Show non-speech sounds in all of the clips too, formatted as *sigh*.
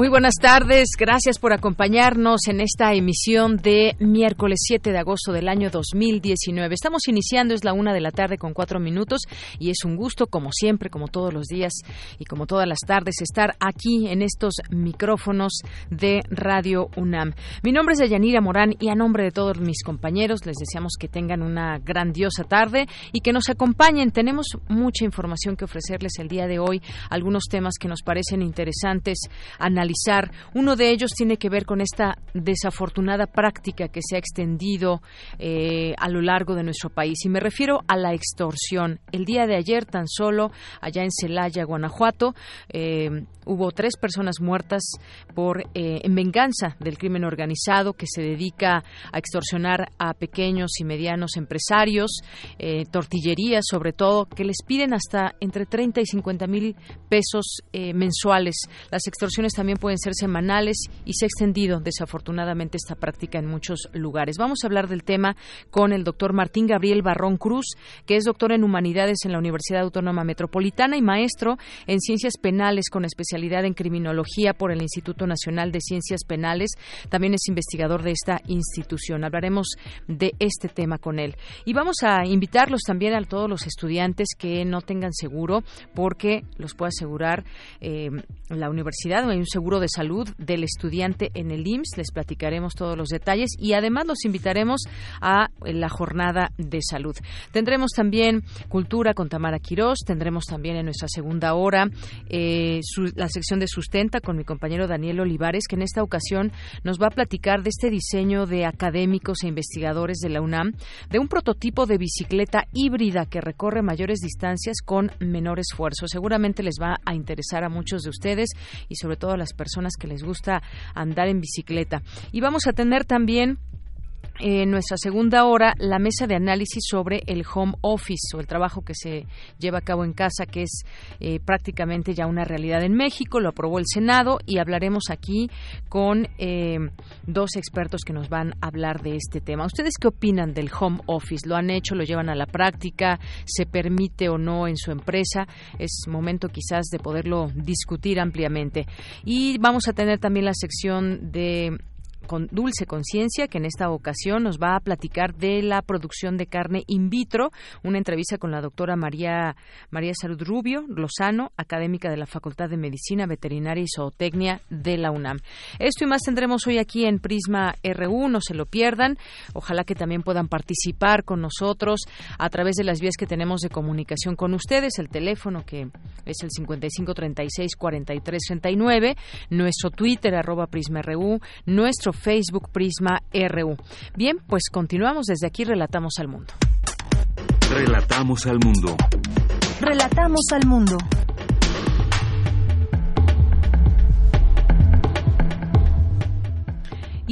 Muy buenas tardes, gracias por acompañarnos en esta emisión de miércoles 7 de agosto del año 2019. Estamos iniciando, es la una de la tarde con cuatro minutos y es un gusto, como siempre, como todos los días y como todas las tardes, estar aquí en estos micrófonos de Radio UNAM. Mi nombre es Deyanira Morán y a nombre de todos mis compañeros les deseamos que tengan una grandiosa tarde y que nos acompañen. Tenemos mucha información que ofrecerles el día de hoy, algunos temas que nos parecen interesantes analizar uno de ellos tiene que ver con esta desafortunada práctica que se ha extendido eh, a lo largo de nuestro país. Y me refiero a la extorsión. El día de ayer, tan solo, allá en Celaya, Guanajuato, eh, hubo tres personas muertas por eh, en venganza del crimen organizado que se dedica a extorsionar a pequeños y medianos empresarios, tortillerías sobre todo, que les piden hasta entre 30 y 50 mil pesos mensuales. Las extorsiones también pueden ser semanales y se ha extendido desafortunadamente esta práctica en muchos lugares. Vamos a hablar del tema con el doctor Martín Gabriel Barrón Cruz, que es doctor en humanidades en la Universidad Autónoma Metropolitana y maestro en ciencias penales con especialidad en criminología por el Instituto Nacional de Ciencias Penales. También es investigador de esta institución. Hablaremos de este tema con él. Y vamos a invitarlos también a todos los estudiantes que no tengan seguro, porque los puede asegurar eh, la universidad. Hay un seguro de salud del estudiante en el IMSS. Les platicaremos todos los detalles y además los invitaremos a la jornada de salud. Tendremos también cultura con Tamara Quirós, tendremos también en nuestra segunda hora eh, la sección de sustenta con mi compañero Daniel Olivares, que en esta ocasión nos va a platicar de este diseño de académicos e investigadores de la UNAM, de un prototipo de bicicleta híbrida que recorre mayores distancias con menor esfuerzo. Seguramente les va a interesar a muchos de ustedes y sobre todo a las personas que les gusta andar en bicicleta. Y vamos a tener también en nuestra segunda hora la mesa de análisis sobre el home office o el trabajo que se lleva a cabo en casa, que es eh, prácticamente ya una realidad en México. Lo aprobó el Senado y hablaremos aquí con eh, dos expertos que nos van a hablar de este tema. ¿Ustedes qué opinan del home office? ¿Lo han hecho? ¿Lo llevan a la práctica? ¿Se permite o no en su empresa? Es momento quizás de poderlo discutir ampliamente. Y vamos a tener también la sección de con Dulce Conciencia, que en esta ocasión nos va a platicar de la producción de carne in vitro, una entrevista con la doctora María, María Salud Rubio Lozano, académica de la Facultad de Medicina Veterinaria y Zootecnia de la UNAM. Esto y más tendremos hoy aquí en Prisma RU, no se lo pierdan. Ojalá que también puedan participar con nosotros a través de las vías que tenemos de comunicación con ustedes, el teléfono que es el 5536-4339, nuestro Twitter arroba Prisma RU, nuestro Facebook Prisma RU. Bien, pues continuamos desde aquí, relatamos al mundo. Relatamos al mundo. Relatamos al mundo.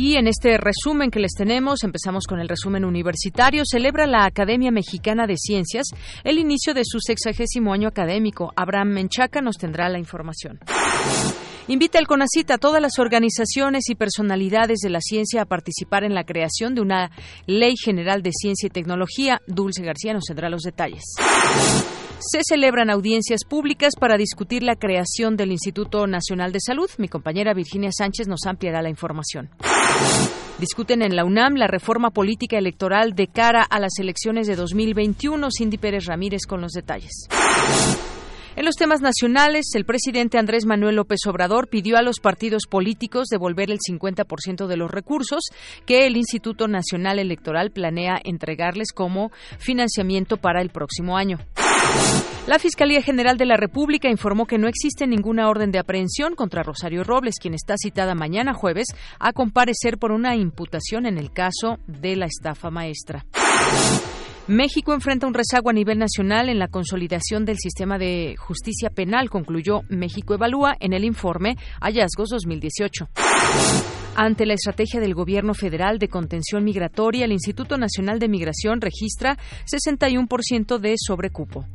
Y en este resumen que les tenemos, empezamos con el resumen universitario, celebra la Academia Mexicana de Ciencias el inicio de su sexagésimo año académico. Abraham Menchaca nos tendrá la información. Invita el CONACIT a todas las organizaciones y personalidades de la ciencia a participar en la creación de una Ley General de Ciencia y Tecnología. Dulce García nos tendrá los detalles. Se celebran audiencias públicas para discutir la creación del Instituto Nacional de Salud. Mi compañera Virginia Sánchez nos ampliará la información. Discuten en la UNAM la reforma política electoral de cara a las elecciones de 2021. Cindy Pérez Ramírez con los detalles. En los temas nacionales, el presidente Andrés Manuel López Obrador pidió a los partidos políticos devolver el 50% de los recursos que el Instituto Nacional Electoral planea entregarles como financiamiento para el próximo año. La Fiscalía General de la República informó que no existe ninguna orden de aprehensión contra Rosario Robles, quien está citada mañana jueves a comparecer por una imputación en el caso de la estafa maestra. México enfrenta un rezago a nivel nacional en la consolidación del sistema de justicia penal, concluyó México Evalúa en el informe Hallazgos 2018. Ante la estrategia del Gobierno federal de contención migratoria, el Instituto Nacional de Migración registra 61% de sobrecupo.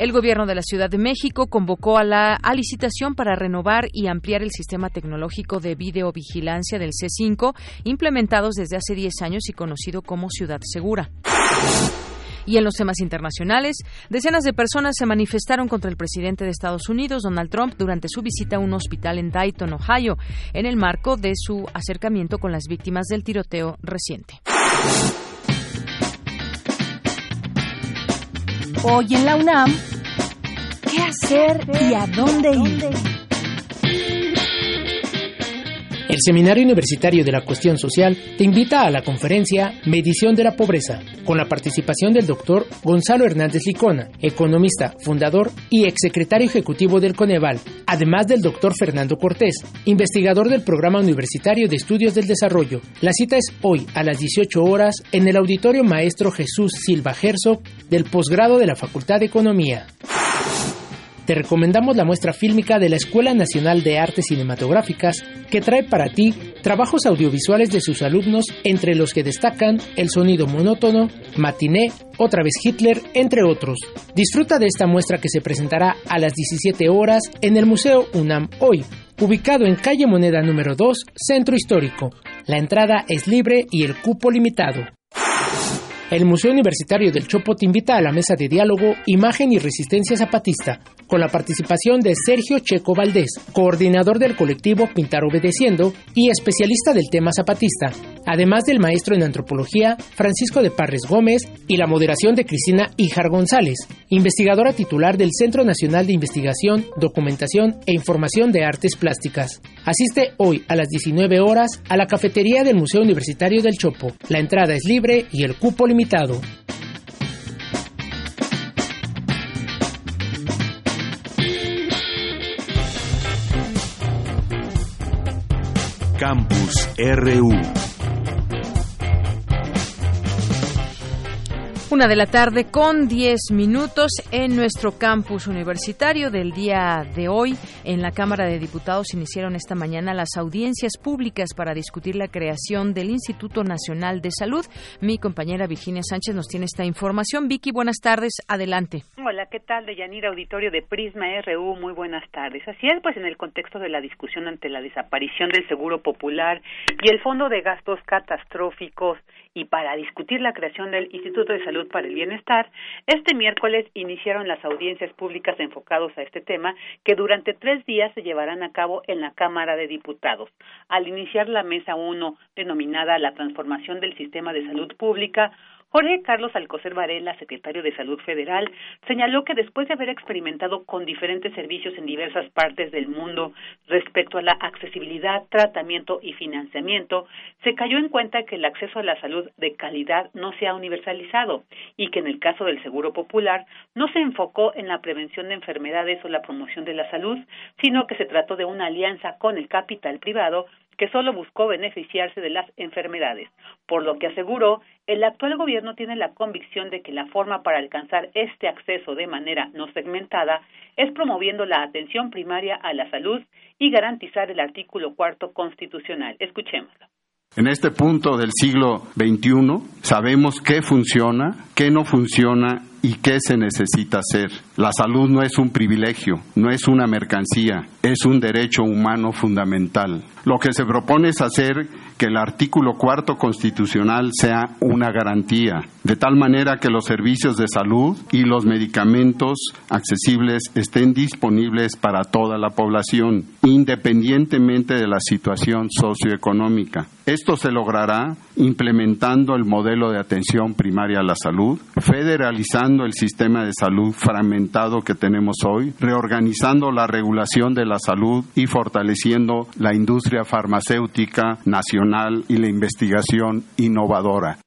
El gobierno de la Ciudad de México convocó a la licitación para renovar y ampliar el sistema tecnológico de videovigilancia del C5, implementados desde hace 10 años y conocido como Ciudad Segura. Y en los temas internacionales, decenas de personas se manifestaron contra el presidente de Estados Unidos, Donald Trump, durante su visita a un hospital en Dayton, Ohio, en el marco de su acercamiento con las víctimas del tiroteo reciente. Hoy en la UNAM, ¿qué hacer y a dónde ir? El Seminario Universitario de la Cuestión Social te invita a la conferencia Medición de la Pobreza, con la participación del doctor Gonzalo Hernández Licona, economista, fundador y exsecretario ejecutivo del Coneval, además del doctor Fernando Cortés, investigador del Programa Universitario de Estudios del Desarrollo. La cita es hoy a las 18 horas en el Auditorio Maestro Jesús Silva Herzog del posgrado de la Facultad de Economía te recomendamos la muestra fílmica de la Escuela Nacional de Artes Cinematográficas, que trae para ti trabajos audiovisuales de sus alumnos, entre los que destacan El sonido monótono, Matiné, Otra vez Hitler, entre otros. Disfruta de esta muestra que se presentará a las 17 horas en el Museo UNAM Hoy, ubicado en calle Moneda número 2, Centro Histórico. La entrada es libre y el cupo limitado. El Museo Universitario del Chopo te invita a la mesa de diálogo Imagen y Resistencia Zapatista, con la participación de Sergio Checo Valdés, coordinador del colectivo Pintar Obedeciendo y especialista del tema zapatista, además del maestro en antropología Francisco de Parres Gómez y la moderación de Cristina Ijar González, investigadora titular del Centro Nacional de Investigación, Documentación e Información de Artes Plásticas. Asiste hoy a las 19 horas a la cafetería del Museo Universitario del Chopo. La entrada es libre y el cupo limitado. Campus RU. Una de la tarde con 10 minutos en nuestro campus universitario del día de hoy. En la Cámara de Diputados iniciaron esta mañana las audiencias públicas para discutir la creación del Instituto Nacional de Salud. Mi compañera Virginia Sánchez nos tiene esta información. Vicky, buenas tardes. Adelante. Hola, ¿qué tal? De Yanira Auditorio de Prisma RU. Muy buenas tardes. Así es, pues en el contexto de la discusión ante la desaparición del Seguro Popular y el Fondo de Gastos Catastróficos y para discutir la creación del Instituto de Salud para el Bienestar, este miércoles iniciaron las audiencias públicas enfocados a este tema que durante tres días se llevarán a cabo en la Cámara de Diputados. Al iniciar la mesa 1 denominada La transformación del sistema de salud pública, Jorge Carlos Alcocer Varela, secretario de Salud Federal, señaló que después de haber experimentado con diferentes servicios en diversas partes del mundo respecto a la accesibilidad, tratamiento y financiamiento, se cayó en cuenta que el acceso a la salud de calidad no se ha universalizado y que en el caso del Seguro Popular no se enfocó en la prevención de enfermedades o la promoción de la salud, sino que se trató de una alianza con el capital privado que solo buscó beneficiarse de las enfermedades, por lo que aseguró el actual gobierno tiene la convicción de que la forma para alcanzar este acceso de manera no segmentada es promoviendo la atención primaria a la salud y garantizar el artículo cuarto constitucional. Escuchémoslo. En este punto del siglo XXI sabemos qué funciona, qué no funciona y qué se necesita hacer. La salud no es un privilegio, no es una mercancía, es un derecho humano fundamental. Lo que se propone es hacer que el artículo cuarto constitucional sea una garantía, de tal manera que los servicios de salud y los medicamentos accesibles estén disponibles para toda la población, independientemente de la situación socioeconómica. Esto se logrará implementando el modelo de atención primaria a la salud, federalizando el sistema de salud fragmentado que tenemos hoy, reorganizando la regulación de la salud y fortaleciendo la industria farmacéutica nacional y la investigación innovadora.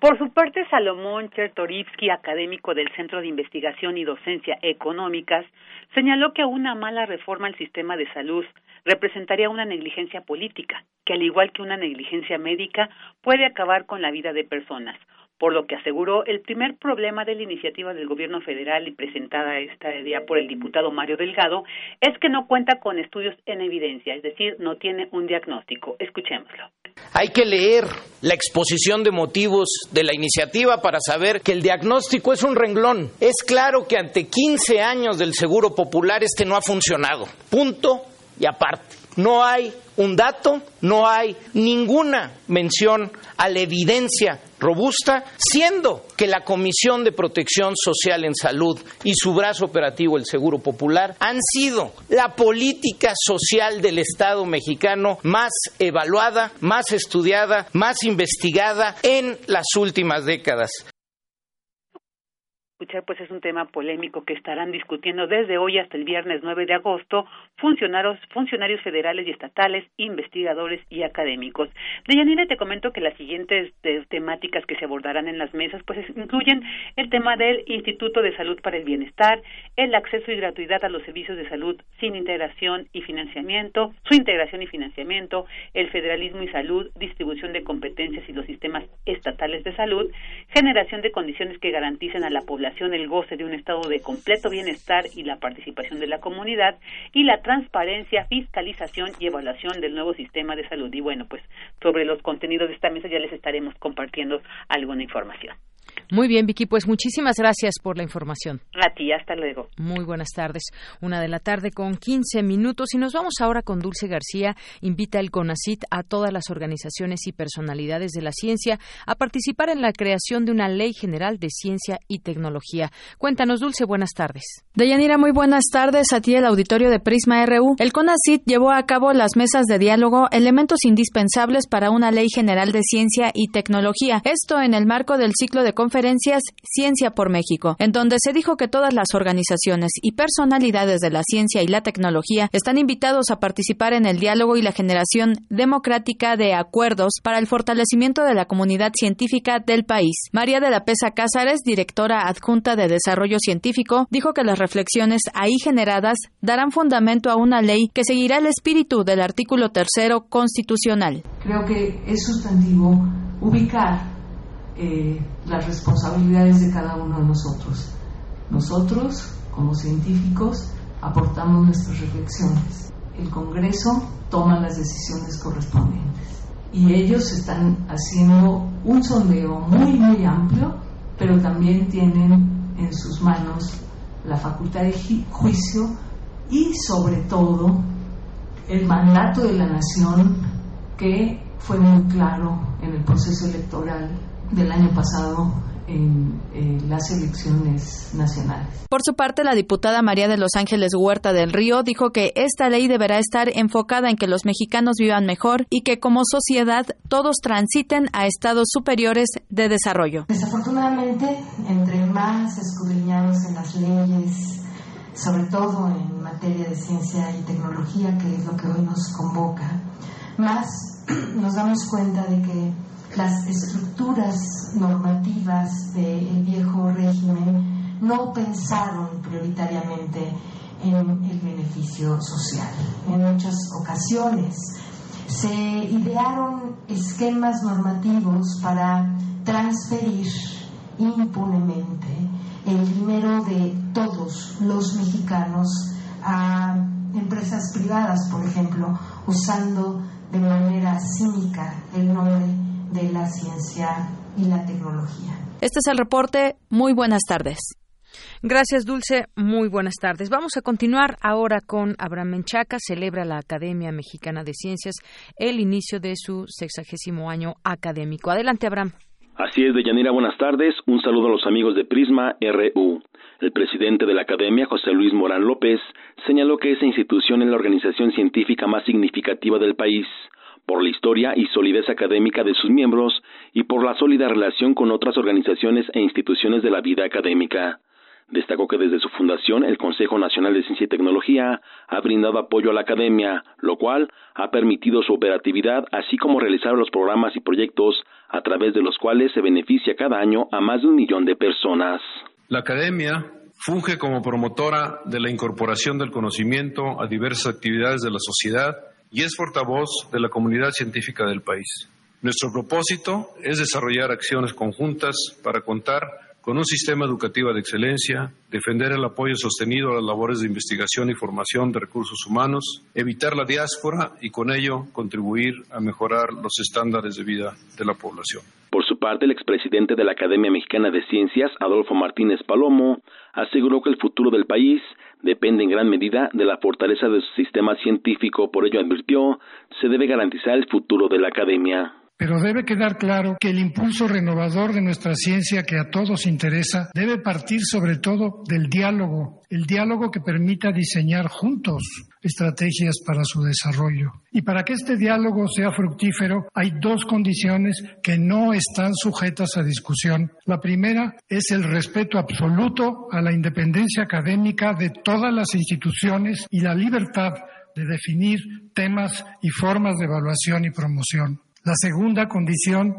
Por su parte, Salomón Chertorivsky, académico del Centro de Investigación y Docencia Económicas, señaló que una mala reforma al sistema de salud representaría una negligencia política, que al igual que una negligencia médica puede acabar con la vida de personas, por lo que aseguró el primer problema de la iniciativa del gobierno federal y presentada este día por el diputado Mario Delgado es que no cuenta con estudios en evidencia, es decir, no tiene un diagnóstico. Escuchémoslo. Hay que leer la exposición de motivos de la iniciativa para saber que el diagnóstico es un renglón. Es claro que ante 15 años del Seguro Popular este no ha funcionado. Punto y aparte. No hay un dato, no hay ninguna mención a la evidencia robusta, siendo que la Comisión de Protección Social en Salud y su brazo operativo, el Seguro Popular, han sido la política social del Estado mexicano más evaluada, más estudiada, más investigada en las últimas décadas escuchar, pues es un tema polémico que estarán discutiendo desde hoy hasta el viernes 9 de agosto funcionarios, funcionarios federales y estatales, investigadores y académicos. Deyanira, te comento que las siguientes temáticas que se abordarán en las mesas pues incluyen el tema del Instituto de Salud para el Bienestar, el acceso y gratuidad a los servicios de salud sin integración y financiamiento, su integración y financiamiento, el federalismo y salud, distribución de competencias y los sistemas estatales de salud, generación de condiciones que garanticen a la población el goce de un estado de completo bienestar y la participación de la comunidad y la transparencia, fiscalización y evaluación del nuevo sistema de salud. Y bueno, pues sobre los contenidos de esta mesa ya les estaremos compartiendo alguna información. Muy bien, Vicky, pues muchísimas gracias por la información. A ti, hasta luego. Muy buenas tardes. Una de la tarde con 15 minutos y nos vamos ahora con Dulce García. Invita el CONACIT a todas las organizaciones y personalidades de la ciencia a participar en la creación de una ley general de ciencia y tecnología. Cuéntanos, Dulce, buenas tardes. Deyanira, muy buenas tardes. A ti el auditorio de Prisma RU. El CONACIT llevó a cabo las mesas de diálogo, elementos indispensables para una ley general de ciencia y tecnología. Esto en el marco del ciclo de conferencias Ciencia por México, en donde se dijo que todas las organizaciones y personalidades de la ciencia y la tecnología están invitados a participar en el diálogo y la generación democrática de acuerdos para el fortalecimiento de la comunidad científica del país. María de la Pesa Cázares, directora adjunta de Desarrollo Científico, dijo que las reflexiones ahí generadas darán fundamento a una ley que seguirá el espíritu del artículo tercero constitucional. Creo que es sustantivo ubicar eh, las responsabilidades de cada uno de nosotros. Nosotros, como científicos, aportamos nuestras reflexiones. El Congreso toma las decisiones correspondientes. Y ellos están haciendo un sondeo muy, muy amplio, pero también tienen en sus manos la facultad de juicio y sobre todo el mandato de la nación que fue muy claro en el proceso electoral del año pasado en las elecciones nacionales. Por su parte, la diputada María de Los Ángeles Huerta del Río dijo que esta ley deberá estar enfocada en que los mexicanos vivan mejor y que como sociedad todos transiten a estados superiores de desarrollo. Desafortunadamente, entre más escudriñados en las leyes, sobre todo en materia de ciencia y tecnología, que es lo que hoy nos convoca, más nos damos cuenta de que las estructuras normativas del viejo régimen no pensaron prioritariamente en el beneficio social. En muchas ocasiones se idearon esquemas normativos para transferir impunemente el dinero de todos los mexicanos a empresas privadas, por ejemplo, usando de manera cínica el nombre de la ciencia y la tecnología. Este es el reporte. Muy buenas tardes. Gracias, Dulce. Muy buenas tardes. Vamos a continuar ahora con Abraham Menchaca. Celebra la Academia Mexicana de Ciencias el inicio de su sexagésimo año académico. Adelante, Abraham. Así es, Deyanira. Buenas tardes. Un saludo a los amigos de Prisma RU. El presidente de la Academia, José Luis Morán López, señaló que esa institución es la organización científica más significativa del país por la historia y solidez académica de sus miembros y por la sólida relación con otras organizaciones e instituciones de la vida académica. Destacó que desde su fundación el Consejo Nacional de Ciencia y Tecnología ha brindado apoyo a la academia, lo cual ha permitido su operatividad, así como realizar los programas y proyectos a través de los cuales se beneficia cada año a más de un millón de personas. La academia funge como promotora de la incorporación del conocimiento a diversas actividades de la sociedad y es portavoz de la comunidad científica del país. Nuestro propósito es desarrollar acciones conjuntas para contar con un sistema educativo de excelencia, defender el apoyo sostenido a las labores de investigación y formación de recursos humanos, evitar la diáspora y con ello contribuir a mejorar los estándares de vida de la población. Por su parte, el expresidente de la Academia Mexicana de Ciencias, Adolfo Martínez Palomo, aseguró que el futuro del país depende en gran medida de la fortaleza de su sistema científico. Por ello, advirtió, se debe garantizar el futuro de la academia. Pero debe quedar claro que el impulso renovador de nuestra ciencia que a todos interesa debe partir sobre todo del diálogo, el diálogo que permita diseñar juntos estrategias para su desarrollo. Y para que este diálogo sea fructífero hay dos condiciones que no están sujetas a discusión. La primera es el respeto absoluto a la independencia académica de todas las instituciones y la libertad de definir temas y formas de evaluación y promoción. La segunda condición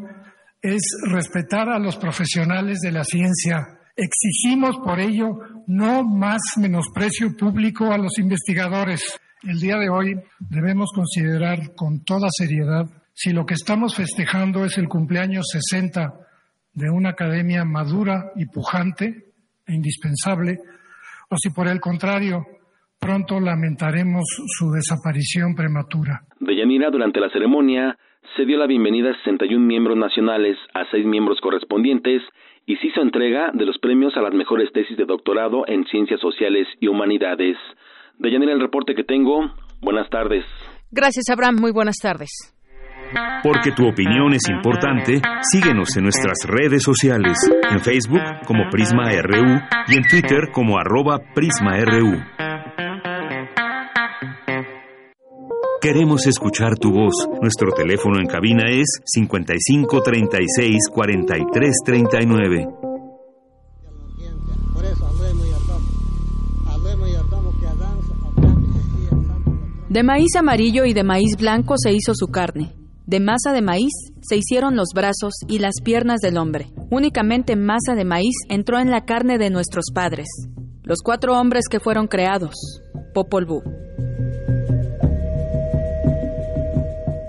es respetar a los profesionales de la ciencia. Exigimos por ello no más menosprecio público a los investigadores. El día de hoy debemos considerar con toda seriedad si lo que estamos festejando es el cumpleaños 60 de una academia madura y pujante e indispensable, o si por el contrario pronto lamentaremos su desaparición prematura. Deyanira, durante la ceremonia, se dio la bienvenida a 61 miembros nacionales, a seis miembros correspondientes y se hizo entrega de los premios a las mejores tesis de doctorado en ciencias sociales y humanidades. De Yanira, el reporte que tengo. Buenas tardes. Gracias, Abraham. Muy buenas tardes. Porque tu opinión es importante, síguenos en nuestras redes sociales, en Facebook como Prisma RU y en Twitter como arroba PrismaRU. Queremos escuchar tu voz. Nuestro teléfono en cabina es 55 36 43 39. De maíz amarillo y de maíz blanco se hizo su carne. De masa de maíz se hicieron los brazos y las piernas del hombre. Únicamente masa de maíz entró en la carne de nuestros padres, los cuatro hombres que fueron creados. Popol Vuh.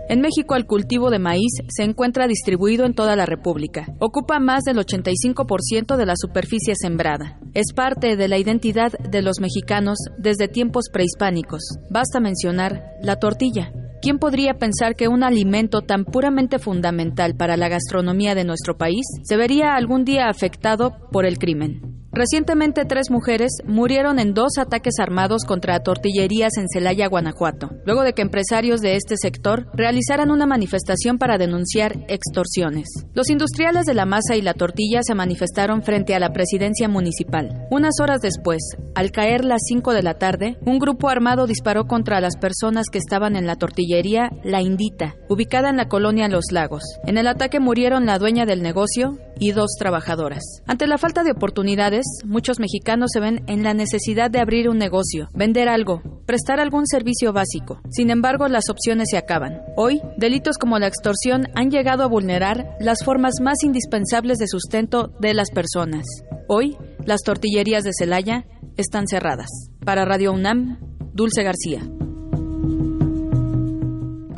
En México el cultivo de maíz se encuentra distribuido en toda la República. Ocupa más del 85% de la superficie sembrada. Es parte de la identidad de los mexicanos desde tiempos prehispánicos. Basta mencionar la tortilla. ¿Quién podría pensar que un alimento tan puramente fundamental para la gastronomía de nuestro país se vería algún día afectado por el crimen? Recientemente tres mujeres murieron en dos ataques armados contra tortillerías en Celaya, Guanajuato, luego de que empresarios de este sector realizaran una manifestación para denunciar extorsiones. Los industriales de la masa y la tortilla se manifestaron frente a la presidencia municipal. Unas horas después, al caer las 5 de la tarde, un grupo armado disparó contra las personas que estaban en la tortillería La Indita, ubicada en la colonia Los Lagos. En el ataque murieron la dueña del negocio y dos trabajadoras. Ante la falta de oportunidades, muchos mexicanos se ven en la necesidad de abrir un negocio, vender algo, prestar algún servicio básico. Sin embargo, las opciones se acaban. Hoy, delitos como la extorsión han llegado a vulnerar las formas más indispensables de sustento de las personas. Hoy, las tortillerías de Celaya están cerradas. Para Radio UNAM, Dulce García.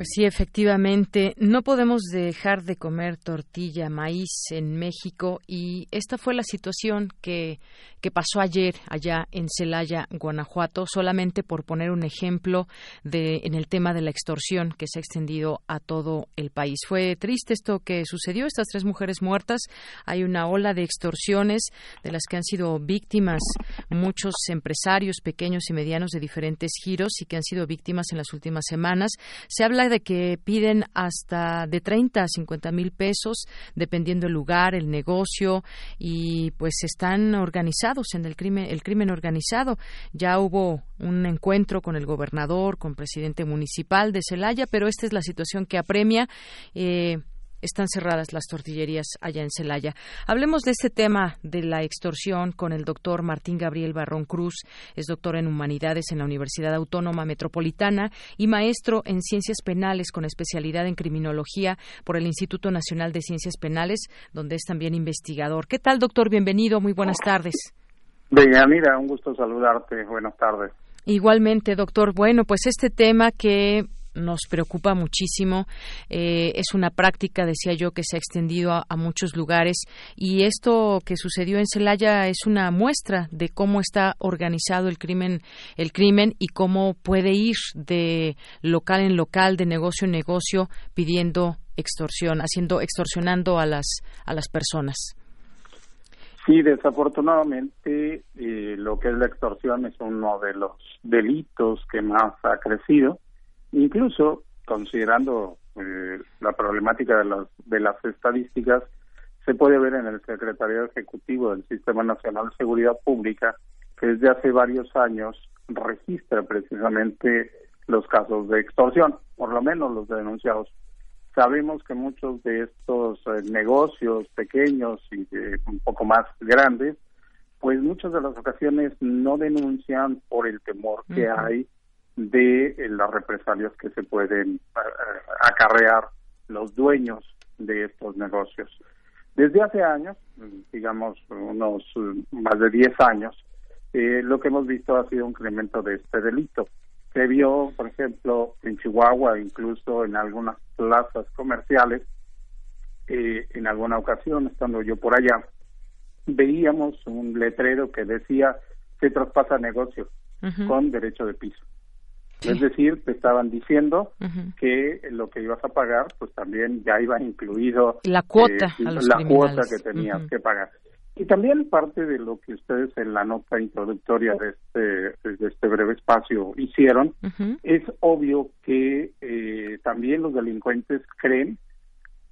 Pues sí, efectivamente, no podemos dejar de comer tortilla, maíz en México y esta fue la situación que, que pasó ayer allá en Celaya, Guanajuato, solamente por poner un ejemplo de en el tema de la extorsión que se ha extendido a todo el país. Fue triste esto que sucedió, estas tres mujeres muertas, hay una ola de extorsiones de las que han sido víctimas muchos empresarios pequeños y medianos de diferentes giros y que han sido víctimas en las últimas semanas. Se habla de que piden hasta de 30 a 50 mil pesos, dependiendo el lugar, el negocio, y pues están organizados en el crimen, el crimen organizado. Ya hubo un encuentro con el gobernador, con presidente municipal de Celaya, pero esta es la situación que apremia. Eh, están cerradas las tortillerías allá en Celaya. Hablemos de este tema de la extorsión con el doctor Martín Gabriel Barrón Cruz. Es doctor en Humanidades en la Universidad Autónoma Metropolitana y maestro en Ciencias Penales con especialidad en Criminología por el Instituto Nacional de Ciencias Penales, donde es también investigador. ¿Qué tal, doctor? Bienvenido. Muy buenas tardes. mira, un gusto saludarte. Buenas tardes. Igualmente, doctor. Bueno, pues este tema que nos preocupa muchísimo. Eh, es una práctica, decía yo, que se ha extendido a, muchos lugares y esto que sucedió en Celaya es una muestra de cómo está organizado el crimen, el crimen y cómo puede ir de local en local, de negocio en negocio, pidiendo extorsión, haciendo extorsionando a las a las personas. Sí, desafortunadamente eh, lo que es la extorsión es uno de los delitos que más ha crecido Incluso, considerando eh, la problemática de las, de las estadísticas, se puede ver en el Secretariado Ejecutivo del Sistema Nacional de Seguridad Pública que desde hace varios años registra precisamente los casos de extorsión, por lo menos los denunciados. Sabemos que muchos de estos eh, negocios pequeños y un poco más grandes, pues muchas de las ocasiones no denuncian por el temor que hay de eh, las represalias que se pueden eh, acarrear los dueños de estos negocios. Desde hace años, digamos unos más de 10 años, eh, lo que hemos visto ha sido un incremento de este delito. Se vio, por ejemplo, en Chihuahua, incluso en algunas plazas comerciales, en alguna ocasión, estando yo por allá, veíamos un letrero que decía se traspasa negocio con derecho de piso. Es decir, te estaban diciendo que lo que ibas a pagar, pues también ya iba incluido la cuota, eh, la cuota que tenías que pagar. Y también parte de lo que ustedes en la nota introductoria de este, de este breve espacio hicieron, es obvio que eh, también los delincuentes creen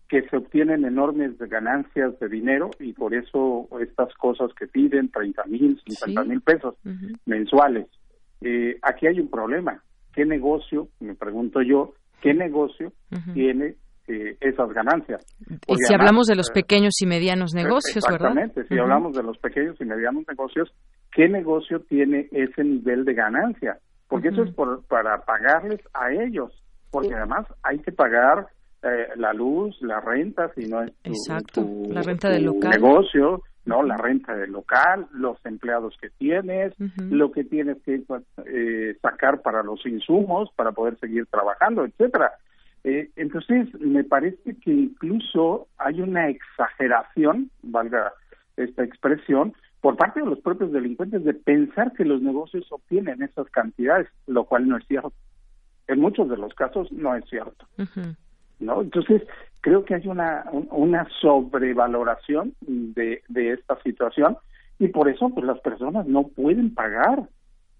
que se obtienen enormes ganancias de dinero y por eso estas cosas que piden, 30 mil, 50 mil pesos mensuales. Eh, aquí hay un problema ¿qué negocio, me pregunto yo, qué negocio tiene eh, esas ganancias? y si hablamos de los eh, pequeños y medianos negocios, exactamente, si hablamos de los pequeños y medianos negocios, ¿qué negocio tiene ese nivel de ganancia? Porque eso es por, para pagarles a ellos, porque además hay que pagar eh, la luz, la renta, si no es tu, la renta del local. negocio, ¿no? La renta del local, los empleados que tienes, lo que tienes que eh, sacar para los insumos para poder seguir trabajando, etcétera. Eh, entonces, me parece que incluso hay una exageración, valga esta expresión, por parte de los propios delincuentes de pensar que los negocios obtienen esas cantidades, lo cual no es cierto. En muchos de los casos no es cierto. ¿No? Entonces, creo que hay una, una sobrevaloración de, de esta situación y por eso pues las personas no pueden pagar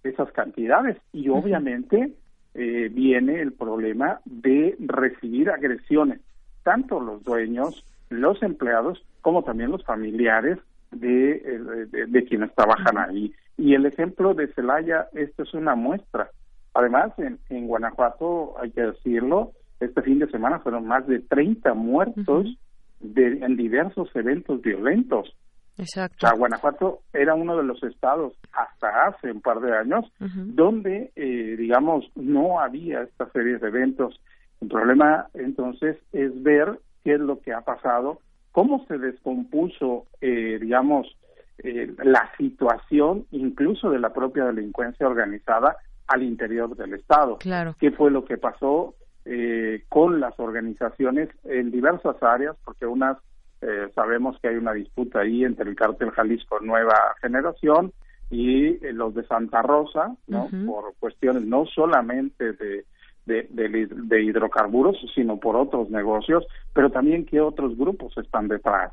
esas cantidades y obviamente eh, viene el problema de recibir agresiones, tanto los dueños, los empleados, como también los familiares de, de, quienes trabajan ahí. Y el ejemplo de Celaya, esto es una muestra. Además, en, en Guanajuato, hay que decirlo, este fin de semana fueron más de 30 muertos de, en diversos eventos violentos. Exacto. O sea, Guanajuato era uno de los estados hasta hace un par de años donde, eh, digamos, no había esta serie de eventos. El problema entonces es ver qué es lo que ha pasado, cómo se descompuso, eh, digamos, eh, la situación incluso de la propia delincuencia organizada al interior del Estado. Claro. ¿Qué fue lo que pasó? Eh, con las organizaciones en diversas áreas, porque unas eh, sabemos que hay una disputa ahí entre el cártel Jalisco Nueva Generación y eh, los de Santa Rosa, ¿no? Por cuestiones no solamente de de, hidrocarburos, sino por otros negocios, pero también qué otros grupos están detrás.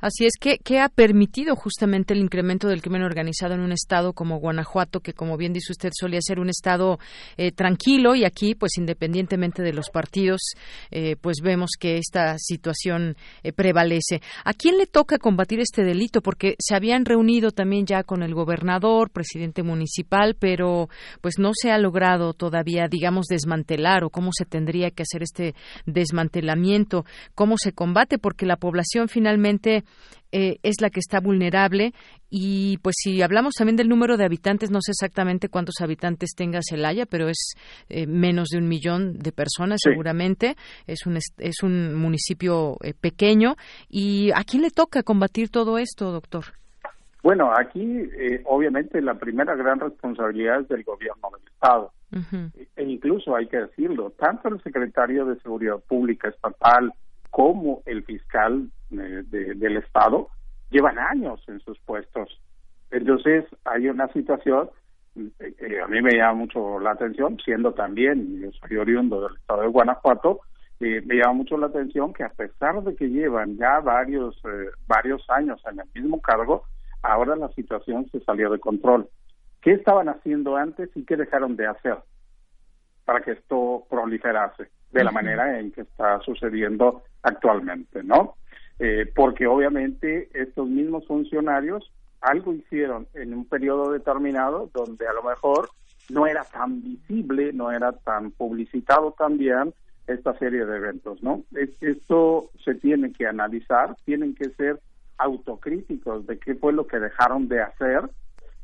Así es, que ¿qué ha permitido justamente el incremento del crimen organizado en un estado como Guanajuato, que como bien dice usted solía ser un estado eh, tranquilo y aquí, pues independientemente de los partidos, eh, pues vemos que esta situación eh, prevalece. ¿A quién le toca combatir este delito? Porque se habían reunido también ya con el gobernador, presidente municipal, pero pues no se ha logrado todavía, digamos, podemos desmantelar o cómo se tendría que hacer este desmantelamiento, cómo se combate, porque la población finalmente eh, es la que está vulnerable y pues si hablamos también del número de habitantes, no sé exactamente cuántos habitantes tenga Celaya, pero es eh, menos de un millón de personas seguramente. Es un, es un municipio eh, pequeño. ¿Y a quién le toca combatir todo esto, doctor? Bueno, aquí obviamente la primera gran responsabilidad es del gobierno del Estado. E incluso hay que decirlo, tanto el secretario de Seguridad Pública estatal como el fiscal eh, del Estado llevan años en sus puestos. Entonces hay una situación eh, que a mí me llama mucho la atención, siendo también, yo soy oriundo del Estado de Guanajuato, eh, me llama mucho la atención que a pesar de que llevan ya varios, varios años en el mismo cargo, ahora la situación se salió de control. ¿Qué estaban haciendo antes y qué dejaron de hacer para que esto proliferase de la manera en que está sucediendo actualmente, ¿no? Eh, porque obviamente estos mismos funcionarios algo hicieron en un periodo determinado donde a lo mejor no era tan visible, no era tan publicitado también esta serie de eventos, ¿no? esto se tiene que analizar, tienen que ser autocríticos de qué fue lo que dejaron de hacer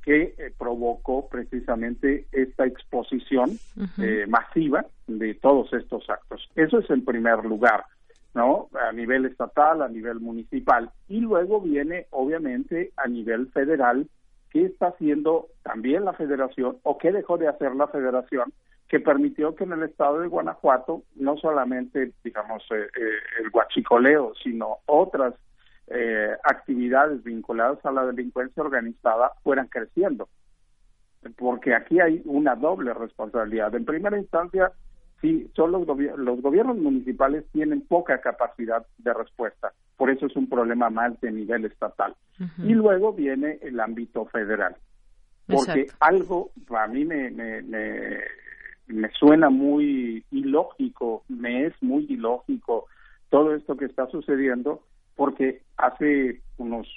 que eh, provocó precisamente esta exposición eh, masiva de todos estos actos. Eso es en primer lugar. ¿no? A nivel estatal, a nivel municipal. Y luego viene, obviamente, a nivel federal, qué está haciendo también la federación o qué dejó de hacer la federación que permitió que en el estado de Guanajuato no solamente, digamos, eh, eh, el guachicoleo, sino otras eh, actividades vinculadas a la delincuencia organizada fueran creciendo. Porque aquí hay una doble responsabilidad. En primera instancia, sí, son los, los gobiernos municipales tienen poca capacidad de respuesta. Por eso es un problema más de nivel estatal. Y luego viene el ámbito federal. Porque algo a mí me, me, me, suena muy ilógico, me es muy ilógico todo esto que está sucediendo, porque hace unos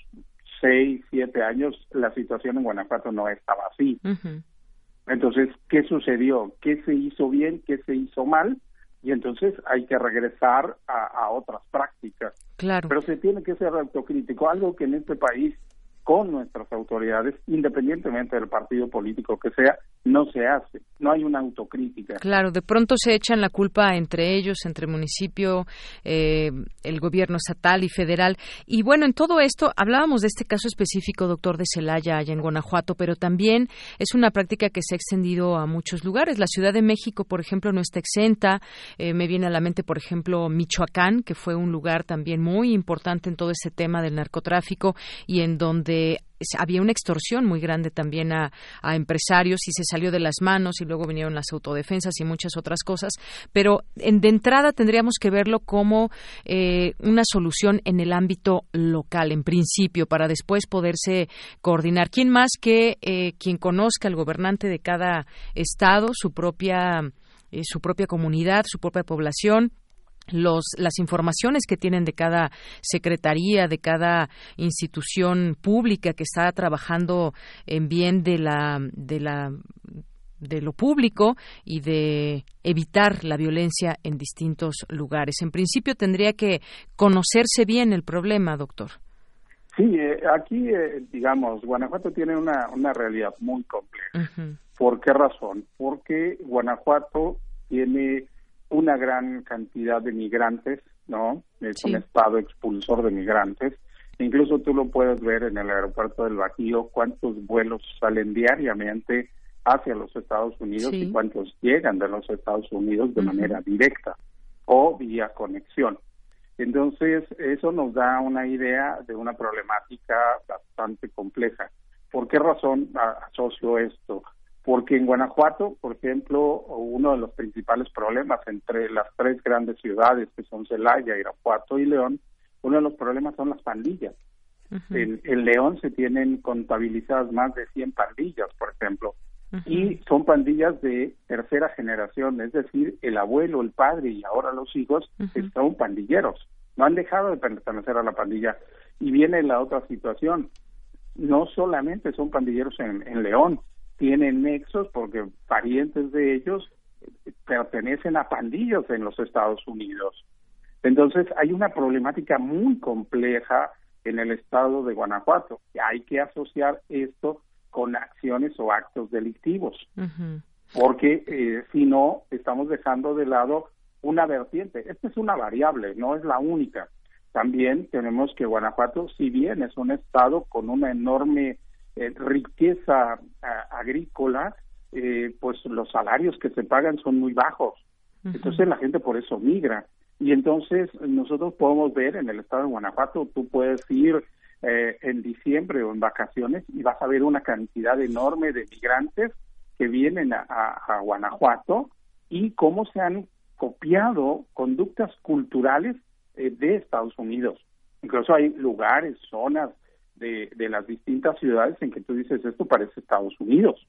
seis, siete años la situación en Guanajuato no estaba así. Entonces, ¿qué sucedió? ¿Qué se hizo bien? ¿Qué se hizo mal? Y entonces hay que regresar a, a otras prácticas. Claro. Pero se tiene que ser autocrítico, algo que en este país con nuestras autoridades, independientemente del partido político que sea, no se hace, no hay una autocrítica. Claro, de pronto se echan la culpa entre ellos, entre municipio, eh, el gobierno estatal y federal. Y bueno, en todo esto hablábamos de este caso específico, doctor de Celaya, allá en Guanajuato, pero también es una práctica que se ha extendido a muchos lugares. La Ciudad de México, por ejemplo, no está exenta. Eh, me viene a la mente, por ejemplo, Michoacán, que fue un lugar también muy importante en todo ese tema del narcotráfico y en donde había una extorsión muy grande también a, empresarios y se salió de las manos y luego vinieron las autodefensas y muchas otras cosas. Pero en, de entrada tendríamos que verlo como eh, una solución en el ámbito local, en principio, para después poderse coordinar. ¿Quién más que eh, quien conozca al gobernante de cada estado, su propia, eh, su propia comunidad, su propia población? Los, las informaciones que tienen de cada secretaría, de cada institución pública que está trabajando en bien de la, de la de lo público y de evitar la violencia en distintos lugares. En principio tendría que conocerse bien el problema, doctor. Sí, eh, aquí, eh, digamos, Guanajuato tiene una, una realidad muy compleja. ¿Por qué razón? Porque Guanajuato tiene una gran cantidad de migrantes, ¿no? Es un estado expulsor de migrantes. Incluso tú lo puedes ver en el aeropuerto del Bajío, cuántos vuelos salen diariamente hacia los Estados Unidos y cuántos llegan de los Estados Unidos de manera directa o vía conexión. Entonces, eso nos da una idea de una problemática bastante compleja. ¿Por qué razón asocio esto? Porque en Guanajuato, por ejemplo, uno de los principales problemas entre las tres grandes ciudades que son Celaya, Irapuato y León, uno de los problemas son las pandillas. en, León se tienen contabilizadas más de 100 pandillas, por ejemplo, y son pandillas de tercera generación, es decir, el abuelo, el padre y ahora los hijos son pandilleros, no han dejado de pertenecer a la pandilla. Y viene la otra situación, no solamente son pandilleros en León, tienen nexos porque parientes de ellos pertenecen a pandillas en los Estados Unidos. Entonces hay una problemática muy compleja en el estado de Guanajuato. Hay que asociar esto con acciones o actos delictivos, porque eh, si no, estamos dejando de lado una vertiente. Esta es una variable, no es la única. También tenemos que Guanajuato, si bien es un estado con una enorme eh, riqueza agrícola, eh, pues los salarios que se pagan son muy bajos. Entonces la gente por eso migra. Y entonces nosotros podemos ver en el estado de Guanajuato, tú puedes ir eh, en diciembre o en vacaciones y vas a ver una cantidad enorme de migrantes que vienen a, Guanajuato y cómo se han copiado conductas culturales eh, de Estados Unidos. Incluso hay lugares, zonas de, de, las distintas ciudades en que tú dices esto parece Estados Unidos.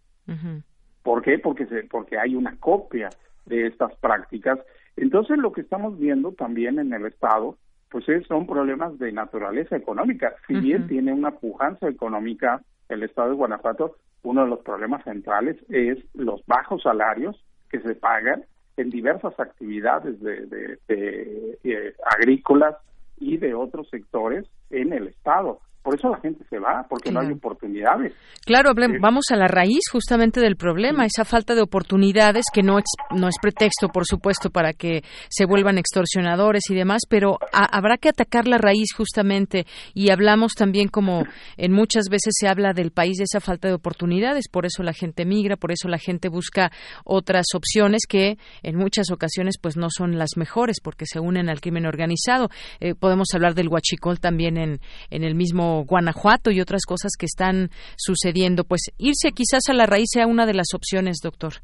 ¿Por qué? Porque, se, porque hay una copia de estas prácticas. Entonces lo que estamos viendo también en el Estado, pues son problemas de naturaleza económica. Si bien tiene una pujanza económica el Estado de Guanajuato, uno de los problemas centrales es los bajos salarios que se pagan en diversas actividades de, eh, agrícolas y de otros sectores en el Estado. Por eso la gente se va, porque no hay oportunidades. Claro, vamos a la raíz justamente del problema, esa falta de oportunidades que no es, no es pretexto, por supuesto, para que se vuelvan extorsionadores y demás, pero habrá que atacar la raíz justamente y hablamos también como *laughs* en muchas veces se habla del país de esa falta de oportunidades, por eso la gente migra, por eso la gente busca otras opciones que en muchas ocasiones pues no son las mejores porque se unen al crimen organizado. Eh, podemos hablar del huachicol también en, en el mismo Guanajuato y otras cosas que están sucediendo. Pues irse quizás a la raíz sea una de las opciones, doctor.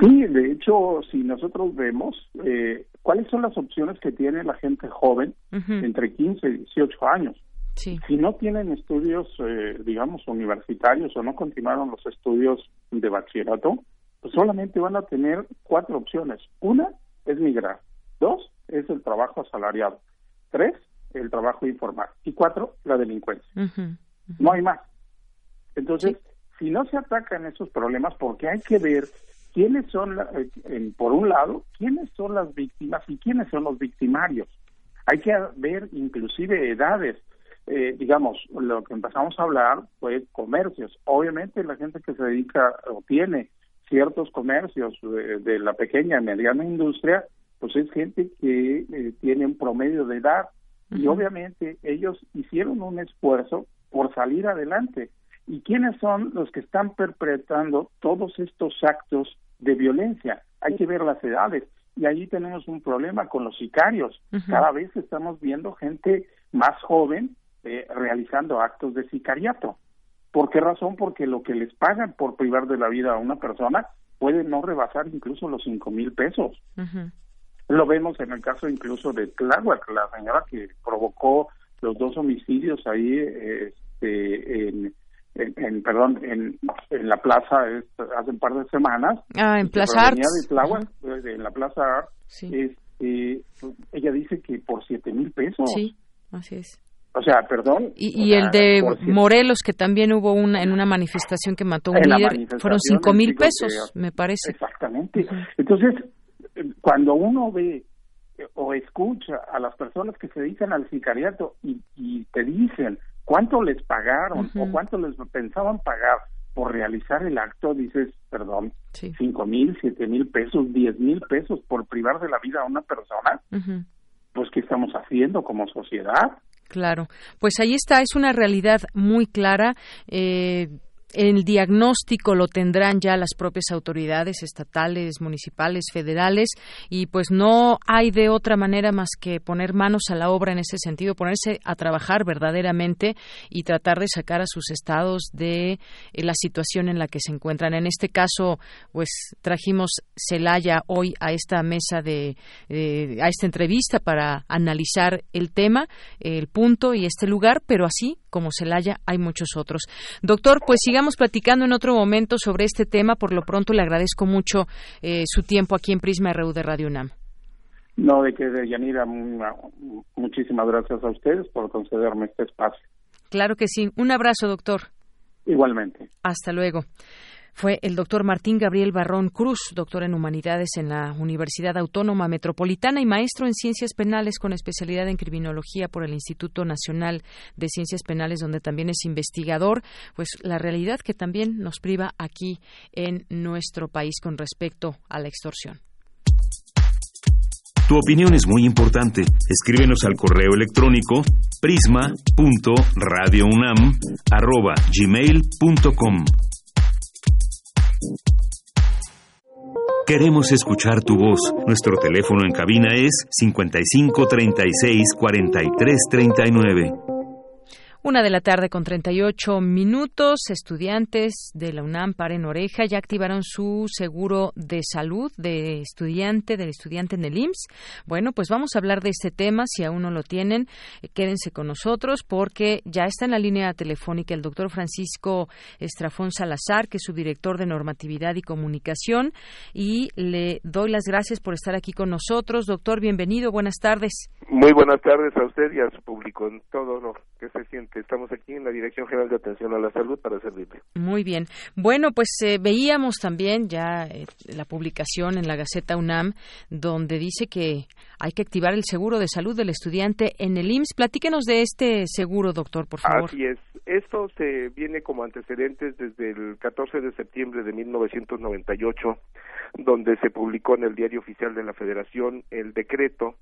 Sí, de hecho, si nosotros vemos eh, cuáles son las opciones que tiene la gente joven entre 15 y 18 años, si no tienen estudios, eh, digamos, universitarios o no continuaron los estudios de bachillerato, pues solamente van a tener cuatro opciones. Una es migrar. Dos es el trabajo asalariado. Tres el trabajo informal. Y cuatro, la delincuencia. No hay más. Entonces, si no se atacan esos problemas, porque hay que ver quiénes son, eh, por un lado, quiénes son las víctimas y quiénes son los victimarios. Hay que ver inclusive edades. Eh, digamos, lo que empezamos a hablar fue comercios. Obviamente la gente que se dedica o tiene ciertos comercios de, la pequeña y mediana industria, pues es gente que eh, tiene un promedio de edad y obviamente ellos hicieron un esfuerzo por salir adelante. ¿Y quiénes son los que están perpetrando todos estos actos de violencia? Hay que ver las edades. Y allí tenemos un problema con los sicarios. Cada vez estamos viendo gente más joven eh, realizando actos de sicariato. ¿Por qué razón? Porque lo que les pagan por privar de la vida a una persona puede no rebasar incluso los cinco mil pesos. Lo vemos en el caso incluso de Tláhuac, la señora que provocó los dos homicidios ahí este, en, en, perdón, en, en la plaza hace un par de semanas. Ah, en Plaza Arts. De en la Plaza este, ella dice que por siete mil pesos. Sí, así es. O sea, perdón. Y, el de Morelos, que también hubo una en una manifestación que mató a un líder, fueron cinco mil pesos, me parece. Exactamente. Entonces, cuando uno ve o escucha a las personas que se dedican al sicariato y, te dicen cuánto les pagaron o cuánto les pensaban pagar por realizar el acto, dices, perdón, cinco mil, siete mil pesos, diez mil pesos por privar de la vida a una persona, pues ¿qué estamos haciendo como sociedad? Claro, pues ahí está, es una realidad muy clara. Eh, el diagnóstico lo tendrán ya las propias autoridades estatales, municipales, federales y pues no hay de otra manera más que poner manos a la obra en ese sentido, ponerse a trabajar verdaderamente y tratar de sacar a sus estados de eh, la situación en la que se encuentran. En este caso, pues trajimos Celaya hoy a esta mesa de a esta entrevista para analizar el tema, el punto y este lugar, pero así como Celaya hay muchos otros. Doctor, pues sigamos platicando en otro momento sobre este tema. Por lo pronto le agradezco mucho eh, su tiempo aquí en Prisma RU de Radio UNAM. No, de que, Yanira, muchísimas gracias a ustedes por concederme este espacio. Claro que sí. Un abrazo, doctor. Igualmente. Hasta luego. Fue el doctor Martín Gabriel Barrón Cruz, doctor en Humanidades en la Universidad Autónoma Metropolitana y maestro en Ciencias Penales con especialidad en Criminología por el Instituto Nacional de Ciencias Penales, donde también es investigador. Pues la realidad que también nos priva aquí en nuestro país con respecto a la extorsión. Tu opinión es muy importante. Escríbenos al correo electrónico prisma.radiounam@gmail.com. Queremos escuchar tu voz. Nuestro teléfono en cabina es 55 36 43 39. Una de la tarde con 38 minutos. Estudiantes de la UNAM, paren oreja, ya activaron su seguro de salud de estudiante, del estudiante en el IMSS. Bueno, pues vamos a hablar de este tema. Si aún no lo tienen, eh, quédense con nosotros porque ya está en la línea telefónica el doctor Francisco Estrafón Salazar, que es su director de normatividad y comunicación. Y le doy las gracias por estar aquí con nosotros. Doctor, bienvenido. Buenas tardes. Muy buenas tardes a usted y a su público en todo lo que se siente estamos aquí en la Dirección General de Atención a la Salud para servirle. Muy bien. Bueno, pues eh, veíamos también ya eh, la publicación en la Gaceta UNAM donde dice que hay que activar el seguro de salud del estudiante en el IMSS. Platíquenos de este seguro, doctor, por favor. Así es. Esto se viene como antecedentes desde el 14 de septiembre de 1998, donde se publicó en el Diario Oficial de la Federación el decreto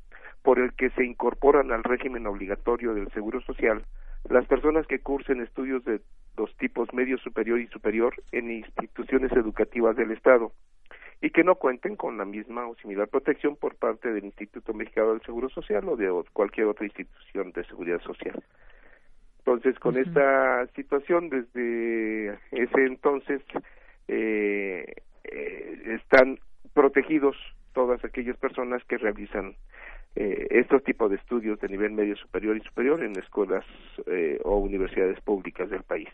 por el que se incorporan al régimen obligatorio del Seguro Social las personas que cursen estudios de los tipos medio superior y superior en instituciones educativas del Estado y que no cuenten con la misma o similar protección por parte del Instituto Mexicano del Seguro Social o de cualquier otra institución de seguridad social. Entonces, con esta situación, desde ese entonces, eh, eh, están protegidos todas aquellas personas que realizan eh, estos tipos de estudios de nivel medio superior y superior en escuelas eh, o universidades públicas del país.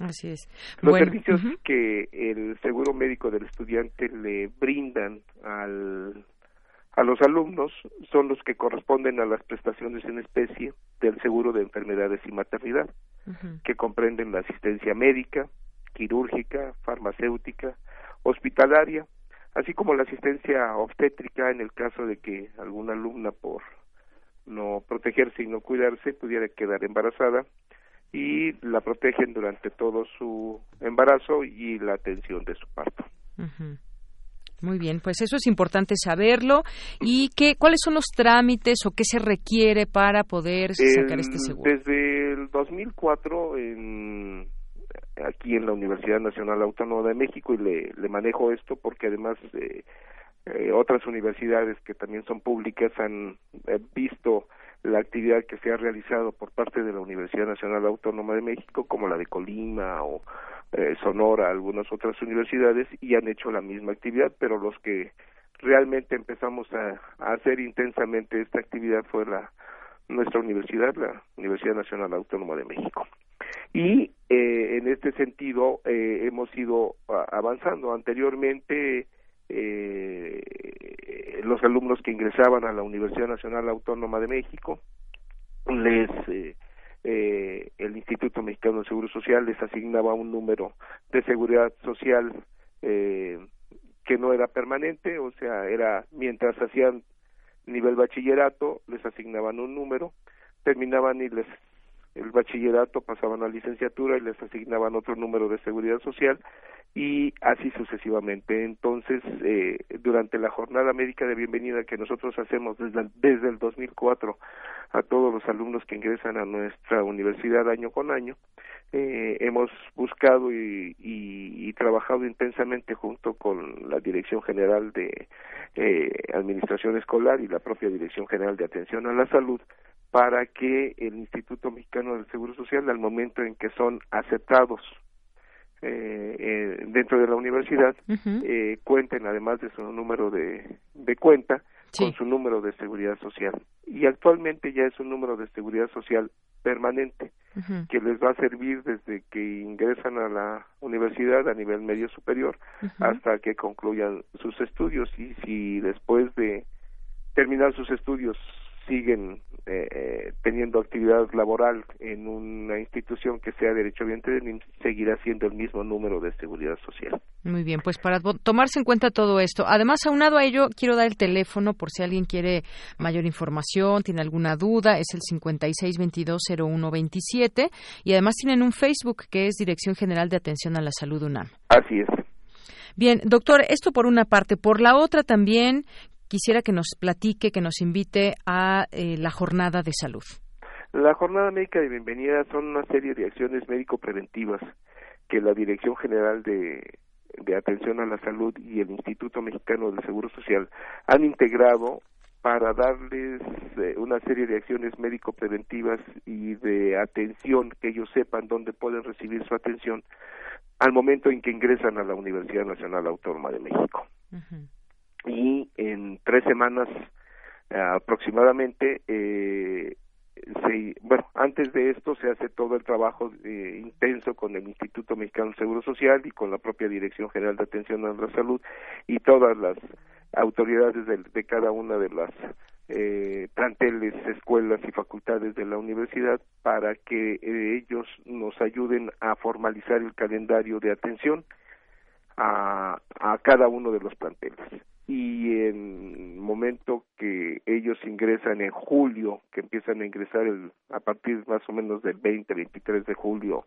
Así es. Los servicios que el seguro médico del estudiante le brindan al, a los alumnos son los que corresponden a las prestaciones en especie del seguro de enfermedades y maternidad, que comprenden la asistencia médica, quirúrgica, farmacéutica, hospitalaria, así como la asistencia obstétrica en el caso de que alguna alumna por no protegerse y no cuidarse pudiera quedar embarazada y la protegen durante todo su embarazo y la atención de su parto. Muy bien, pues eso es importante saberlo. ¿Y qué, cuáles son los trámites o qué se requiere para poder sacar este seguro? Desde el 2004, en aquí en la Universidad Nacional Autónoma de México y le, manejo esto porque además eh, eh, otras universidades que también son públicas han eh, visto la actividad que se ha realizado por parte de la Universidad Nacional Autónoma de México como la de Colima o eh, Sonora, algunas otras universidades y han hecho la misma actividad, pero los que realmente empezamos a, a hacer intensamente esta actividad fue la nuestra universidad, la Universidad Nacional Autónoma de México y eh, en este sentido eh, hemos ido avanzando. Anteriormente eh, los alumnos que ingresaban a la Universidad Nacional Autónoma de México les eh, el Instituto Mexicano de Seguro Social les asignaba un número de seguridad social eh, que no era permanente, o sea, era mientras hacían nivel bachillerato, les asignaban un número, terminaban y les el bachillerato, pasaban a licenciatura y les asignaban otro número de seguridad social y así sucesivamente. Entonces, eh, durante la jornada médica de bienvenida que nosotros hacemos desde, desde el 2004 a todos los alumnos que ingresan a nuestra universidad año con año, eh, hemos buscado y, y, trabajado intensamente junto con la Dirección General de eh, Administración Escolar y la propia Dirección General de Atención a la Salud para que el Instituto Mexicano del Seguro Social, al momento en que son aceptados eh, eh, dentro de la universidad, eh, cuenten además de su número de, de cuenta con su número de seguridad social. Y actualmente ya es un número de seguridad social permanente que les va a servir desde que ingresan a la universidad a nivel medio superior hasta que concluyan sus estudios. Y si después de terminar sus estudios siguen eh, teniendo actividad laboral en una institución que sea derechohabiente del IMSS, seguirá siendo el mismo número de seguridad social. Muy bien, pues para tomarse en cuenta todo esto. Además, aunado a ello, quiero dar el teléfono por si alguien quiere mayor información, tiene alguna duda, es el 56220127 y además tienen un Facebook que es Dirección General de Atención a la Salud UNAM. Así es. Bien, doctor, esto por una parte. Por la otra también, quisiera que nos platique, que nos invite a eh, la jornada de salud. La jornada médica de bienvenida son una serie de acciones médico-preventivas que la Dirección General de, Atención a la Salud y el Instituto Mexicano del Seguro Social han integrado para darles eh, una serie de acciones médico-preventivas y de atención, que ellos sepan dónde pueden recibir su atención al momento en que ingresan a la Universidad Nacional Autónoma de México y en tres semanas eh, aproximadamente eh, se, bueno, antes de esto se hace todo el trabajo eh, intenso con el Instituto Mexicano de Seguro Social y con la propia Dirección General de Atención a la Salud y todas las autoridades de, cada una de las eh, planteles, escuelas y facultades de la universidad para que eh, ellos nos ayuden a formalizar el calendario de atención a, a cada uno de los planteles y en el momento que ellos ingresan en julio, que empiezan a ingresar el, a partir más o menos del 20, 23 de julio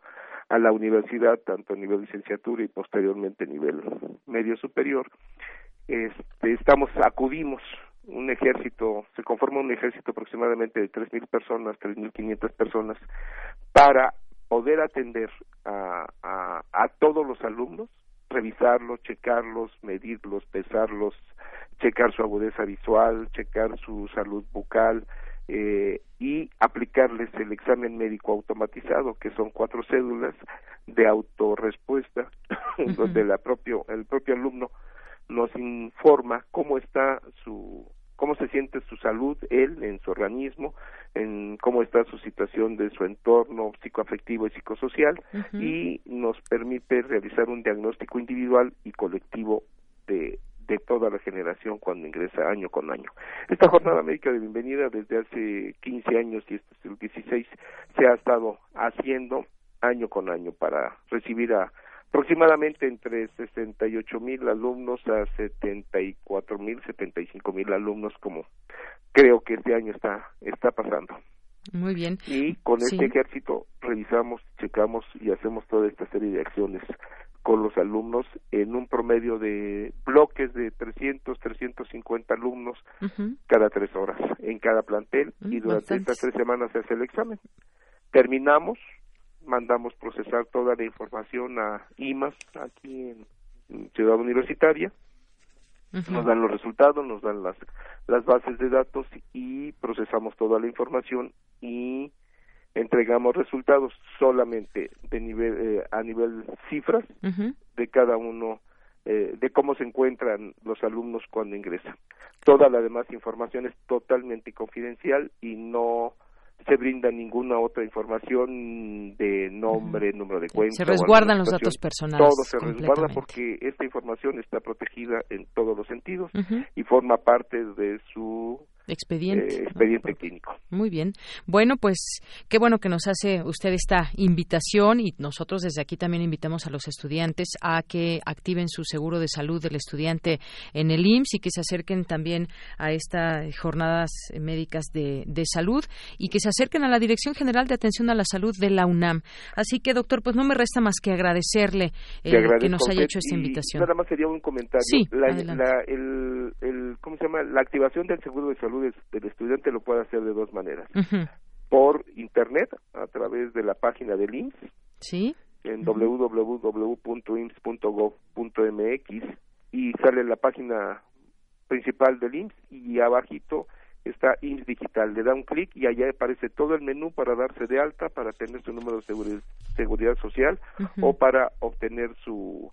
a la universidad, tanto a nivel licenciatura y posteriormente a nivel medio superior, este, estamos, acudimos un ejército, se conforma un ejército aproximadamente de 3.000 personas, 3.500 personas, para poder atender a, todos los alumnos revisarlos, checarlos, medirlos, pesarlos, checar su agudeza visual, checar su salud bucal eh, y aplicarles el examen médico automatizado, que son cuatro cédulas de autorrespuesta, *coughs* donde la propio, el propio alumno nos informa cómo está su cómo se siente su salud él en su organismo, en cómo está su situación de su entorno psicoafectivo y psicosocial y nos permite realizar un diagnóstico individual y colectivo de de toda la generación cuando ingresa año con año. Esta jornada médica de bienvenida desde hace 15 años y este es el 16 se ha estado haciendo año con año para recibir a aproximadamente entre 68 mil alumnos a 74 mil, 75 mil alumnos, como creo que este año está, está pasando. Muy bien. Y con este ejército revisamos, checamos y hacemos toda esta serie de acciones con los alumnos en un promedio de bloques de 300, 350 alumnos cada tres horas en cada plantel y mm, durante estas tres semanas se hace el examen. Terminamos, mandamos procesar toda la información a IMAS aquí en, Ciudad Universitaria, nos dan los resultados, nos dan las, las bases de datos y procesamos toda la información y entregamos resultados solamente de nivel eh, a nivel cifras de cada uno eh, de cómo se encuentran los alumnos cuando ingresan. Toda la demás información es totalmente confidencial y no se brinda ninguna otra información de nombre, número de cuenta. Se resguardan los datos personales. Todo se resguarda porque esta información está protegida en todos los sentidos y forma parte de su expediente. Eh, expediente clínico. Muy bien. Bueno, pues qué bueno que nos hace usted esta invitación y nosotros desde aquí también invitamos a los estudiantes a que activen su seguro de salud del estudiante en el IMSS y que se acerquen también a estas jornadas médicas de, salud y que se acerquen a la Dirección General de Atención a la Salud de la UNAM. Así que, doctor, pues no me resta más que agradecerle eh, que nos haya hecho esta invitación. Nada más sería un comentario. Sí, la, el, el, ¿cómo se llama? La activación del seguro de salud del estudiante lo puede hacer de dos maneras. Por internet, a través de la página del IMSS, ¿Sí? en www.ims.gov.mx y sale la página principal del IMSS y abajito está IMSS Digital. Le da un clic y allá aparece todo el menú para darse de alta, para tener su número de seguridad, social o para obtener su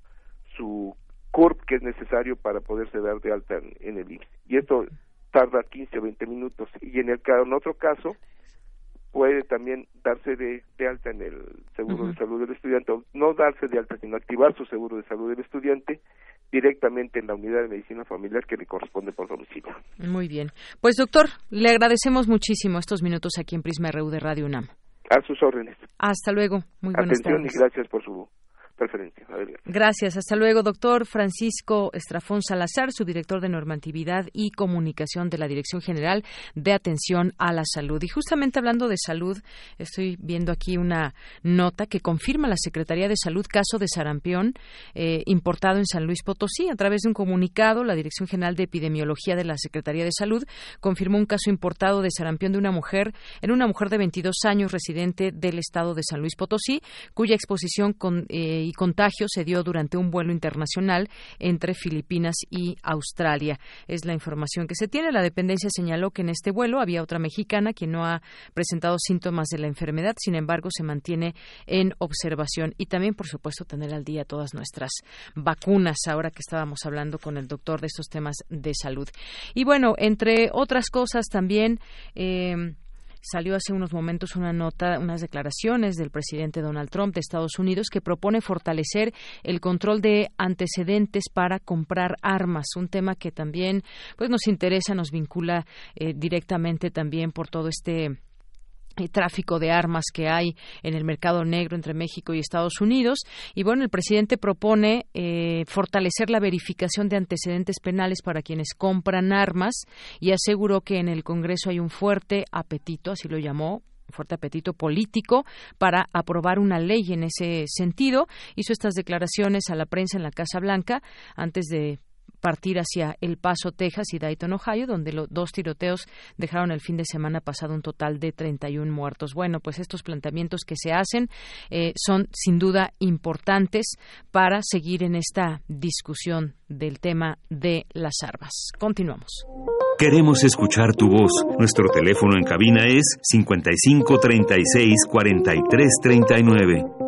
su CURP que es necesario para poderse dar de alta en, el IMSS. Y esto tarda 15 o 20 minutos y en el en otro caso puede también darse de, alta en el seguro de salud del estudiante, no darse de alta, sino activar su seguro de salud del estudiante directamente en la unidad de medicina familiar que le corresponde por domicilio. Muy bien. Pues doctor, le agradecemos muchísimo estos minutos aquí en Prisma RU de Radio UNAM. A sus órdenes. Hasta luego. Muy buenas Atención tardes. y gracias por su preferencia. Gracias. Hasta luego, doctor Francisco Estrafón Salazar, subdirector de normatividad y comunicación de la Dirección General de Atención a la Salud. Y justamente hablando de salud, estoy viendo aquí una nota que confirma la Secretaría de Salud caso de sarampión eh, importado en San Luis Potosí. A través de un comunicado, la Dirección General de Epidemiología de la Secretaría de Salud confirmó un caso importado de sarampión de una mujer en una mujer de 22 años residente del estado de San Luis Potosí, cuya exposición con eh, y contagio se dio durante un vuelo internacional entre Filipinas y Australia. Es la información que se tiene. La dependencia señaló que en este vuelo había otra mexicana quien no ha presentado síntomas de la enfermedad, sin embargo, se mantiene en observación y también, por supuesto, tener al día todas nuestras vacunas, ahora que estábamos hablando con el doctor de estos temas de salud. Y bueno, entre otras cosas también. Eh, Salió hace unos momentos una nota, unas declaraciones del presidente Donald Trump de Estados Unidos que propone fortalecer el control de antecedentes para comprar armas, un tema que también pues nos interesa, nos vincula eh, directamente también por todo este tráfico de armas que hay en el mercado negro entre México y Estados Unidos. Y bueno, el presidente propone eh, fortalecer la verificación de antecedentes penales para quienes compran armas y aseguró que en el Congreso hay un fuerte apetito, así lo llamó, fuerte apetito político para aprobar una ley en ese sentido. Hizo estas declaraciones a la prensa en la Casa Blanca antes de partir hacia El Paso, Texas y Dayton, Ohio, donde los dos tiroteos dejaron el fin de semana pasado un total de 31 muertos. Bueno, pues estos planteamientos que se hacen eh, son sin duda importantes para seguir en esta discusión del tema de las armas. Continuamos. Queremos escuchar tu voz. Nuestro teléfono en cabina es 55 36 43 39.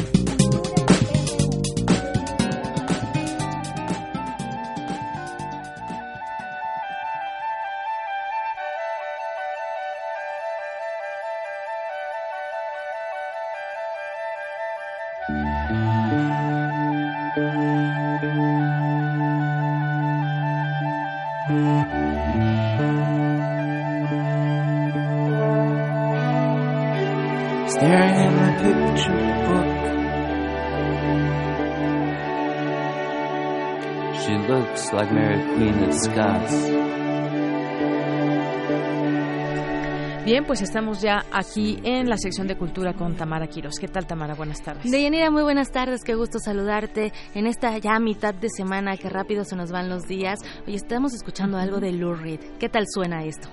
Bien, pues estamos ya aquí en la sección de cultura con Tamara Quiros. ¿Qué tal, Tamara? Buenas tardes. Deyanira, muy buenas tardes, qué gusto saludarte en esta ya mitad de semana, que rápido se nos van los días. Hoy estamos escuchando algo de Lou Reed. ¿Qué tal suena esto?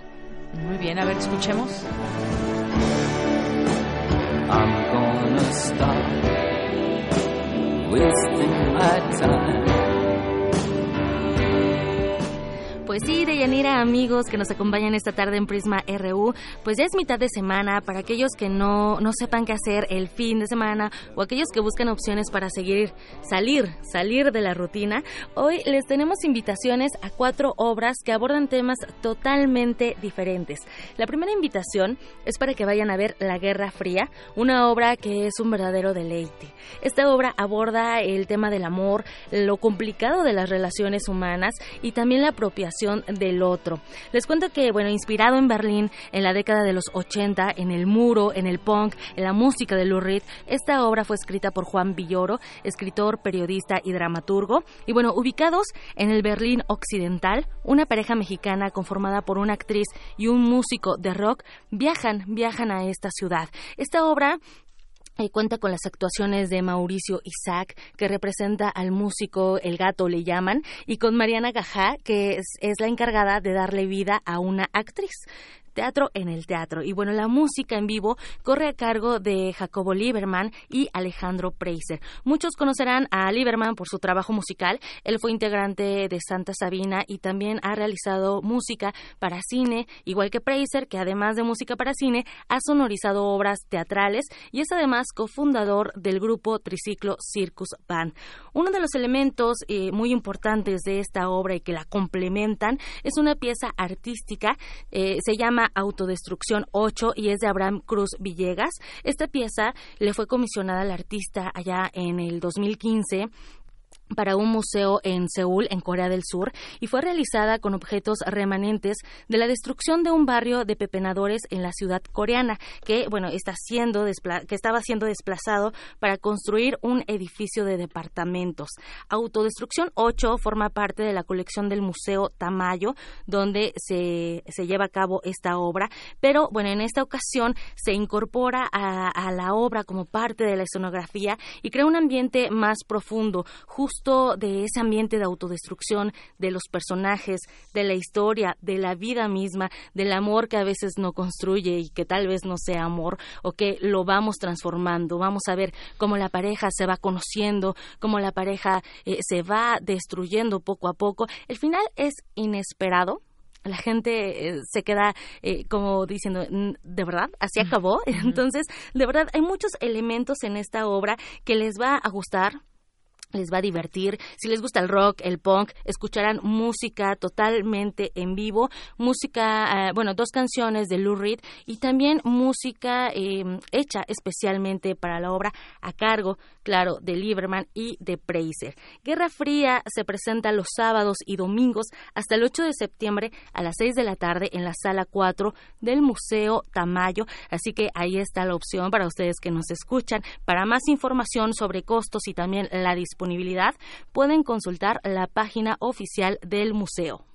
Muy bien, a ver, escuchemos. I'm gonna stop wasting my time. Pues sí, Deyanira, amigos que nos acompañan esta tarde en Prisma RU, pues ya es mitad de semana para aquellos que no, no sepan qué hacer el fin de semana o aquellos que buscan opciones para seguir, salir, salir de la rutina. Hoy les tenemos invitaciones a cuatro obras que abordan temas totalmente diferentes. La primera invitación es para que vayan a ver La Guerra Fría, una obra que es un verdadero deleite. Esta obra aborda el tema del amor, lo complicado de las relaciones humanas y también la apropiación del otro. Les cuento que, bueno, inspirado en Berlín en la década de los 80, en el muro, en el punk, en la música de Lou Reed, esta obra fue escrita por Juan Villoro, escritor, periodista y dramaturgo. Y bueno, ubicados en el Berlín occidental, una pareja mexicana conformada por una actriz y un músico de rock viajan, viajan a esta ciudad. Esta obra eh, cuenta con las actuaciones de Mauricio Isaac, que representa al músico El Gato, le llaman, y con Mariana Gajá, que es, es la encargada de darle vida a una actriz Teatro en el Teatro. Y bueno, la música en vivo corre a cargo de Jacobo Lieberman y Alejandro Preiser. Muchos conocerán a Lieberman por su trabajo musical. Él fue integrante de Santa Sabina y también ha realizado música para cine, igual que Preiser, que además de música para cine, ha sonorizado obras teatrales y es además cofundador del grupo Triciclo Circus Band. Uno de los elementos eh, muy importantes de esta obra y que la complementan es una pieza artística, eh, se llama Autodestrucción 8 y es de Abraham Cruz Villegas. Esta pieza le fue comisionada al artista allá en el 2015 para un museo en Seúl, en Corea del Sur, y fue realizada con objetos remanentes de la destrucción de un barrio de pepenadores en la ciudad coreana, que bueno está siendo que estaba siendo desplazado para construir un edificio de departamentos. Autodestrucción 8 forma parte de la colección del Museo Tamayo, donde se, se lleva a cabo esta obra, pero bueno en esta ocasión se incorpora a, a la obra como parte de la escenografía y crea un ambiente más profundo, justo de ese ambiente de autodestrucción de los personajes, de la historia, de la vida misma, del amor que a veces no construye y que tal vez no sea amor o que lo vamos transformando. Vamos a ver cómo la pareja se va conociendo, cómo la pareja eh, se va destruyendo poco a poco. El final es inesperado, la gente eh, se queda eh, como diciendo, ¿de verdad? ¿Así acabó? *laughs* Entonces, de verdad, hay muchos elementos en esta obra que les va a gustar, les va a divertir. Si les gusta el rock, el punk, escucharán música totalmente en vivo, música, eh, bueno, dos canciones de Lou Reed y también música em, hecha especialmente para la obra a cargo, claro, de Lieberman y de Preiser. Guerra Fría se presenta los sábados y domingos hasta el 8 de septiembre a las 6 de la tarde en la sala 4 del Museo Tamayo, así que ahí está la opción para ustedes que nos escuchan. Para más información sobre costos y también la disponibilidad pueden consultar la página oficial del museo.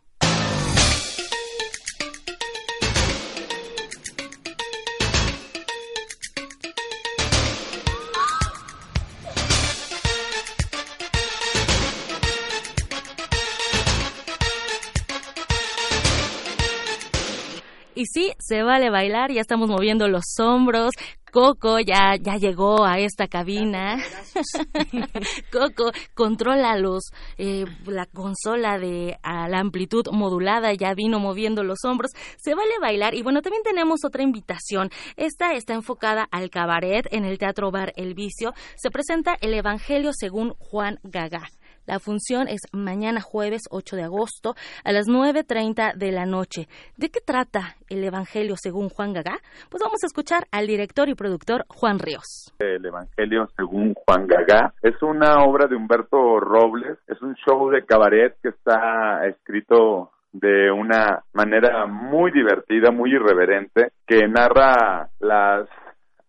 Y sí, se vale bailar, ya estamos moviendo los hombros, Coco ya, ya llegó a esta cabina. *laughs* Coco controla los, eh, la consola de a la amplitud modulada, ya vino moviendo los hombros. Se vale bailar. Y bueno, también tenemos otra invitación. Esta está enfocada al cabaret en el Teatro Bar El Vicio. Se presenta el Evangelio según Juan Gaga. La función es mañana jueves 8 de agosto a las 9.30 de la noche. ¿De qué trata el Evangelio según Juan Gagá? Pues vamos a escuchar al director y productor Juan Ríos. El Evangelio según Juan Gagá es una obra de Humberto Robles, es un show de cabaret que está escrito de una manera muy divertida, muy irreverente, que narra las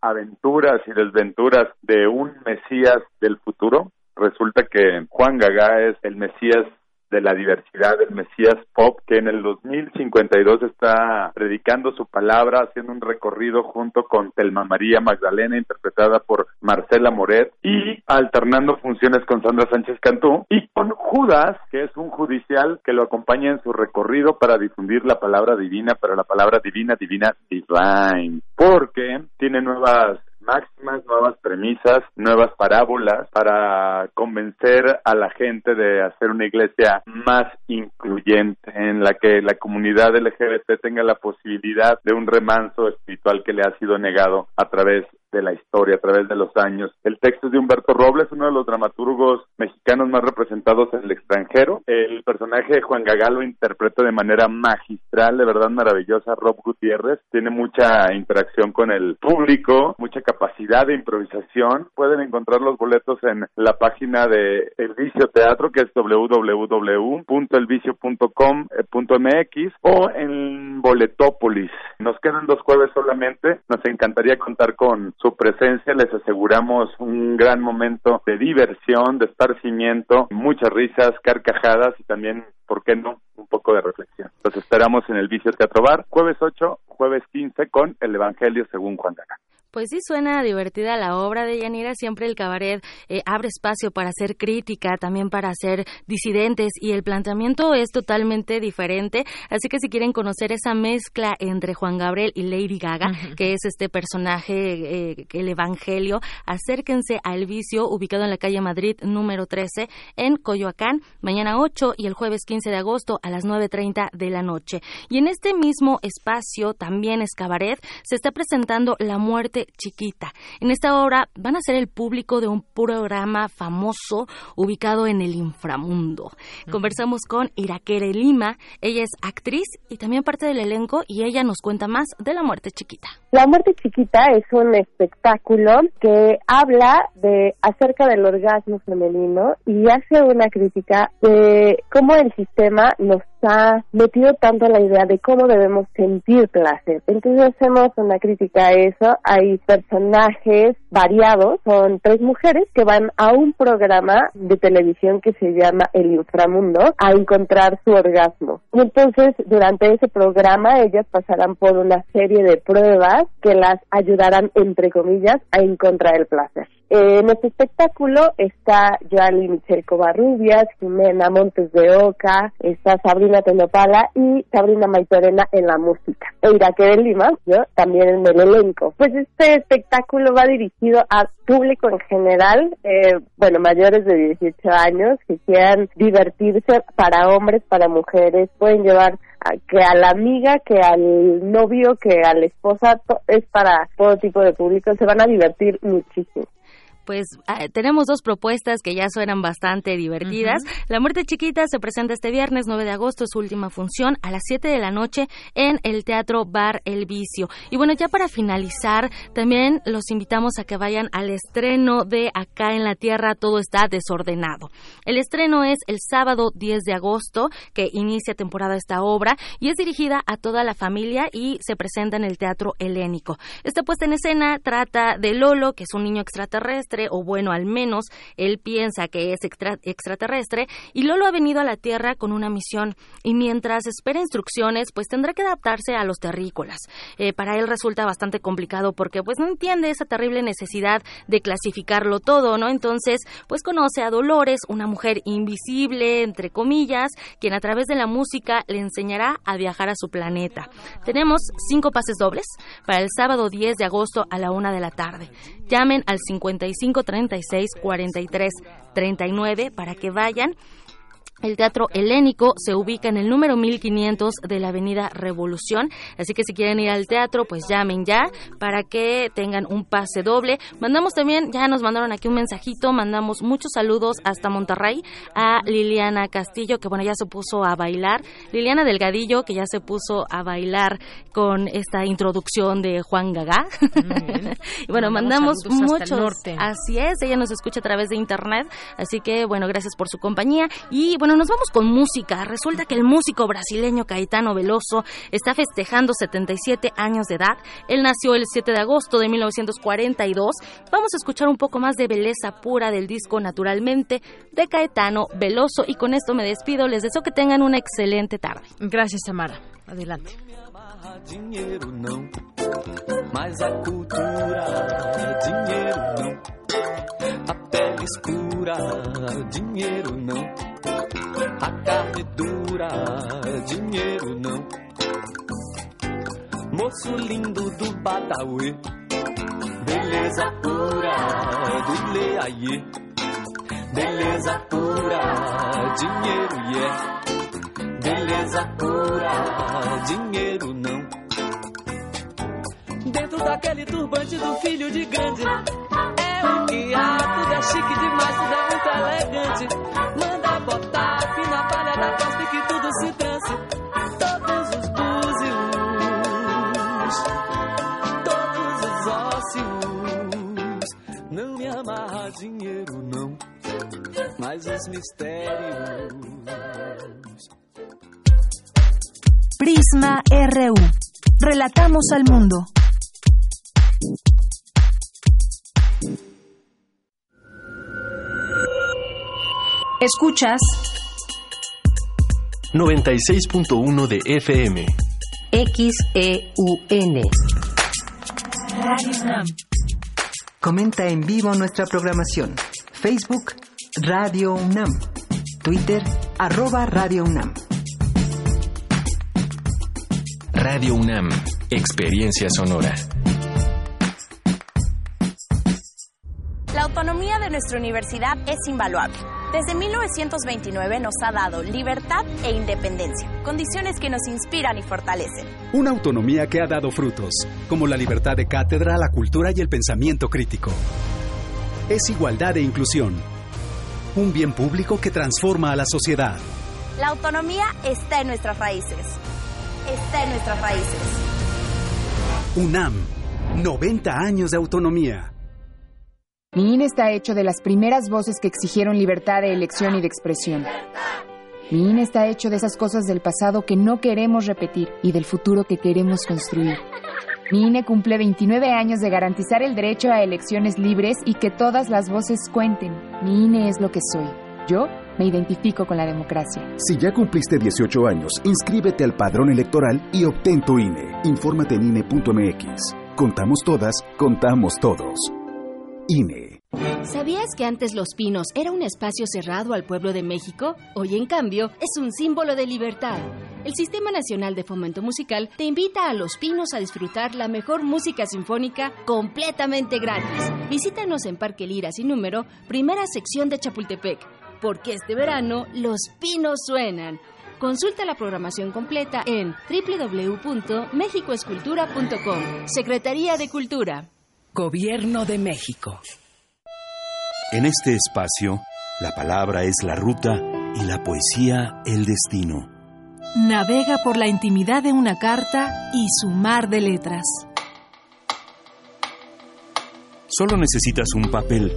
aventuras y desventuras de un Mesías del futuro, resulta que Juan Gagá es el Mesías de la diversidad, el Mesías Pop, que en el 2052 está predicando su palabra, haciendo un recorrido junto con Telma María Magdalena, interpretada por Marcela Moret, y alternando funciones con Sandra Sánchez Cantú, y con Judas, que es un judicial que lo acompaña en su recorrido para difundir la palabra divina, pero la palabra divina, divina, divine, porque tiene nuevas máximas, nuevas premisas, nuevas parábolas para convencer a la gente de hacer una iglesia más incluyente en la que la comunidad LGBT tenga la posibilidad de un remanso espiritual que le ha sido negado a través de la historia a través de los años. El texto es de Humberto Robles, uno de los dramaturgos mexicanos más representados en el extranjero. El personaje de Juan Gagá lo interpreta de manera magistral, de verdad maravillosa. Rob Gutiérrez tiene mucha interacción con el público, mucha capacidad de improvisación. Pueden encontrar los boletos en la página de El Vicio Teatro, que es www.elvicio.com.mx o en Boletópolis. Nos quedan dos jueves solamente. Nos encantaría contar con su presencia les aseguramos un gran momento de diversión, de esparcimiento, muchas risas, carcajadas y también, ¿por qué no?, un poco de reflexión. Los esperamos en el Vicio Teatro Bar, jueves 8, jueves 15 con el Evangelio según Juan Gana. Pues sí, suena divertida la obra de Yanira. Siempre el cabaret eh, abre espacio para hacer crítica, también para hacer disidentes y el planteamiento es totalmente diferente. Así que si quieren conocer esa mezcla entre Juan Gabriel y Lady Gaga, que es este personaje, eh, el Evangelio, acérquense al vicio ubicado en la calle Madrid número 13 en Coyoacán, mañana 8 y el jueves 15 de agosto a las 9.30 de la noche. Y en este mismo espacio, también es cabaret, se está presentando La Muerte chiquita. En esta obra van a ser el público de un programa famoso ubicado en el inframundo. Conversamos con Iraquere Lima, ella es actriz y también parte del elenco y ella nos cuenta más de La muerte chiquita. La muerte chiquita es un espectáculo que habla de acerca del orgasmo femenino y hace una crítica de cómo el sistema nos ha metido tanto la idea de cómo debemos sentir placer. Entonces hacemos una crítica a eso. Hay personajes variados, son tres mujeres que van a un programa de televisión que se llama El Inframundo a encontrar su orgasmo. Y entonces durante ese programa ellas pasarán por una serie de pruebas que las ayudarán, entre comillas, a encontrar el placer. En este espectáculo está Joali Michelle Covarrubias, Jimena Montes de Oca, está Sabrina Tenopala y Sabrina Maitorena en la música. E Iraque de Lima, yo también en el elenco. Pues este espectáculo va dirigido a público en general, eh, bueno, mayores de 18 años que quieran divertirse para hombres, para mujeres, pueden llevar que a la amiga, que al novio, que a la esposa, es para todo tipo de público, se van a divertir muchísimo pues ah, tenemos dos propuestas que ya suenan bastante divertidas. La Muerte Chiquita se presenta este viernes 9 de agosto, su última función, a las 7 de la noche en el Teatro Bar El Vicio. Y bueno, ya para finalizar, también los invitamos a que vayan al estreno de Acá en la Tierra, todo está desordenado. El estreno es el sábado 10 de agosto, que inicia temporada esta obra, y es dirigida a toda la familia y se presenta en el Teatro Helénico. Esta puesta en escena trata de Lolo, que es un niño extraterrestre, o bueno, al menos él piensa que es extraterrestre, y Lolo ha venido a la Tierra con una misión, y mientras espera instrucciones, pues tendrá que adaptarse a los terrícolas. Eh, para él resulta bastante complicado porque pues no entiende esa terrible necesidad de clasificarlo todo, ¿no? Entonces, pues conoce a Dolores, una mujer invisible, entre comillas, quien a través de la música le enseñará a viajar a su planeta. Tenemos cinco pases dobles para el sábado 10 de agosto a la una de la tarde. Llamen al 55 36 43 39 para que vayan el Teatro Helénico se ubica en el número 1500 de la Avenida Revolución, así que si quieren ir al teatro, pues llamen ya para que tengan un pase doble. Mandamos también, ya nos mandaron aquí un mensajito, mandamos muchos saludos hasta Monterrey a Liliana Castillo, que bueno, ya se puso a bailar, Liliana Delgadillo, que ya se puso a bailar con esta introducción de Juan Gagá. *laughs* y bueno, mandamos, muchos. Así es, ella nos escucha a través de internet, así que bueno, gracias por su compañía y bueno, nos vamos con música. Resulta que el músico brasileño Caetano Veloso está festejando 77 años de edad. Él nació el 7 de agosto de 1942. Vamos a escuchar un poco más de belleza pura del disco Naturalmente de Caetano Veloso y con esto me despido. Les deseo que tengan una excelente tarde. Gracias, Tamara. Adelante. Escura, dinheiro não. A carne dura, dinheiro não. Moço lindo do Badawi, beleza pura do Leaie. Beleza pura, dinheiro yeah. Beleza pura, dinheiro não. Dentro daquele turbante do filho de grande que há, tudo é chique demais, tudo é muito elegante. Manda botar fina palha da costa e que tudo se transe. Todos os búzios, todos os ósseos. Não me amarra dinheiro, não, mas os mistérios. Prisma RU. Relatamos al mundo. Escuchas 96.1 de FM. XEUN. Radio Comenta en vivo nuestra programación. Facebook Radio UNAM. Twitter arroba Radio UNAM. Radio UNAM. Experiencia sonora. La autonomía de nuestra universidad es invaluable. Desde 1929 nos ha dado libertad e independencia, condiciones que nos inspiran y fortalecen. Una autonomía que ha dado frutos, como la libertad de cátedra, la cultura y el pensamiento crítico. Es igualdad e inclusión. Un bien público que transforma a la sociedad. La autonomía está en nuestras raíces. Está en nuestras raíces. UNAM, 90 años de autonomía. Mi INE está hecho de las primeras voces que exigieron libertad de elección y de expresión. Mi INE está hecho de esas cosas del pasado que no queremos repetir y del futuro que queremos construir. Mi INE cumple 29 años de garantizar el derecho a elecciones libres y que todas las voces cuenten. Mi INE es lo que soy. Yo me identifico con la democracia. Si ya cumpliste 18 años, inscríbete al padrón electoral y obtén tu INE. Infórmate en INE.mx. Contamos todas, contamos todos. INE. ¿Sabías que antes Los Pinos era un espacio cerrado al pueblo de México? Hoy, en cambio, es un símbolo de libertad. El Sistema Nacional de Fomento Musical te invita a Los Pinos a disfrutar la mejor música sinfónica completamente gratis. Visítanos en Parque Lira sin número, primera sección de Chapultepec, porque este verano Los Pinos suenan. Consulta la programación completa en www.mexicoescultura.com. Secretaría de Cultura. Gobierno de México. En este espacio, la palabra es la ruta y la poesía el destino. Navega por la intimidad de una carta y su mar de letras. Solo necesitas un papel,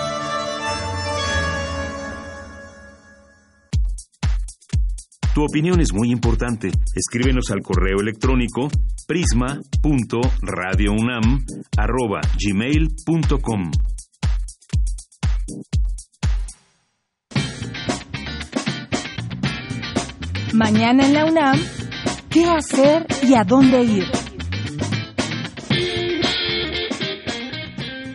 Tu opinión es muy importante. Escríbenos al correo electrónico prisma.radiounam@gmail.com. Mañana en la UNAM, ¿qué hacer y a dónde ir?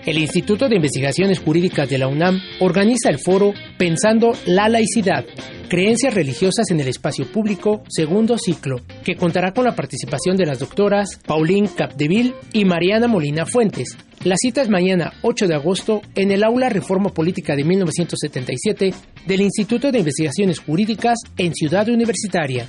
El Instituto de Investigaciones Jurídicas de la UNAM organiza el foro Pensando la laicidad, creencias religiosas en el espacio público, segundo ciclo, que contará con la participación de las doctoras Pauline Capdeville y Mariana Molina Fuentes. La cita es mañana 8 de agosto en el aula Reforma Política de 1977 del Instituto de Investigaciones Jurídicas en Ciudad Universitaria.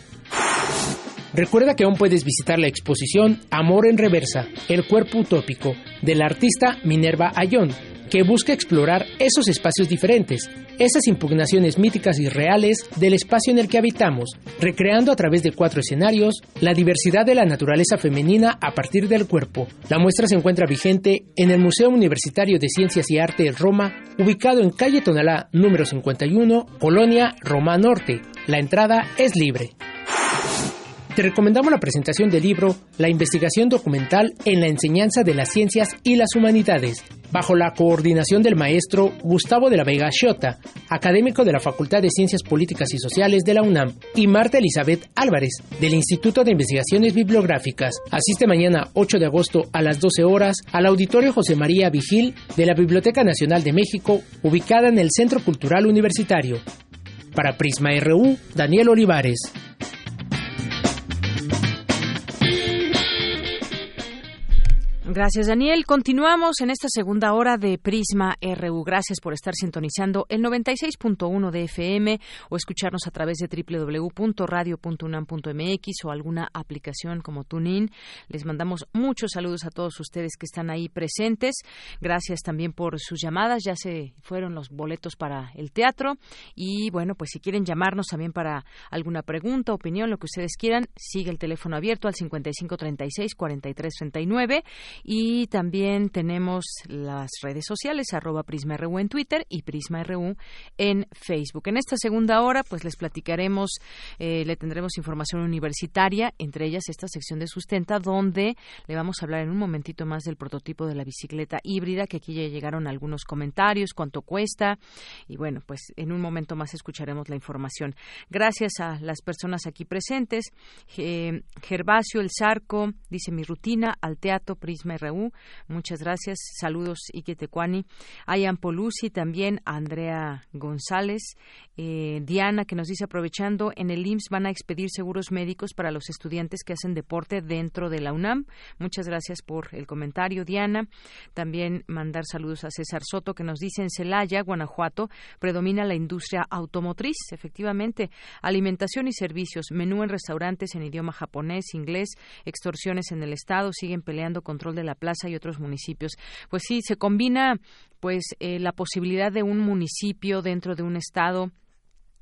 Recuerda que aún puedes visitar la exposición Amor en Reversa, el cuerpo utópico, del artista Minerva Ayón, que busca explorar esos espacios diferentes, esas impugnaciones míticas y reales del espacio en el que habitamos, recreando a través de cuatro escenarios la diversidad de la naturaleza femenina a partir del cuerpo. La muestra se encuentra vigente en el Museo Universitario de Ciencias y Arte de Roma, ubicado en calle Tonalá número 51, Colonia Roma Norte. La entrada es libre. Te recomendamos la presentación del libro La investigación documental en la enseñanza de las ciencias y las humanidades, bajo la coordinación del maestro Gustavo de la Vega Xota, académico de la Facultad de Ciencias Políticas y Sociales de la UNAM, y Marta Elizabeth Álvarez, del Instituto de Investigaciones Bibliográficas. Asiste mañana 8 de agosto a las 12 horas al Auditorio José María Vigil de la Biblioteca Nacional de México, ubicada en el Centro Cultural Universitario. Para Prisma RU, Daniel Olivares. Gracias, Daniel. Continuamos en esta segunda hora de Prisma RU. Gracias por estar sintonizando el 96.1 de FM o escucharnos a través de www.radio.unam.mx o alguna aplicación como TuneIn. Les mandamos muchos saludos a todos ustedes que están ahí presentes. Gracias también por sus llamadas. Ya se fueron los boletos para el teatro. Y bueno, pues si quieren llamarnos también para alguna pregunta, opinión, lo que ustedes quieran, sigue el teléfono abierto al 5536 4339 y también tenemos las redes sociales, arroba PrismaRU en Twitter y PrismaRU en Facebook. En esta segunda hora, pues les platicaremos, eh, le tendremos información universitaria, entre ellas esta sección de sustenta, donde le vamos a hablar en un momentito más del prototipo de la bicicleta híbrida, que aquí ya llegaron algunos comentarios, cuánto cuesta, y bueno, pues en un momento más escucharemos la información. Gracias a las personas aquí presentes, Gervasio El Zarco, dice mi rutina, al teatro Prisma RU, muchas gracias, saludos Ike Tecuani, Ayan Polusi también, Andrea González, eh, Diana que nos dice aprovechando, en el IMSS van a expedir seguros médicos para los estudiantes que hacen deporte dentro de la UNAM. Muchas gracias por el comentario, Diana. También mandar saludos a César Soto que nos dice en Celaya, Guanajuato, predomina la industria automotriz, efectivamente, alimentación y servicios, menú en restaurantes en idioma japonés, inglés, extorsiones en el estado, siguen peleando control de la plaza y otros municipios. Pues sí, se combina pues eh, la posibilidad de un municipio dentro de un estado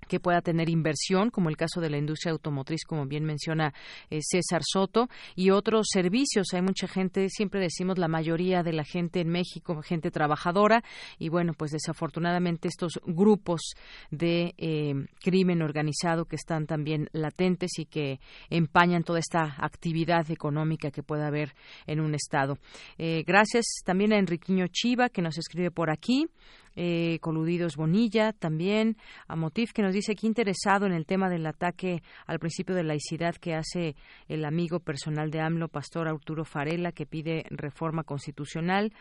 que pueda tener inversión, como el caso de la industria automotriz, como bien menciona eh, César Soto, y otros servicios. Hay mucha gente, siempre decimos la mayoría de la gente en México, gente trabajadora, y bueno, pues desafortunadamente estos grupos de eh, crimen organizado que están también latentes y que empañan toda esta actividad económica que pueda haber en un Estado. Eh, gracias también a Enriquiño Chiva, que nos escribe por aquí eh, Coludidos Bonilla también, a Motif que nos dice que interesado en el tema del ataque al principio de laicidad que hace el amigo personal de AMLO, Pastor Arturo Farela, que pide reforma constitucional.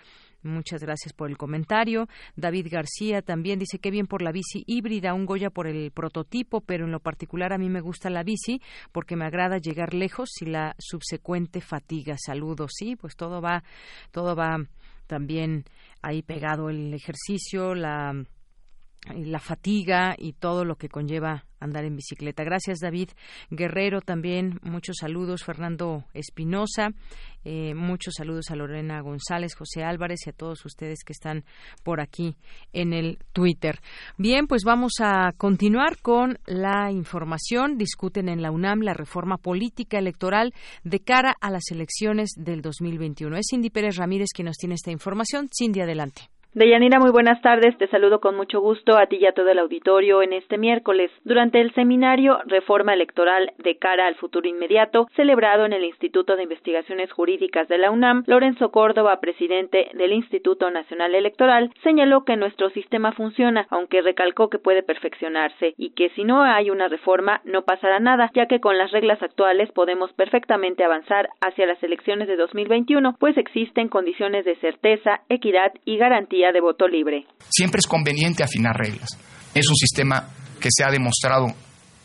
Muchas gracias por el comentario. David García también dice que bien por la bici híbrida, un Goya por el prototipo, pero en lo particular a mí me gusta la bici porque me agrada llegar lejos y la subsecuente fatiga. Saludos. Sí, pues todo va, todo va también ahí pegado el ejercicio, la, la fatiga y todo lo que conlleva andar en bicicleta. Gracias, David Guerrero, también muchos saludos. Fernando Espinosa, eh, muchos saludos a Lorena González, José Álvarez y a todos ustedes que están por aquí en el Twitter. Bien, pues vamos a continuar con la información. Discuten en la UNAM la reforma política electoral de cara a las elecciones del 2021. Es Cindy Pérez Ramírez quien nos tiene esta información. Cindy, adelante. Deyanira, muy buenas tardes. Te saludo con mucho gusto a ti y a todo el auditorio en este miércoles. Durante el seminario Reforma Electoral de cara al futuro inmediato, celebrado en el Instituto de Investigaciones Jurídicas de la UNAM, Lorenzo Córdoba, presidente del Instituto Nacional Electoral, señaló que nuestro sistema funciona, aunque recalcó que puede perfeccionarse y que si no hay una reforma no pasará nada, ya que con las reglas actuales podemos perfectamente avanzar hacia las elecciones de 2021, pues existen condiciones de certeza, equidad y garantía de voto libre. Siempre es conveniente afinar reglas. Es un sistema que se ha demostrado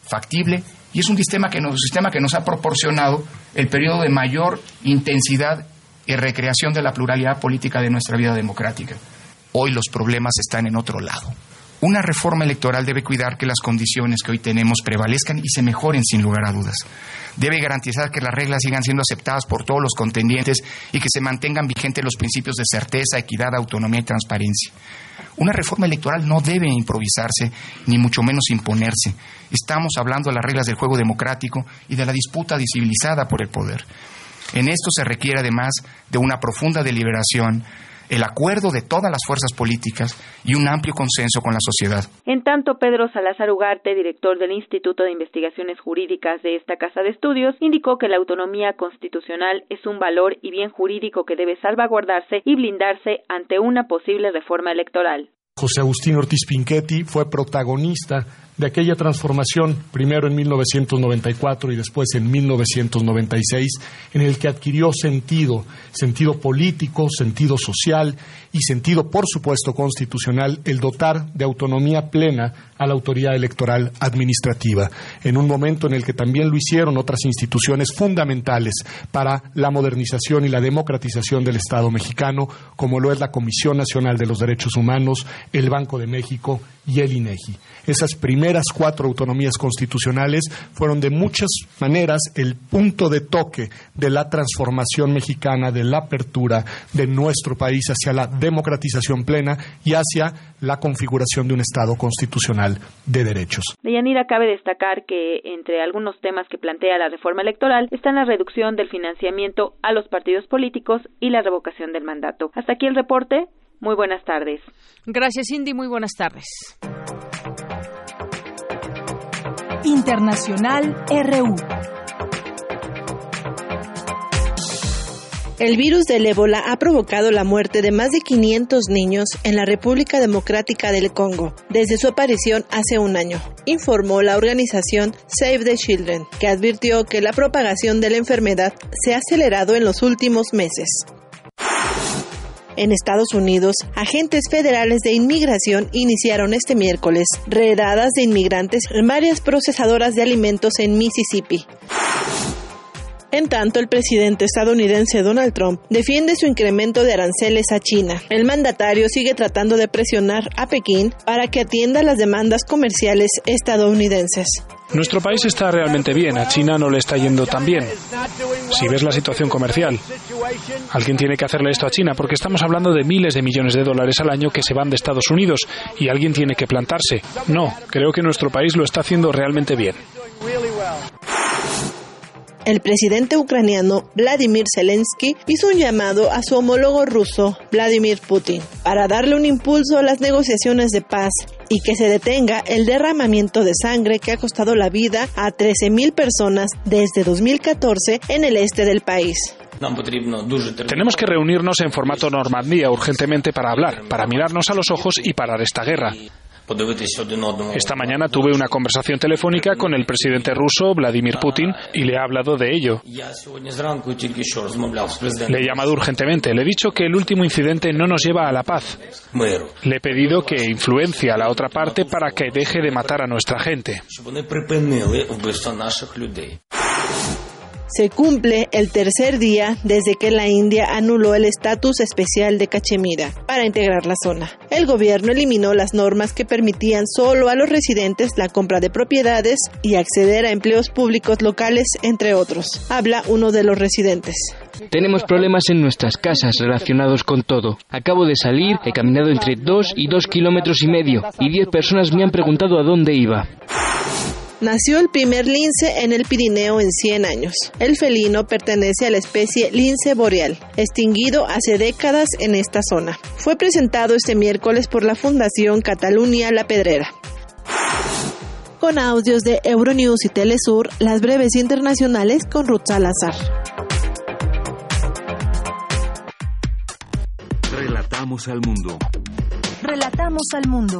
factible y es un sistema que nos, sistema que nos ha proporcionado el periodo de mayor intensidad y recreación de la pluralidad política de nuestra vida democrática. Hoy los problemas están en otro lado. Una reforma electoral debe cuidar que las condiciones que hoy tenemos prevalezcan y se mejoren sin lugar a dudas. Debe garantizar que las reglas sigan siendo aceptadas por todos los contendientes y que se mantengan vigentes los principios de certeza, equidad, autonomía y transparencia. Una reforma electoral no debe improvisarse, ni mucho menos imponerse. Estamos hablando de las reglas del juego democrático y de la disputa civilizada por el poder. En esto se requiere además de una profunda deliberación el acuerdo de todas las fuerzas políticas y un amplio consenso con la sociedad. En tanto, Pedro Salazar Ugarte, director del Instituto de Investigaciones Jurídicas de esta Casa de Estudios, indicó que la autonomía constitucional es un valor y bien jurídico que debe salvaguardarse y blindarse ante una posible reforma electoral. José Agustín Ortiz Pinchetti fue protagonista de aquella transformación, primero en 1994 y después en 1996, en el que adquirió sentido, sentido político, sentido social y sentido, por supuesto, constitucional, el dotar de autonomía plena a la autoridad electoral administrativa, en un momento en el que también lo hicieron otras instituciones fundamentales para la modernización y la democratización del Estado mexicano, como lo es la Comisión Nacional de los Derechos Humanos, el Banco de México y el INEGI. Esas primeras cuatro autonomías constitucionales fueron de muchas maneras el punto de toque de la transformación mexicana, de la apertura de nuestro país hacia la democratización plena y hacia la configuración de un Estado constitucional de derechos. Deyanira, cabe destacar que entre algunos temas que plantea la reforma electoral están la reducción del financiamiento a los partidos políticos y la revocación del mandato. Hasta aquí el reporte. Muy buenas tardes. Gracias, Cindy. Muy buenas tardes. Internacional RU. El virus del ébola ha provocado la muerte de más de 500 niños en la República Democrática del Congo desde su aparición hace un año, informó la organización Save the Children, que advirtió que la propagación de la enfermedad se ha acelerado en los últimos meses. En Estados Unidos, agentes federales de inmigración iniciaron este miércoles redadas de inmigrantes en varias procesadoras de alimentos en Mississippi. En tanto, el presidente estadounidense Donald Trump defiende su incremento de aranceles a China. El mandatario sigue tratando de presionar a Pekín para que atienda las demandas comerciales estadounidenses. Nuestro país está realmente bien, a China no le está yendo tan bien. Si ves la situación comercial, alguien tiene que hacerle esto a China porque estamos hablando de miles de millones de dólares al año que se van de Estados Unidos y alguien tiene que plantarse. No, creo que nuestro país lo está haciendo realmente bien. El presidente ucraniano Vladimir Zelensky hizo un llamado a su homólogo ruso Vladimir Putin para darle un impulso a las negociaciones de paz y que se detenga el derramamiento de sangre que ha costado la vida a 13.000 personas desde 2014 en el este del país. Tenemos que reunirnos en formato Normandía urgentemente para hablar, para mirarnos a los ojos y parar esta guerra. Esta mañana tuve una conversación telefónica con el presidente ruso Vladimir Putin y le he hablado de ello. Le he llamado urgentemente, le he dicho que el último incidente no nos lleva a la paz. Le he pedido que influencie a la otra parte para que deje de matar a nuestra gente. Se cumple el tercer día desde que la India anuló el estatus especial de Cachemira para integrar la zona. El gobierno eliminó las normas que permitían solo a los residentes la compra de propiedades y acceder a empleos públicos locales, entre otros. Habla uno de los residentes. Tenemos problemas en nuestras casas relacionados con todo. Acabo de salir, he caminado entre dos y dos kilómetros y medio y diez personas me han preguntado a dónde iba. Nació el primer lince en el Pirineo en 100 años. El felino pertenece a la especie lince boreal, extinguido hace décadas en esta zona. Fue presentado este miércoles por la Fundación Cataluña La Pedrera. Con audios de Euronews y Telesur, las breves internacionales con Ruth Salazar. Relatamos al mundo. Relatamos al mundo.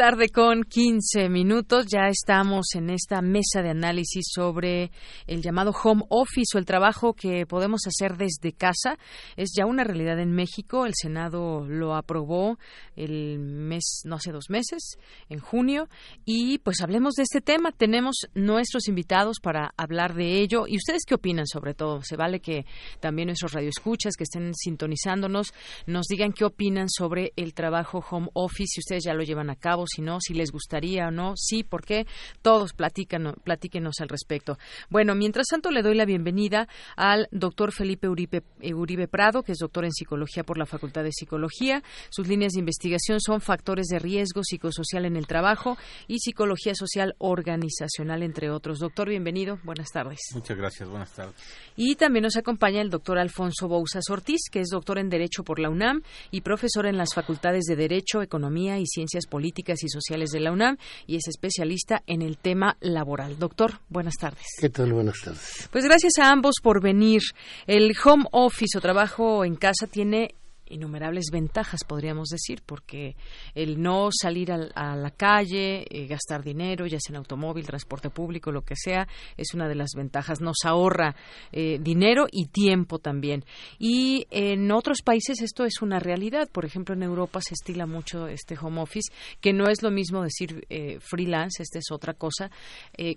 Tarde con 15 minutos. Ya estamos en esta mesa de análisis sobre el llamado home office o el trabajo que podemos hacer desde casa. Es ya una realidad en México. El Senado lo aprobó el mes, no hace dos meses, en junio. Y pues hablemos de este tema. Tenemos nuestros invitados para hablar de ello. ¿Y ustedes qué opinan sobre todo? Se vale que también nuestros radioescuchas que estén sintonizándonos nos digan qué opinan sobre el trabajo home office, si ustedes ya lo llevan a cabo, si no, si les gustaría o no, sí, ¿por qué? Todos platican, platíquenos al respecto. Bueno, mientras tanto le doy la bienvenida al doctor Felipe Uribe, Uribe Prado, que es doctor en psicología por la Facultad de Psicología. Sus líneas de investigación son factores de riesgo psicosocial en el trabajo y psicología social organizacional, entre otros. Doctor, bienvenido. Buenas tardes. Muchas gracias. Buenas tardes. Y también nos acompaña el doctor Alfonso Bouzas Ortiz, que es doctor en Derecho por la UNAM y profesor en las facultades de Derecho, Economía y Ciencias Políticas y Sociales de la UNAM y es especialista en el tema laboral. Doctor, buenas tardes. ¿Qué tal? Buenas tardes. Pues gracias a ambos por venir. El home office o trabajo en casa tiene innumerables ventajas, podríamos decir, porque el no salir a, la calle, eh, gastar dinero, ya sea en automóvil, transporte público, lo que sea, es una de las ventajas. Nos ahorra eh, dinero y tiempo también. Y en otros países esto es una realidad. Por ejemplo, en Europa se estila mucho este home office, que no es lo mismo decir eh, freelance, esta es otra cosa.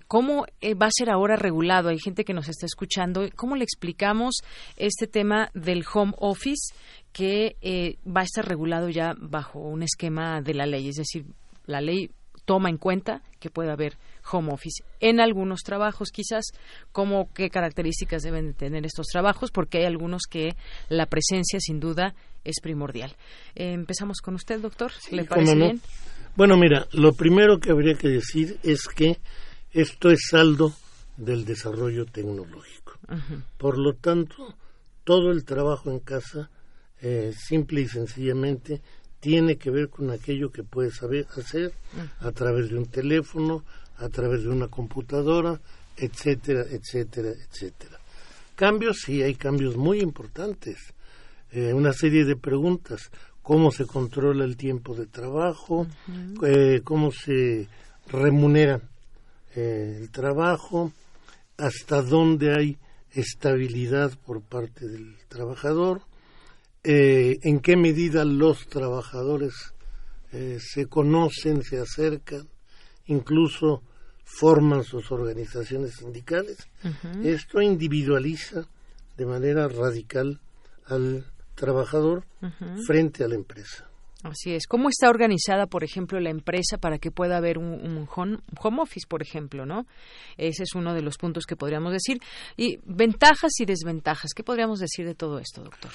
¿Cómo va a ser ahora regulado? Hay gente que nos está escuchando. ¿Cómo le explicamos este tema del home office? Que eh, va a estar regulado ya bajo un esquema de la ley, es decir, la ley toma en cuenta que puede haber home office en algunos trabajos. Quizás como qué características deben tener estos trabajos porque hay algunos que la presencia sin duda es primordial. Eh, empezamos con usted doctor le parece bien. Bueno mira lo primero que habría que decir es que esto es saldo del desarrollo tecnológico. Por lo tanto todo el trabajo en casa eh, simple y sencillamente tiene que ver con aquello que puedes saber hacer a través de un teléfono, a través de una computadora, etcétera, etcétera, etcétera. Cambios, sí, hay cambios muy importantes. Eh, una serie de preguntas. ¿Cómo se controla el tiempo de trabajo? Eh, ¿Cómo se remunera el trabajo? ¿Hasta dónde hay estabilidad por parte del trabajador? Eh, en qué medida los trabajadores eh, se conocen, se acercan, incluso forman sus organizaciones sindicales. Esto individualiza de manera radical al trabajador frente a la empresa. Así es. ¿Cómo está organizada, por ejemplo, la empresa para que pueda haber un, home, office, por ejemplo, no? Ese es uno de los puntos que podríamos decir. Y ventajas y desventajas. ¿Qué podríamos decir de todo esto, doctor?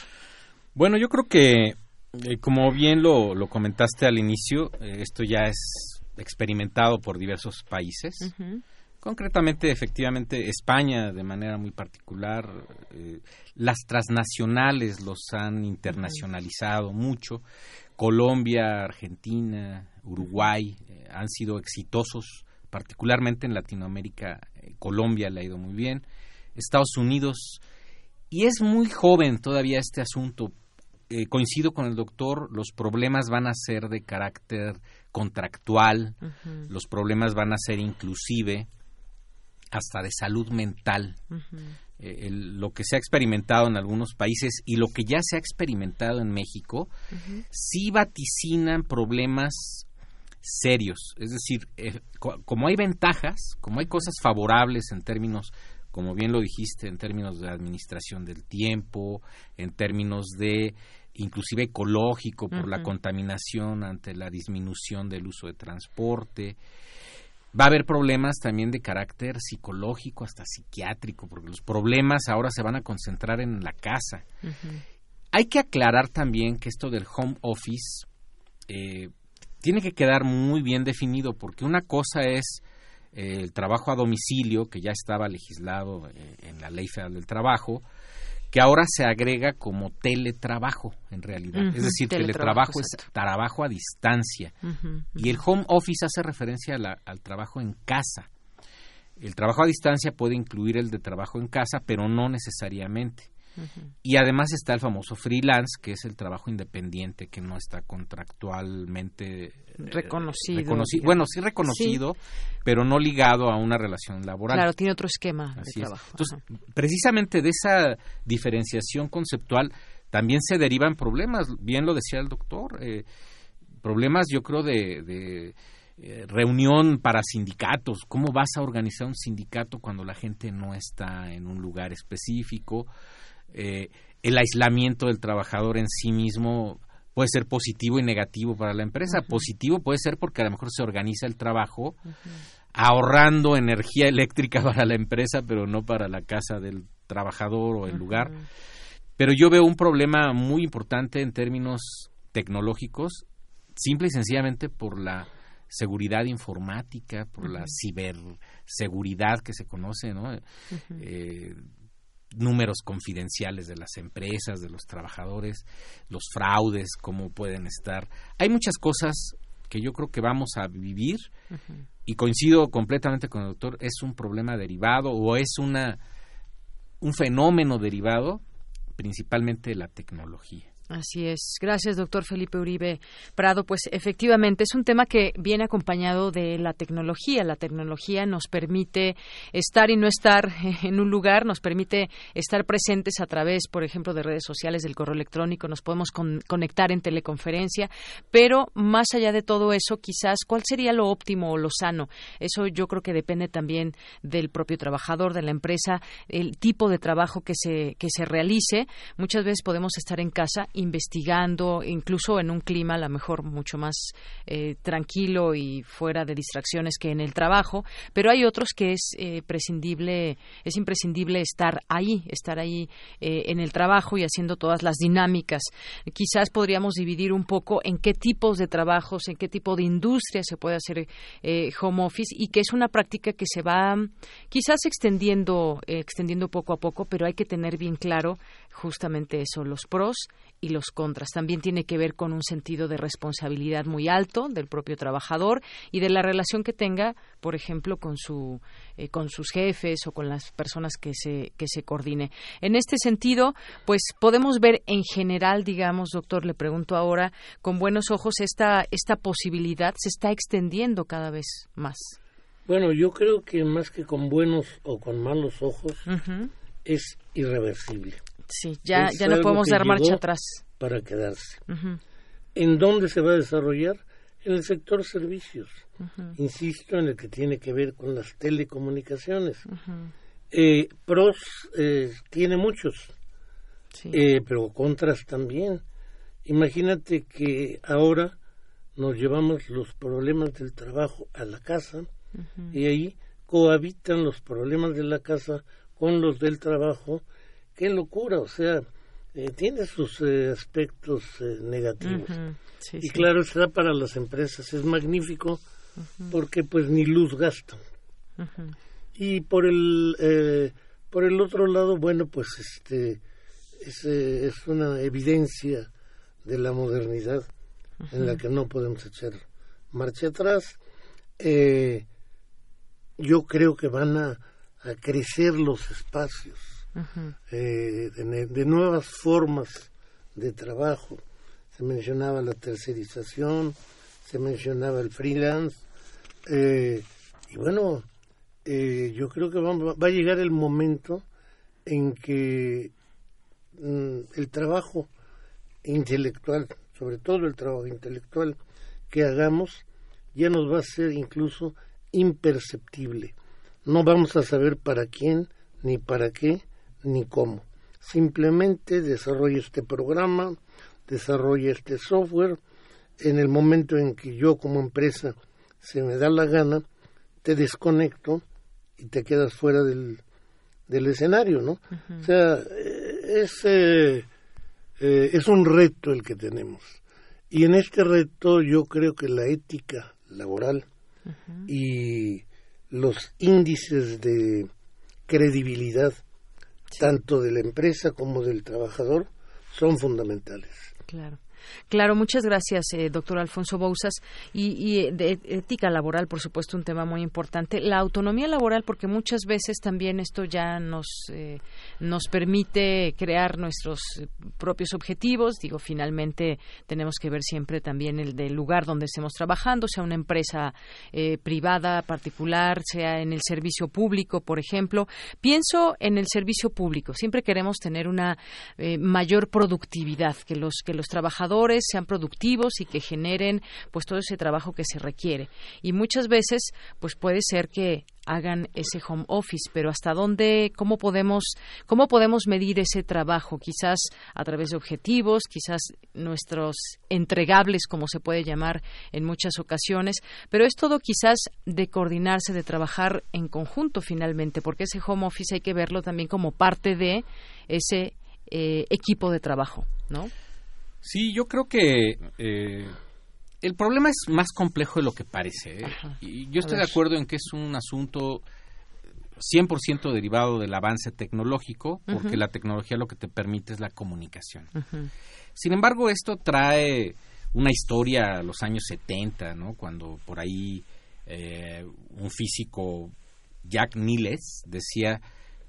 Bueno, yo creo que, eh, como bien lo, comentaste al inicio, eh, esto ya es experimentado por diversos países. Concretamente, efectivamente, España de manera muy particular, eh, las transnacionales los han internacionalizado mucho, Colombia, Argentina, Uruguay han sido exitosos, particularmente en Latinoamérica, Colombia le ha ido muy bien, Estados Unidos, y es muy joven todavía este asunto, eh, coincido con el doctor, los problemas van a ser de carácter contractual, los problemas van a ser inclusive hasta de salud mental. Eh, lo que se ha experimentado en algunos países y lo que ya se ha experimentado en México, sí vaticinan problemas serios. Es decir, eh, como hay ventajas, como hay cosas favorables en términos como bien lo dijiste, en términos de administración del tiempo, en términos de inclusive ecológico por la contaminación ante la disminución del uso de transporte. Va a haber problemas también de carácter psicológico, hasta psiquiátrico, porque los problemas ahora se van a concentrar en la casa. Hay que aclarar también que esto del home office eh, tiene que quedar muy bien definido, porque una cosa es eh, el trabajo a domicilio, que ya estaba legislado eh, en la Ley Federal del Trabajo, que ahora se agrega como teletrabajo en realidad. es decir, teletrabajo, es trabajo a distancia. Y el home office hace referencia al trabajo en casa. El trabajo a distancia puede incluir el de trabajo en casa, pero no necesariamente. Y además está el famoso freelance, que es el trabajo independiente que no está contractualmente eh, reconocido. bueno, sí reconocido, pero no ligado a una relación laboral. Claro, tiene otro esquema de trabajo. Entonces, precisamente de esa diferenciación conceptual también se derivan problemas, bien lo decía el doctor, eh, problemas yo creo de, eh, reunión para sindicatos, cómo vas a organizar un sindicato cuando la gente no está en un lugar específico, eh, el aislamiento del trabajador en sí mismo puede ser positivo y negativo para la empresa. Positivo puede ser porque a lo mejor se organiza el trabajo ahorrando energía eléctrica *laughs* para la empresa, pero no para la casa del trabajador o el lugar. Pero yo veo un problema muy importante en términos tecnológicos, simple y sencillamente por la seguridad informática, por la ciberseguridad que se conoce, ¿no? Números confidenciales de las empresas, de los trabajadores, los fraudes, cómo pueden estar. Hay muchas cosas que yo creo que vamos a vivir y coincido completamente con el doctor, es un problema derivado o es una un fenómeno derivado principalmente de la tecnología. Así es. Gracias, doctor Felipe Uribe Prado. Pues efectivamente es un tema que viene acompañado de la tecnología. La tecnología nos permite estar y no estar *laughs* en un lugar, nos permite estar presentes a través, por ejemplo, de redes sociales, del correo electrónico, nos podemos conectar en teleconferencia, pero más allá de todo eso, quizás, ¿cuál sería lo óptimo o lo sano? Eso yo creo que depende también del propio trabajador, de la empresa, el tipo de trabajo que se, que se realice. Muchas veces podemos estar en casa investigando, incluso en un clima a lo mejor mucho más eh, tranquilo y fuera de distracciones que en el trabajo, pero hay otros que es eh, prescindible, es imprescindible estar ahí, estar ahí eh, en el trabajo y haciendo todas las dinámicas. Quizás podríamos dividir un poco en qué tipos de trabajos, en qué tipo de industria se puede hacer home office y que es una práctica que se va quizás extendiendo, extendiendo poco a poco, pero hay que tener bien claro justamente eso, los pros y los contras. También tiene que ver con un sentido de responsabilidad muy alto del propio trabajador y de la relación que tenga, por ejemplo, con su eh, con sus jefes o con las personas que se que se coordine. En este sentido, pues podemos ver en general, digamos, doctor, le pregunto ahora con buenos ojos esta esta posibilidad se está extendiendo cada vez más. Bueno, yo creo que más que con buenos o con malos ojos es irreversible. Sí, ya, ya no podemos dar marcha atrás. Para quedarse. ¿En dónde se va a desarrollar? En el sector servicios. Insisto, en el que tiene que ver con las telecomunicaciones. eh, pros eh, tiene muchos, eh, pero contras también. Imagínate que ahora nos llevamos los problemas del trabajo a la casa y ahí cohabitan los problemas de la casa con los del trabajo qué locura, o sea, eh, tiene sus eh, aspectos eh, negativos. y claro, será para las empresas, es magnífico porque pues ni luz gastan. Y por el, por el otro lado, bueno, pues este es, es una evidencia de la modernidad en la que no podemos echar marcha atrás. yo creo que van a crecer los espacios eh, de, nuevas formas de trabajo. Se mencionaba la tercerización, se mencionaba el freelance. Eh, y bueno, eh, yo creo que va, a llegar el momento en que mm, el trabajo intelectual, sobre todo el trabajo intelectual que hagamos, ya nos va a ser incluso imperceptible. No vamos a saber para quién ni para qué, ni cómo. Simplemente desarrolla este programa, desarrolla este software. En el momento en que yo como empresa se me da la gana, te desconecto y te quedas fuera del, del escenario, ¿no? O sea, es, eh, eh, es un reto el que tenemos. Y en este reto yo creo que la ética laboral y los índices de credibilidad tanto de la empresa como del trabajador, son fundamentales. Claro. Claro, muchas gracias, eh, doctor Alfonso Bousas. Y, eh, de ética laboral, por supuesto, un tema muy importante. La autonomía laboral, porque muchas veces también esto ya nos, eh, nos permite crear nuestros propios objetivos. Digo, finalmente tenemos que ver siempre también el del lugar donde estemos trabajando, sea una empresa privada, particular, sea en el servicio público, por ejemplo. Pienso en el servicio público. Siempre queremos tener una mayor productividad, que los, que los trabajadores sean productivos y que generen pues todo ese trabajo que se requiere. Y muchas veces pues puede ser que hagan ese home office, pero hasta dónde, cómo podemos, cómo podemos medir ese trabajo, quizás a través de objetivos, quizás nuestros entregables, como se puede llamar en muchas ocasiones, pero es todo quizás de coordinarse, de trabajar en conjunto finalmente, porque ese home office hay que verlo también como parte de ese eh, equipo de trabajo, ¿no? Sí, yo creo que eh, el problema es más complejo de lo que parece. ¿eh? Y yo estoy de acuerdo en que es un asunto 100% derivado del avance tecnológico, porque la tecnología lo que te permite es la comunicación. Sin embargo, esto trae una historia a los años 70, ¿no? Cuando por ahí eh, un físico, Jack Niles, decía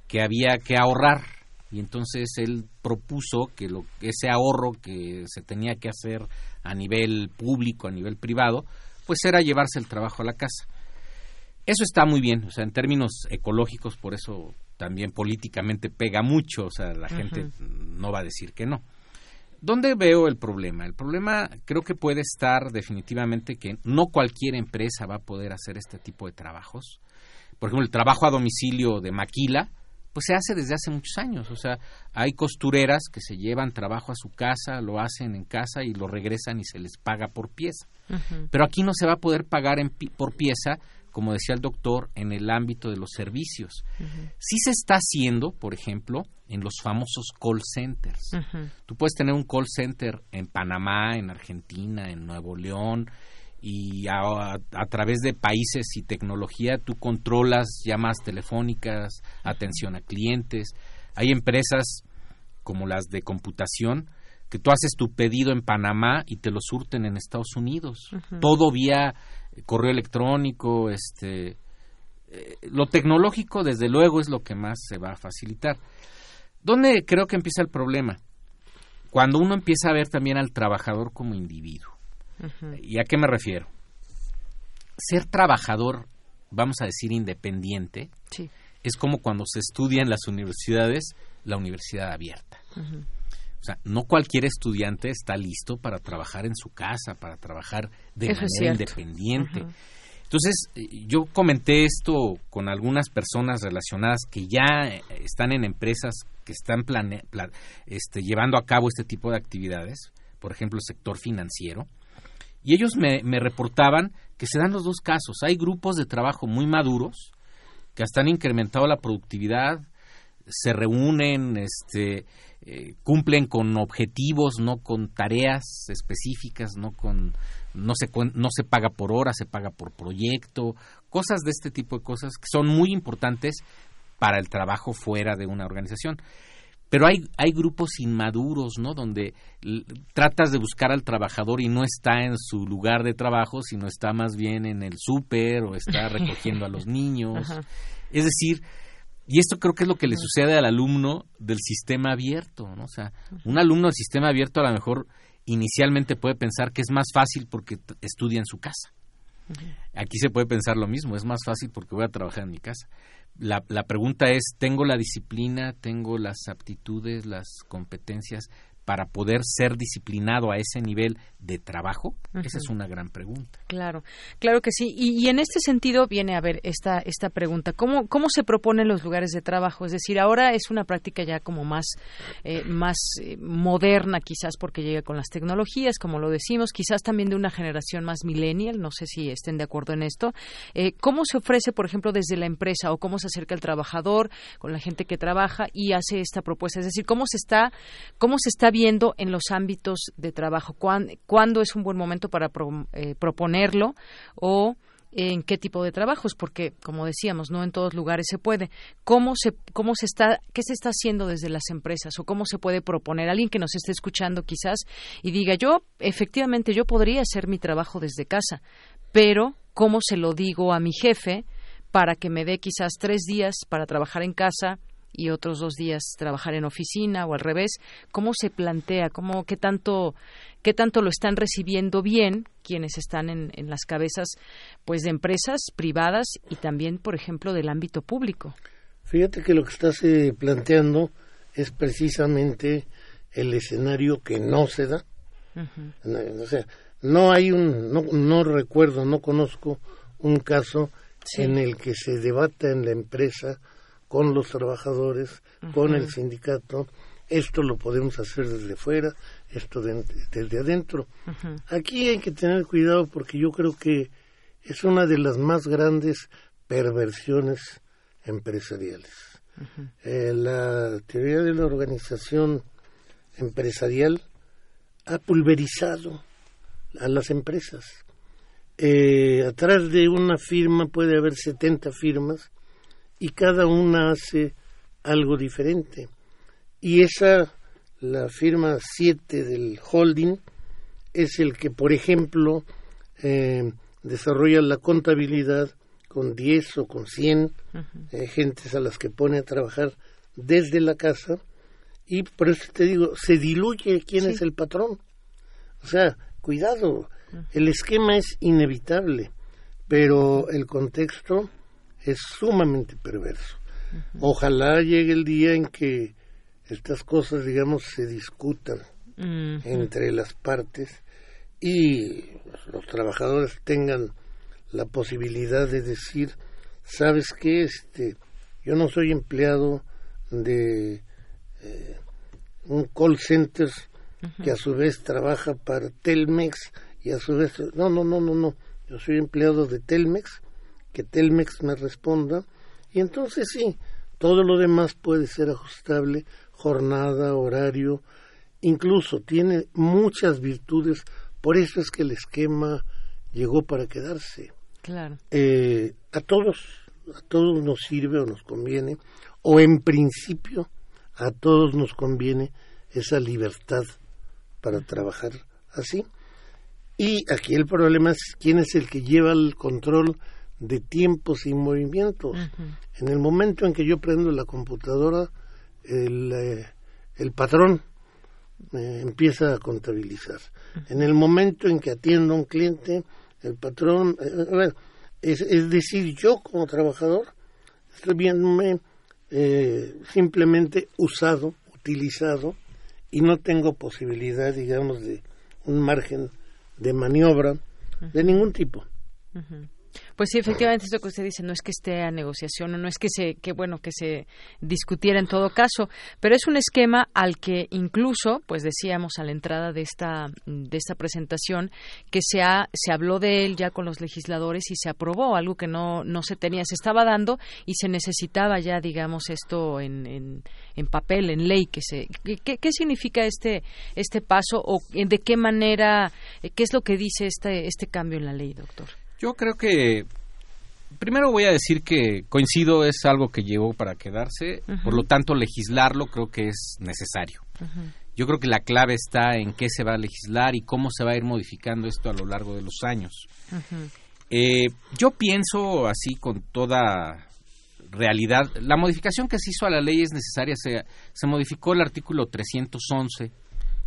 que había que ahorrar y entonces él propuso que lo, ese ahorro que se tenía que hacer a nivel público, a nivel privado, pues era llevarse el trabajo a la casa. Eso está muy bien, o sea, en términos ecológicos, por eso también políticamente pega mucho, o sea, la gente no va a decir que no. ¿Dónde veo el problema? El problema creo que puede estar definitivamente que no cualquier empresa va a poder hacer este tipo de trabajos. Por ejemplo, el trabajo a domicilio de maquila, pues se hace desde hace muchos años. O sea, hay costureras que se llevan trabajo a su casa, lo hacen en casa y lo regresan y se les paga por pieza. Pero aquí no se va a poder pagar por pieza, como decía el doctor, en el ámbito de los servicios. Sí se está haciendo, por ejemplo, en los famosos call centers. Tú puedes tener un call center en Panamá, en Argentina, en Nuevo León, y a, través de países y tecnología tú controlas llamadas telefónicas, atención a clientes. Hay empresas como las de computación que tú haces tu pedido en Panamá y te lo surten en Estados Unidos. Todo vía correo electrónico, este eh, lo tecnológico desde luego es lo que más se va a facilitar. ¿Dónde creo que empieza el problema? Cuando uno empieza a ver también al trabajador como individuo. ¿Y a qué me refiero? Ser trabajador, vamos a decir independiente, es como cuando se estudia en las universidades la universidad abierta. O sea, no cualquier estudiante está listo para trabajar en su casa, para trabajar de manera independiente. Entonces, eh, yo comenté esto con algunas personas relacionadas que ya eh, están en empresas que están este, llevando a cabo este tipo de actividades, por ejemplo, el sector financiero, y ellos me, me reportaban que se dan los dos casos. Hay grupos de trabajo muy maduros que hasta han incrementado la productividad, se reúnen, este, eh, cumplen con objetivos, no con tareas específicas, no con no se no se paga por hora, se paga por proyecto, cosas de este tipo de cosas que son muy importantes para el trabajo fuera de una organización. Pero hay, hay grupos inmaduros, ¿no? Donde tratas de buscar al trabajador y no está en su lugar de trabajo, sino está más bien en el súper o está *laughs* recogiendo a los niños. Es decir, y esto creo que es lo que le sucede al alumno del sistema abierto, ¿no? O sea, un alumno del sistema abierto a lo mejor inicialmente puede pensar que es más fácil porque estudia en su casa. Aquí se puede pensar lo mismo, es más fácil porque voy a trabajar en mi casa la, la pregunta es, ¿tengo la disciplina, tengo las aptitudes, las competencias para poder ser disciplinado a ese nivel de trabajo? Esa es una gran pregunta. Claro, claro que sí. Y, en este sentido viene a ver esta, esta pregunta. ¿Cómo, ¿Cómo se proponen los lugares de trabajo? Es decir, ahora es una práctica ya como más, eh, más eh, moderna quizás porque llega con las tecnologías, como lo decimos, quizás también de una generación más millennial, no sé si estén de acuerdo en esto. Eh, ¿Cómo se ofrece, por ejemplo, desde la empresa o cómo se acerca el trabajador con la gente que trabaja y hace esta propuesta? Es decir, ¿cómo se está, cómo se está viendo en los ámbitos de trabajo? ¿Cuándo, es un buen momento para eh, proponerlo o en qué tipo de trabajos? Porque, como decíamos, no en todos lugares se puede. ¿Cómo se, cómo se está, qué se está haciendo desde las empresas o cómo se puede proponer? Alguien que nos esté escuchando quizás y diga, yo, efectivamente, yo podría hacer mi trabajo desde casa, pero ¿cómo se lo digo a mi jefe para que me dé quizás tres días para trabajar en casa? y otros dos días trabajar en oficina o al revés, ¿cómo se plantea? ¿Cómo, qué, tanto, ¿Qué tanto lo están recibiendo bien quienes están en, en las cabezas pues de empresas privadas y también, por ejemplo, del ámbito público? Fíjate que lo que estás eh, planteando es precisamente el escenario que no se da. O sea, no hay un, no, no recuerdo, no conozco un caso en el que se debata en la empresa con los trabajadores, con el sindicato. Esto lo podemos hacer desde fuera, esto desde adentro. Aquí hay que tener cuidado porque yo creo que es una de las más grandes perversiones empresariales. Eh, la teoría de la organización empresarial ha pulverizado a las empresas. Eh, atrás de una firma puede haber 70 firmas y cada una hace algo diferente. Y esa, la firma 7 del holding, es el que, por ejemplo, eh, desarrolla la contabilidad con 10 o con 100 eh, gentes a las que pone a trabajar desde la casa. Y por eso te digo, se diluye quién es el patrón. O sea, cuidado, el esquema es inevitable, pero el contexto es sumamente perverso. Ojalá llegue el día en que estas cosas, digamos, se discutan entre las partes y los trabajadores tengan la posibilidad de decir, ¿sabes qué? Este, yo no soy empleado de eh, un call center que a su vez trabaja para Telmex y a su vez no no no no no. Yo soy empleado de Telmex que Telmex me responda. Y entonces sí todo lo demás puede ser ajustable jornada horario incluso tiene muchas virtudes por eso es que el esquema llegó para quedarse claro eh, a todos a todos nos sirve o nos conviene o en principio a todos nos conviene esa libertad para trabajar así. Y aquí el problema es quién es el que lleva el control de tiempos y movimientos. En el momento en que yo prendo la computadora, el, eh, el patrón eh, empieza a contabilizar. En el momento en que atiendo a un cliente, el patrón, eh, es, es, decir, yo como trabajador estoy viéndome simplemente usado, utilizado, y no tengo posibilidad, digamos, de un margen de maniobra de ningún tipo. Pues sí, efectivamente, eso que usted dice no es que esté a negociación no es que se, que bueno, que se discutiera en todo caso, pero es un esquema al que incluso, pues decíamos a la entrada de esta, de esta presentación, que se, ha, se habló de él ya con los legisladores y se aprobó, algo que no, no se tenía, se estaba dando y se necesitaba ya, digamos, esto en, en, papel, en ley. Que se, ¿qué, ¿Qué significa este, este paso o de qué manera, qué es lo que dice este, este cambio en la ley, doctor? Yo creo que primero voy a decir que coincido es algo que llegó para quedarse, por lo tanto legislarlo creo que es necesario. Yo creo que la clave está en qué se va a legislar y cómo se va a ir modificando esto a lo largo de los años. Eh, yo pienso así con toda realidad, la modificación que se hizo a la ley es necesaria, se, se modificó el artículo 311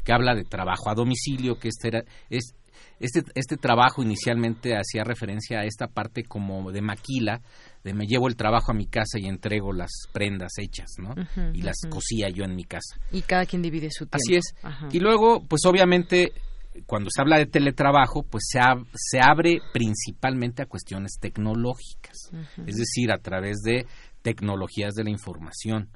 que habla de trabajo a domicilio, que este era, es, este, este trabajo inicialmente hacía referencia a esta parte como de maquila, de me llevo el trabajo a mi casa y entrego las prendas hechas, ¿no? y las cosía yo en mi casa. Y cada quien divide su tiempo. Así es. Y luego, pues obviamente, cuando se habla de teletrabajo, pues se, se abre principalmente a cuestiones tecnológicas, es decir, a través de tecnologías de la información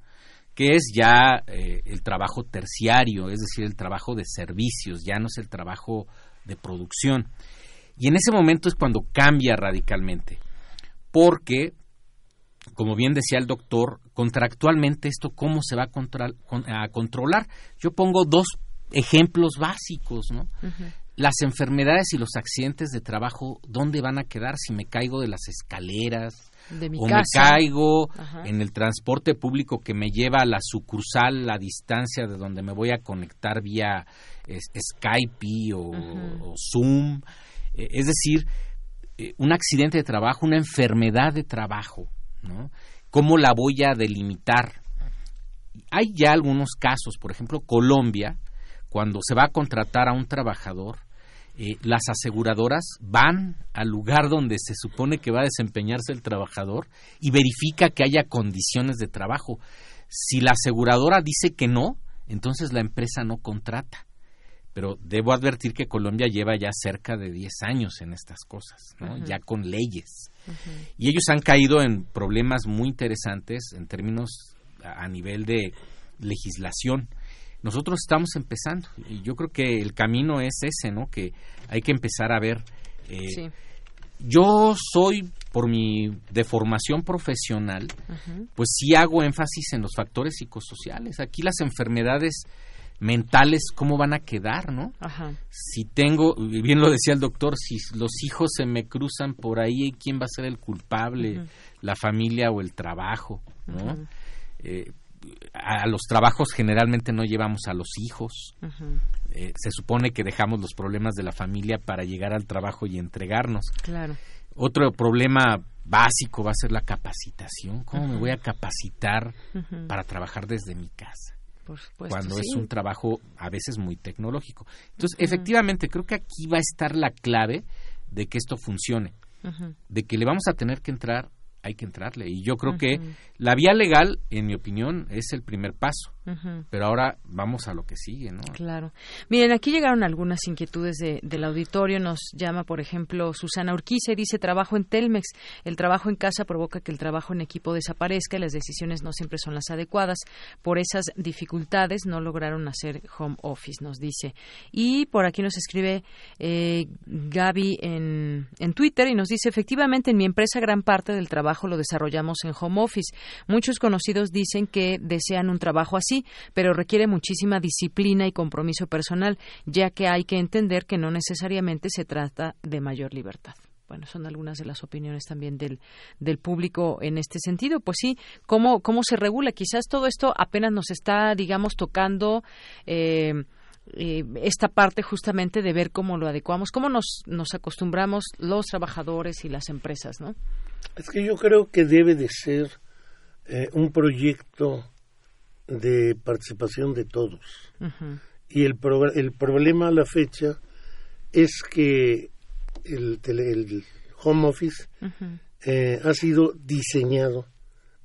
que es ya eh, el trabajo terciario, es decir, el trabajo de servicios, ya no es el trabajo de producción. Y en ese momento es cuando cambia radicalmente, porque, como bien decía el doctor, contractualmente esto cómo se va a, controlar. Yo pongo dos ejemplos básicos, ¿no? Las enfermedades y los accidentes de trabajo, ¿dónde van a quedar si me caigo de las escaleras? O me caigo en el transporte público que me lleva a la sucursal, la distancia de donde me voy a conectar vía Skype o, Zoom. E, es decir, eh, un accidente de trabajo, una enfermedad de trabajo, ¿no? ¿Cómo la voy a delimitar? Hay ya algunos casos, por ejemplo, Colombia, cuando se va a contratar a un trabajador, eh, las aseguradoras van al lugar donde se supone que va a desempeñarse el trabajador y verifica que haya condiciones de trabajo. Si la aseguradora dice que no, entonces la empresa no contrata pero debo advertir que Colombia lleva ya cerca de 10 años en estas cosas, ya con leyes. Y ellos han caído en problemas muy interesantes en términos a, nivel de legislación. Nosotros estamos empezando y yo creo que el camino es ese, ¿no? Que hay que empezar a ver. Eh, yo soy, por mi deformación profesional, pues sí hago énfasis en los factores psicosociales. Aquí las enfermedades mentales cómo van a quedar, ¿no? Si tengo, bien lo decía el doctor, si los hijos se me cruzan por ahí, ¿quién va a ser el culpable? ¿La familia o el trabajo? ¿no? Eh, a los trabajos generalmente no llevamos a los hijos. Eh, se supone que dejamos los problemas de la familia para llegar al trabajo y entregarnos. Claro. Otro problema básico va a ser la capacitación. ¿Cómo me voy a capacitar para trabajar desde mi casa? cuando es un trabajo a veces muy tecnológico. Entonces, efectivamente, creo que aquí va a estar la clave de que esto funcione, de que le vamos a tener que entrar hay que entrarle. Y yo creo que la vía legal, en mi opinión, es el primer paso. Pero ahora vamos a lo que sigue, ¿no? Claro. Miren, aquí llegaron algunas inquietudes de, del auditorio. Nos llama, por ejemplo, Susana Urquiza y dice, trabajo en Telmex. El trabajo en casa provoca que el trabajo en equipo desaparezca y las decisiones no siempre son las adecuadas. Por esas dificultades no lograron hacer home office, nos dice. Y por aquí nos escribe eh, Gaby en, en Twitter y nos dice, efectivamente, en mi empresa gran parte del trabajo lo desarrollamos en home office. Muchos conocidos dicen que desean un trabajo así pero requiere muchísima disciplina y compromiso personal, ya que hay que entender que no necesariamente se trata de mayor libertad bueno, son algunas de las opiniones también del, del público en este sentido. Pues sí, ¿cómo, cómo se regula? Quizás todo esto apenas nos está, digamos, tocando eh, eh, esta parte justamente de ver cómo lo adecuamos, cómo nos, nos acostumbramos los trabajadores y las empresas, ¿no? Es que yo creo que debe de ser eh, un proyecto de participación de todos. Y el, el problema a la fecha es que el, el home office eh, ha sido diseñado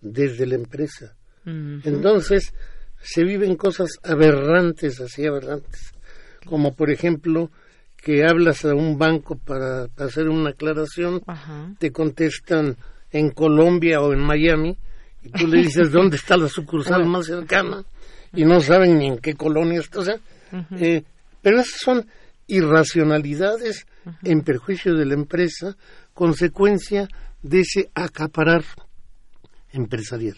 desde la empresa. Entonces, se viven cosas aberrantes, así aberrantes, como por ejemplo que hablas a un banco para, hacer una aclaración, te contestan en Colombia o en Miami, y tú le dices dónde está la sucursal más cercana y no saben ni en qué colonia está. O sea, eh, pero esas son irracionalidades en perjuicio de la empresa, consecuencia de ese acaparar empresarial.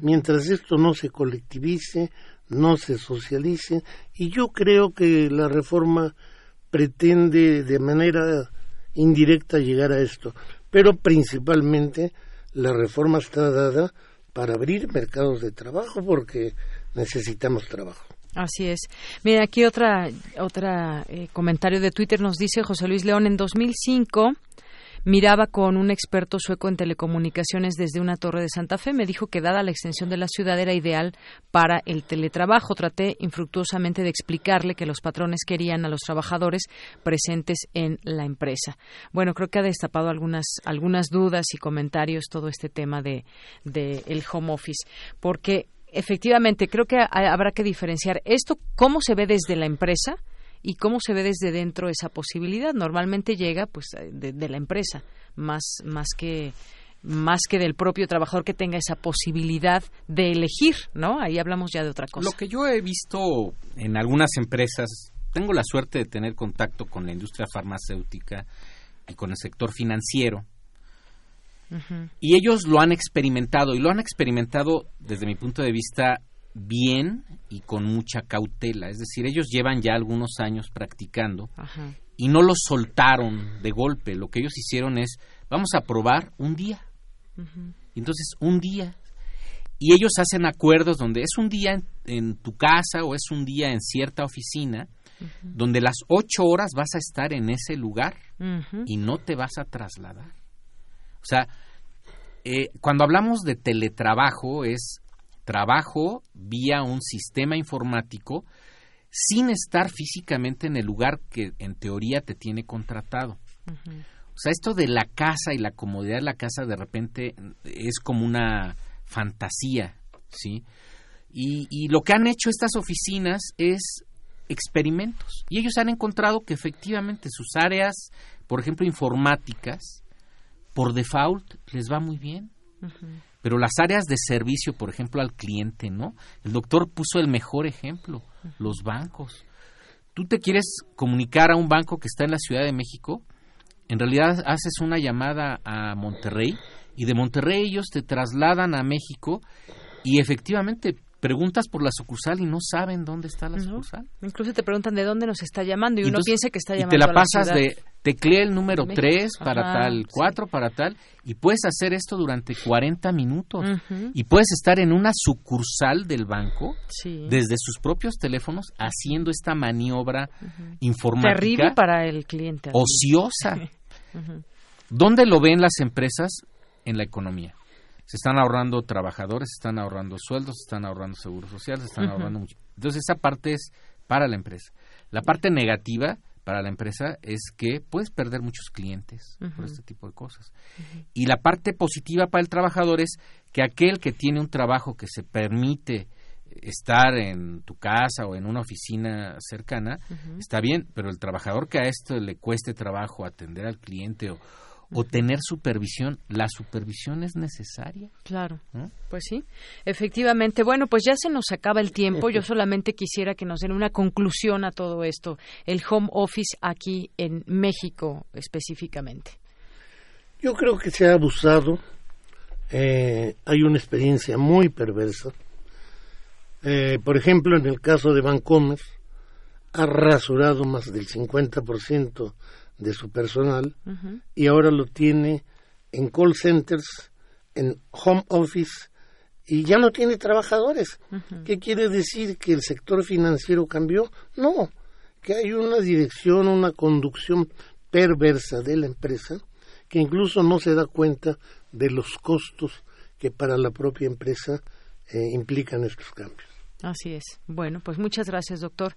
Mientras esto no se colectivice, no se socialice, y yo creo que la reforma pretende de manera indirecta llegar a esto, pero principalmente la reforma está dada para abrir mercados de trabajo porque necesitamos trabajo. Así es. Mira, aquí otra otra eh, comentario de Twitter nos dice José Luis León en 2005 miraba con un experto sueco en telecomunicaciones desde una torre de Santa Fe. Me dijo que dada la extensión de la ciudad era ideal para el teletrabajo. Traté infructuosamente de explicarle que los patrones querían a los trabajadores presentes en la empresa. Bueno, creo que ha destapado algunas, algunas dudas y comentarios todo este tema de, de el home office, porque efectivamente creo que habrá que diferenciar esto cómo se ve desde la empresa y cómo se ve desde dentro esa posibilidad. Normalmente llega pues de, la empresa, más, más que más que del propio trabajador que tenga esa posibilidad de elegir, ¿no? Ahí hablamos ya de otra cosa. Lo que yo he visto en algunas empresas, tengo la suerte de tener contacto con la industria farmacéutica y con el sector financiero, y ellos lo han experimentado, y lo han experimentado desde mi punto de vista bien y con mucha cautela. Es decir, ellos llevan ya algunos años practicando y no lo soltaron de golpe. Lo que ellos hicieron es, vamos a probar un día. Entonces, un día. Y ellos hacen acuerdos donde es un día en, tu casa o es un día en cierta oficina, donde las ocho horas vas a estar en ese lugar y no te vas a trasladar. O sea, eh, cuando hablamos de teletrabajo es trabajo vía un sistema informático sin estar físicamente en el lugar que en teoría te tiene contratado. O sea, esto de la casa y la comodidad de la casa de repente es como una fantasía, ¿sí? Y, y lo que han hecho estas oficinas es experimentos. Y ellos han encontrado que efectivamente sus áreas, por ejemplo, informáticas, por default les va muy bien. Pero las áreas de servicio, por ejemplo, al cliente, ¿no? El doctor puso el mejor ejemplo, los bancos. Tú te quieres comunicar a un banco que está en la Ciudad de México, en realidad haces una llamada a Monterrey y de Monterrey ellos te trasladan a México y efectivamente preguntas por la sucursal y no saben dónde está la sucursal. Incluso te preguntan de dónde nos está llamando y, uno piensa que está llamando. Y te la pasas de teclea el número 3 para tal, 4 para tal, y puedes hacer esto durante 40 minutos. Y puedes estar en una sucursal del banco desde sus propios teléfonos haciendo esta maniobra informática. Terrible para el cliente. Ociosa. *laughs* ¿Dónde lo ven las empresas? En la economía Se están ahorrando trabajadores, se están ahorrando sueldos, se están ahorrando seguros sociales, se están ahorrando mucho. Entonces esa parte es para la empresa. La parte negativa para la empresa es que puedes perder muchos clientes por este tipo de cosas. Y la parte positiva para el trabajador es que aquel que tiene un trabajo que se permite estar en tu casa o en una oficina cercana, está bien, pero el trabajador que a esto le cueste trabajo atender al cliente o, o tener supervisión, la supervisión es necesaria. Claro, pues sí, efectivamente. Bueno, pues ya se nos acaba el tiempo. Yo *laughs* solamente quisiera que nos den una conclusión a todo esto, el home office aquí en México específicamente. Yo creo que se ha abusado. Eh, hay una experiencia muy perversa. Eh, por ejemplo, en el caso de Vancomer, ha rasurado más del 50% de su personal y ahora lo tiene en call centers, en home office y ya no tiene trabajadores. ¿Qué quiere decir? ¿Que el sector financiero cambió? No, que hay una dirección, una conducción perversa de la empresa que incluso no se da cuenta de los costos que para la propia empresa eh, implican estos cambios. Así es. Bueno, pues muchas gracias, doctor.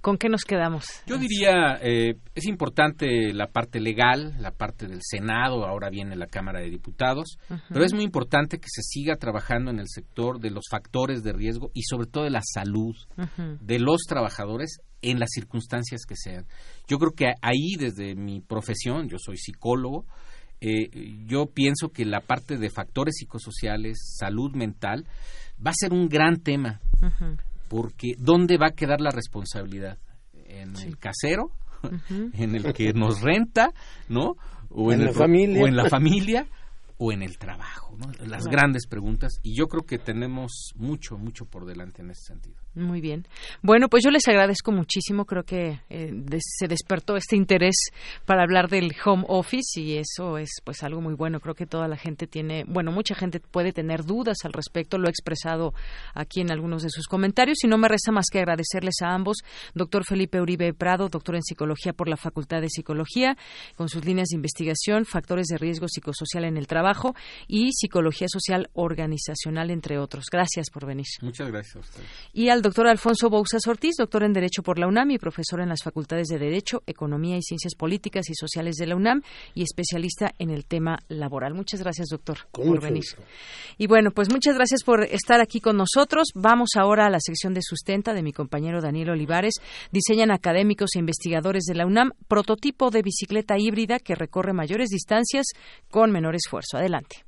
¿Con qué nos quedamos? Yo diría, eh, es importante la parte legal, la parte del Senado, ahora viene la Cámara de Diputados, pero es muy importante que se siga trabajando en el sector de los factores de riesgo y sobre todo de la salud de los trabajadores en las circunstancias que sean. Yo creo que ahí, desde mi profesión, yo soy psicólogo, eh, yo pienso que la parte de factores psicosociales, salud mental, va a ser un gran tema, porque ¿dónde va a quedar la responsabilidad? ¿En el casero? *laughs* ¿En el que nos renta? ¿No? ¿O en, la familia? ¿O en la familia? ¿O en el trabajo? Las grandes preguntas. Y yo creo que tenemos mucho, mucho por delante en ese sentido. Muy bien. Bueno, pues yo les agradezco muchísimo. Creo que eh, se despertó este interés para hablar del home office y eso es pues algo muy bueno. Creo que toda la gente tiene, bueno, mucha gente puede tener dudas al respecto. Lo he expresado aquí en algunos de sus comentarios y no me resta más que agradecerles a ambos. Doctor Felipe Uribe Prado, doctor en psicología por la Facultad de Psicología, con sus líneas de investigación, factores de riesgo psicosocial en el trabajo y psicología social organizacional, entre otros. Gracias por venir. Muchas gracias a usted. Y al doctor Alfonso Bouzas Ortiz, doctor en Derecho por la UNAM y profesor en las facultades de Derecho, Economía y Ciencias Políticas y Sociales de la UNAM y especialista en el tema laboral. Muchas gracias, doctor, por venir. Y bueno, pues muchas gracias por estar aquí con nosotros. Vamos ahora a la sección de sustenta de mi compañero Daniel Olivares. Diseñan académicos e investigadores de la UNAM prototipo de bicicleta híbrida que recorre mayores distancias con menor esfuerzo. Adelante.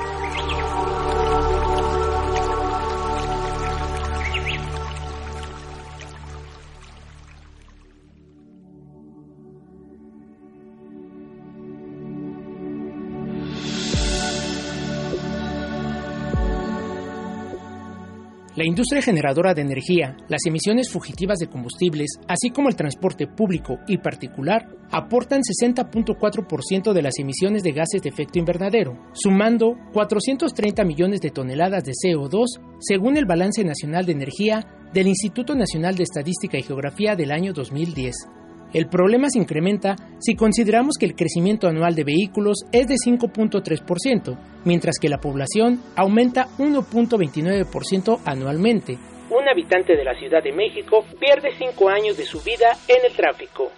La industria generadora de energía, las emisiones fugitivas de combustibles, así como el transporte público y particular, aportan 60.4% de las emisiones de gases de efecto invernadero, sumando 430 millones de toneladas de CO2, según el Balance Nacional de Energía del Instituto Nacional de Estadística y Geografía del año 2010. El problema se incrementa si consideramos que el crecimiento anual de vehículos es de 5.3%, mientras que la población aumenta 1.29% anualmente. Un habitante de la Ciudad de México pierde 5 años de su vida en el tráfico.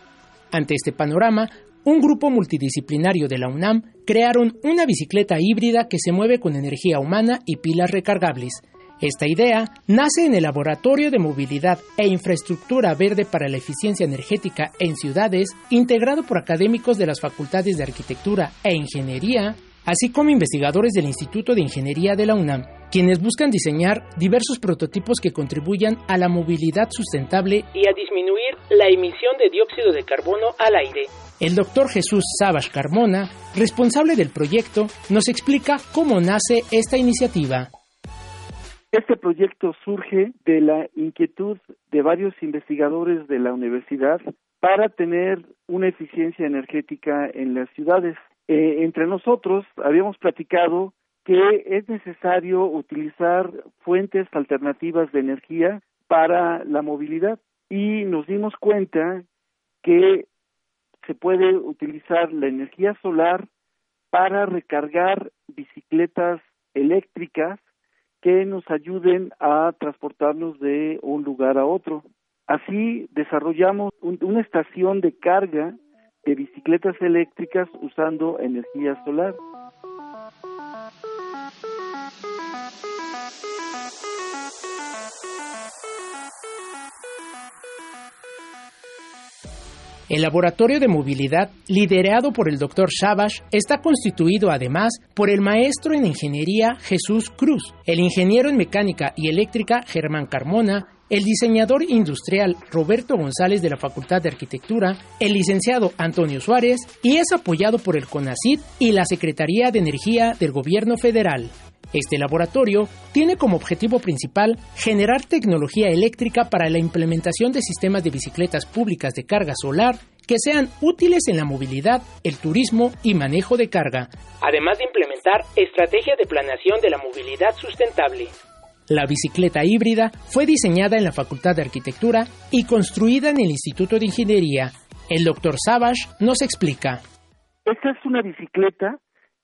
Ante este panorama, un grupo multidisciplinario de la UNAM crearon una bicicleta híbrida que se mueve con energía humana y pilas recargables, esta idea nace en el Laboratorio de Movilidad e Infraestructura Verde para la Eficiencia Energética en Ciudades, integrado por académicos de las Facultades de Arquitectura e Ingeniería, así como investigadores del Instituto de Ingeniería de la UNAM, quienes buscan diseñar diversos prototipos que contribuyan a la movilidad sustentable y a disminuir la emisión de dióxido de carbono al aire. El doctor Jesús Sabas Carmona, responsable del proyecto, nos explica cómo nace esta iniciativa. Este proyecto surge de la inquietud de varios investigadores de la universidad para tener una eficiencia energética en las ciudades. Eh, entre nosotros habíamos platicado que es necesario utilizar fuentes alternativas de energía para la movilidad y nos dimos cuenta que se puede utilizar la energía solar para recargar bicicletas eléctricas que nos ayuden a transportarnos de un lugar a otro. Así desarrollamos una estación de carga de bicicletas eléctricas usando energía solar. El laboratorio de movilidad, liderado por el Dr. Shabash, está constituido además por el maestro en ingeniería Jesús Cruz, el ingeniero en mecánica y eléctrica Germán Carmona, el diseñador industrial Roberto González de la Facultad de Arquitectura, el licenciado Antonio Suárez y es apoyado por el CONACID y la Secretaría de Energía del Gobierno Federal. Este laboratorio tiene como objetivo principal generar tecnología eléctrica para la implementación de sistemas de bicicletas públicas de carga solar que sean útiles en la movilidad, el turismo y manejo de carga, además de implementar estrategias de planeación de la movilidad sustentable. La bicicleta híbrida fue diseñada en la Facultad de Arquitectura y construida en el Instituto de Ingeniería. El doctor Savage nos explica. Esta es una bicicleta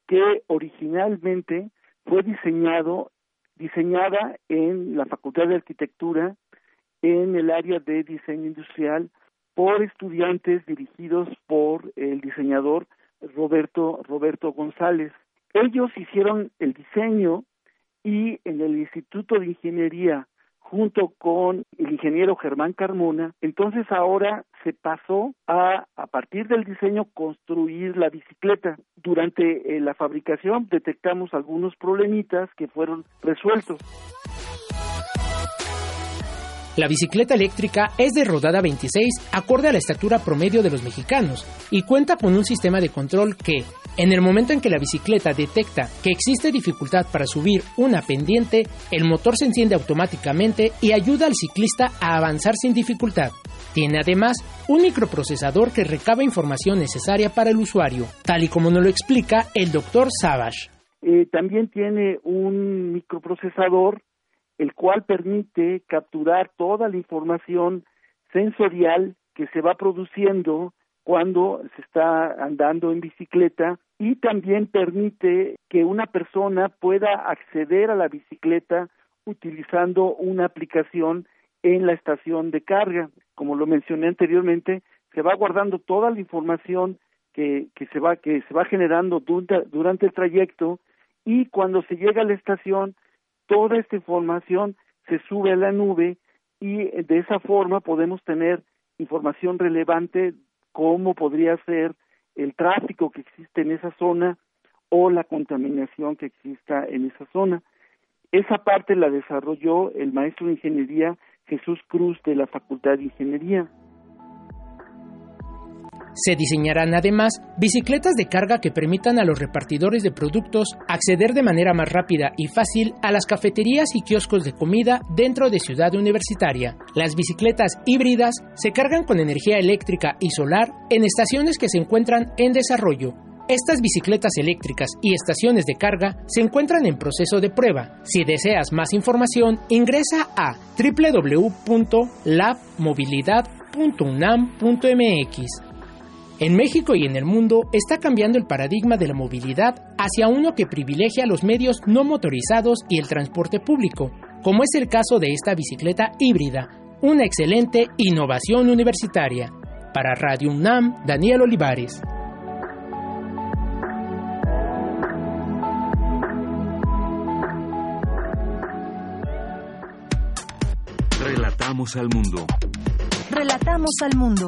que originalmente fue diseñado, diseñada en la Facultad de Arquitectura en el área de diseño industrial por estudiantes dirigidos por el diseñador Roberto Roberto González. Ellos hicieron el diseño y en el Instituto de Ingeniería junto con el ingeniero Germán Carmona, entonces ahora se pasó a, a partir del diseño, construir la bicicleta. Durante eh, la fabricación detectamos algunos problemitas que fueron resueltos. La bicicleta eléctrica es de rodada 26 acorde a la estatura promedio de los mexicanos y cuenta con un sistema de control que, en el momento en que la bicicleta detecta que existe dificultad para subir una pendiente, el motor se enciende automáticamente y ayuda al ciclista a avanzar sin dificultad. Tiene además un microprocesador que recaba información necesaria para el usuario, tal y como nos lo explica el doctor Savage. Eh, también tiene un microprocesador el cual permite capturar toda la información sensorial que se va produciendo cuando se está andando en bicicleta y también permite que una persona pueda acceder a la bicicleta utilizando una aplicación en la estación de carga. Como lo mencioné anteriormente, se va guardando toda la información que, que se va que se va generando durante el trayecto y cuando se llega a la estación toda esta información se sube a la nube y de esa forma podemos tener información relevante como podría ser el tráfico que existe en esa zona o la contaminación que exista en esa zona. Esa parte la desarrolló el maestro de ingeniería Jesús Cruz de la Facultad de Ingeniería. Se diseñarán además bicicletas de carga que permitan a los repartidores de productos acceder de manera más rápida y fácil a las cafeterías y kioscos de comida dentro de Ciudad Universitaria. Las bicicletas híbridas se cargan con energía eléctrica y solar en estaciones que se encuentran en desarrollo. Estas bicicletas eléctricas y estaciones de carga se encuentran en proceso de prueba. Si deseas más información, ingresa a www.labmovilidad.unam.mx. En México y en el mundo está cambiando el paradigma de la movilidad hacia uno que privilegia los medios no motorizados y el transporte público, como es el caso de esta bicicleta híbrida, una excelente innovación universitaria. Para Radio UNAM, Daniel Olivares. Relatamos al mundo. Relatamos al mundo.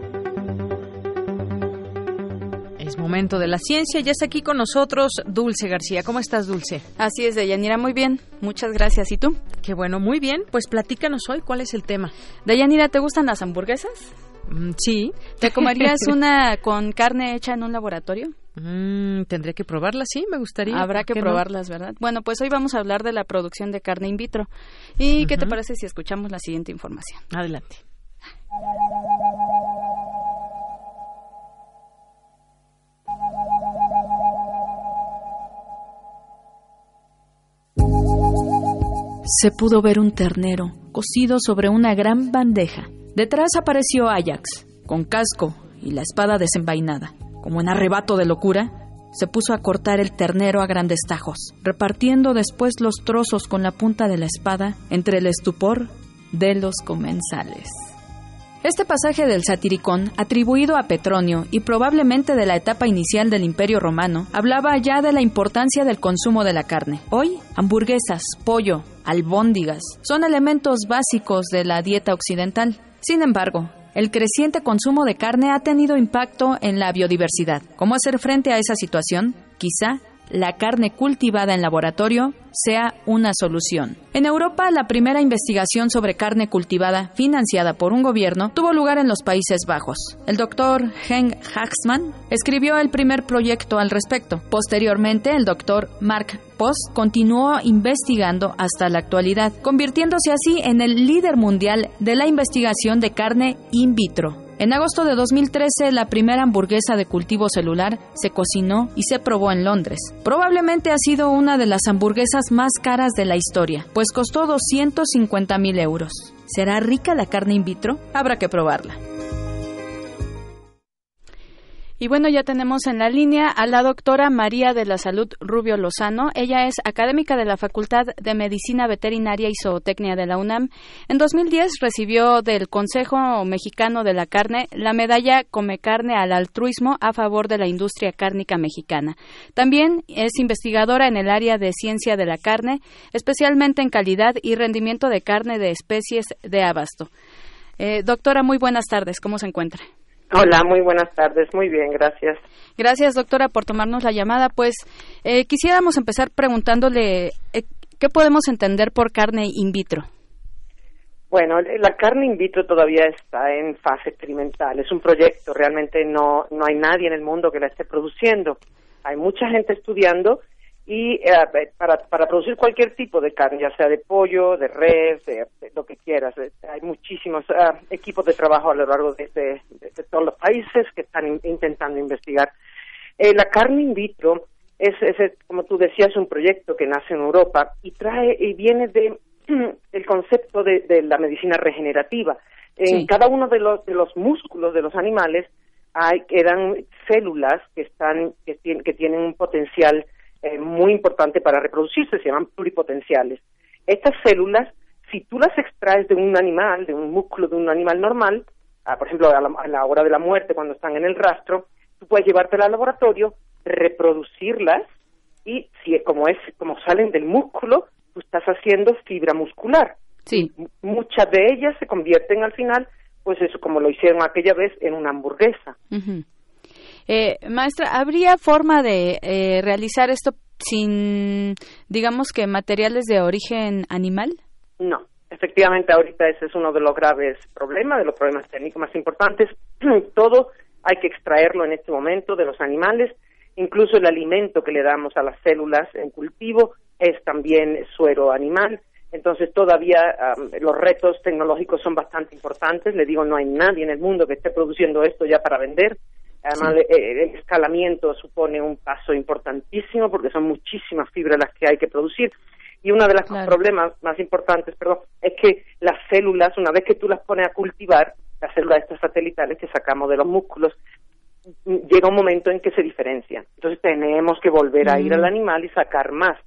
momento de la ciencia. Ya está aquí con nosotros Dulce García. ¿Cómo estás, Dulce? Así es, Deyanira, muy bien. Muchas gracias. ¿Y tú? Qué bueno, muy bien. Pues platícanos hoy cuál es el tema. Deyanira, ¿te gustan las hamburguesas? Mm, sí. ¿Te comerías *laughs* una con carne hecha en un laboratorio? Mm, tendré que probarlas, sí, me gustaría. Habrá que probarlas, ¿verdad? Bueno, pues hoy vamos a hablar de la producción de carne in vitro. ¿Y qué te parece si escuchamos la siguiente información? Adelante. Se pudo ver un ternero cocido sobre una gran bandeja. Detrás apareció Ajax, con casco y la espada desenvainada. Como en arrebato de locura, se puso a cortar el ternero a grandes tajos, repartiendo después los trozos con la punta de la espada entre el estupor de los comensales. Este pasaje del Satiricón, atribuido a Petronio y probablemente de la etapa inicial del Imperio Romano, hablaba ya de la importancia del consumo de la carne. Hoy, hamburguesas, pollo, albóndigas son elementos básicos de la dieta occidental. Sin embargo, el creciente consumo de carne ha tenido impacto en la biodiversidad. ¿Cómo hacer frente a esa situación? Quizá la carne cultivada en laboratorio sea una solución. En Europa, la primera investigación sobre carne cultivada financiada por un gobierno tuvo lugar en los Países Bajos. El doctor Henk Haxman escribió el primer proyecto al respecto. Posteriormente, el doctor Mark Post continuó investigando hasta la actualidad, convirtiéndose así en el líder mundial de la investigación de carne in vitro. En agosto de 2013, la primera hamburguesa de cultivo celular se cocinó y se probó en Londres. Probablemente ha sido una de las hamburguesas más caras de la historia, pues costó 250 mil euros. ¿Será rica la carne in vitro? Habrá que probarla. Y bueno, ya tenemos en la línea a la doctora María de la Salud Rubio Lozano. Ella es académica de la Facultad de Medicina Veterinaria y Zootecnia de la UNAM. En 2010 recibió del Consejo Mexicano de la Carne la medalla Come Carne al Altruismo a favor de la industria cárnica mexicana. También es investigadora en el área de ciencia de la carne, especialmente en calidad y rendimiento de carne de especies de abasto. Eh, doctora, muy buenas tardes. ¿Cómo se encuentra? Hola, muy buenas tardes. Muy bien, gracias. Gracias, doctora, por tomarnos la llamada. Pues eh, quisiéramos empezar preguntándole eh, qué podemos entender por carne in vitro. Bueno, la carne in vitro todavía está en fase experimental. Es un proyecto, realmente no, no hay nadie en el mundo que la esté produciendo. Hay mucha gente estudiando y eh, para, para producir cualquier tipo de carne, ya sea de pollo, de res, de, lo que quieras. Eh, hay muchísimos eh, equipos de trabajo a lo largo de, de, todos los países que están intentando investigar. la carne in vitro es, es, como tú decías, un proyecto que nace en Europa y trae y viene de *clears throat* el concepto de, la medicina regenerativa. En cada uno de los, de los músculos de los animales hay, quedan células que están que, tienen, que tienen un potencial eh, muy importante para reproducirse, se llaman pluripotenciales. Estas células, si tú las extraes de un animal, de un músculo de un animal normal, ah, por ejemplo, a la, hora de la muerte, cuando están en el rastro, tú puedes llevártelas al laboratorio, reproducirlas y si como es como salen del músculo, tú estás haciendo fibra muscular. Sí. Muchas de ellas se convierten al final, pues eso como lo hicieron aquella vez en una hamburguesa. Eh, maestra, ¿habría forma de eh, realizar esto sin, digamos que, materiales de origen animal? No, efectivamente ahorita ese es uno de los graves problemas, de los problemas técnicos más importantes. *clears throat* Todo hay que extraerlo en este momento de los animales, incluso el alimento que le damos a las células en cultivo es también suero animal. Entonces todavía los retos tecnológicos son bastante importantes. Le digo, no hay nadie en el mundo que esté produciendo esto ya para vender. Además, el escalamiento supone un paso importantísimo porque son muchísimas fibras las que hay que producir. Y uno de los problemas más importantes, perdón, es que las células, una vez que tú las pones a cultivar, las células estas satelitales que sacamos de los músculos, llega un momento en que se diferencian. Entonces tenemos que volver a ir al mm. animal y sacar más.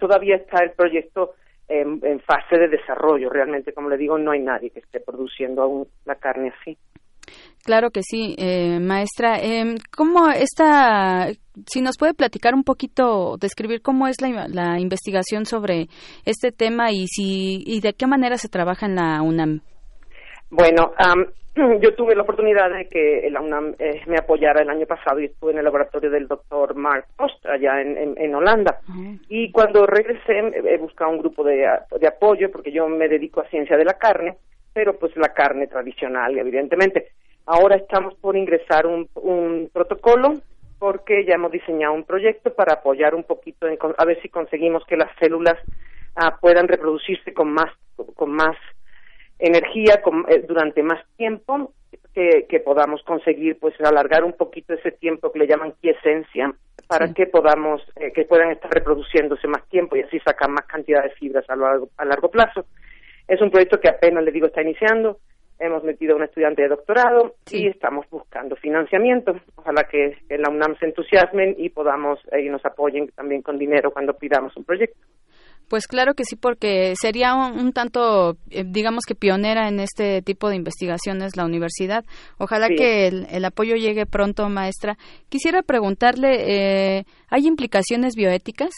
todavía está el proyecto en, en, fase de desarrollo. Realmente, como le digo, no hay nadie que esté produciendo aún la carne así. Claro que sí, eh, maestra. Eh, ¿Cómo esta, si nos puede platicar un poquito, describir cómo es la, la, investigación sobre este tema y si y de qué manera se trabaja en la UNAM? Bueno, *clears throat* yo tuve la oportunidad de que la UNAM eh, me apoyara el año pasado y estuve en el laboratorio del doctor Mark Post allá en, Holanda. Y cuando regresé he buscado un grupo de, apoyo porque yo me dedico a ciencia de la carne, pero pues la carne tradicional, evidentemente. Ahora estamos por ingresar un, un protocolo porque ya hemos diseñado un proyecto para apoyar un poquito, a ver si conseguimos que las células ah, puedan reproducirse con más, con más energía eh, durante más tiempo, que, que, podamos conseguir pues alargar un poquito ese tiempo que le llaman quiesencia para que podamos, eh, que puedan estar reproduciéndose más tiempo y así sacar más cantidad de fibras a largo, a largo plazo. Es un proyecto que apenas le digo está iniciando, hemos metido a un estudiante de doctorado y estamos buscando financiamiento. Ojalá que en la UNAM se entusiasmen y podamos eh, y nos apoyen también con dinero cuando pidamos un proyecto. Pues claro que sí, porque sería un, tanto, eh, digamos que pionera en este tipo de investigaciones la universidad. Ojalá que el, apoyo llegue pronto, maestra. Quisiera preguntarle, eh, ¿hay implicaciones bioéticas?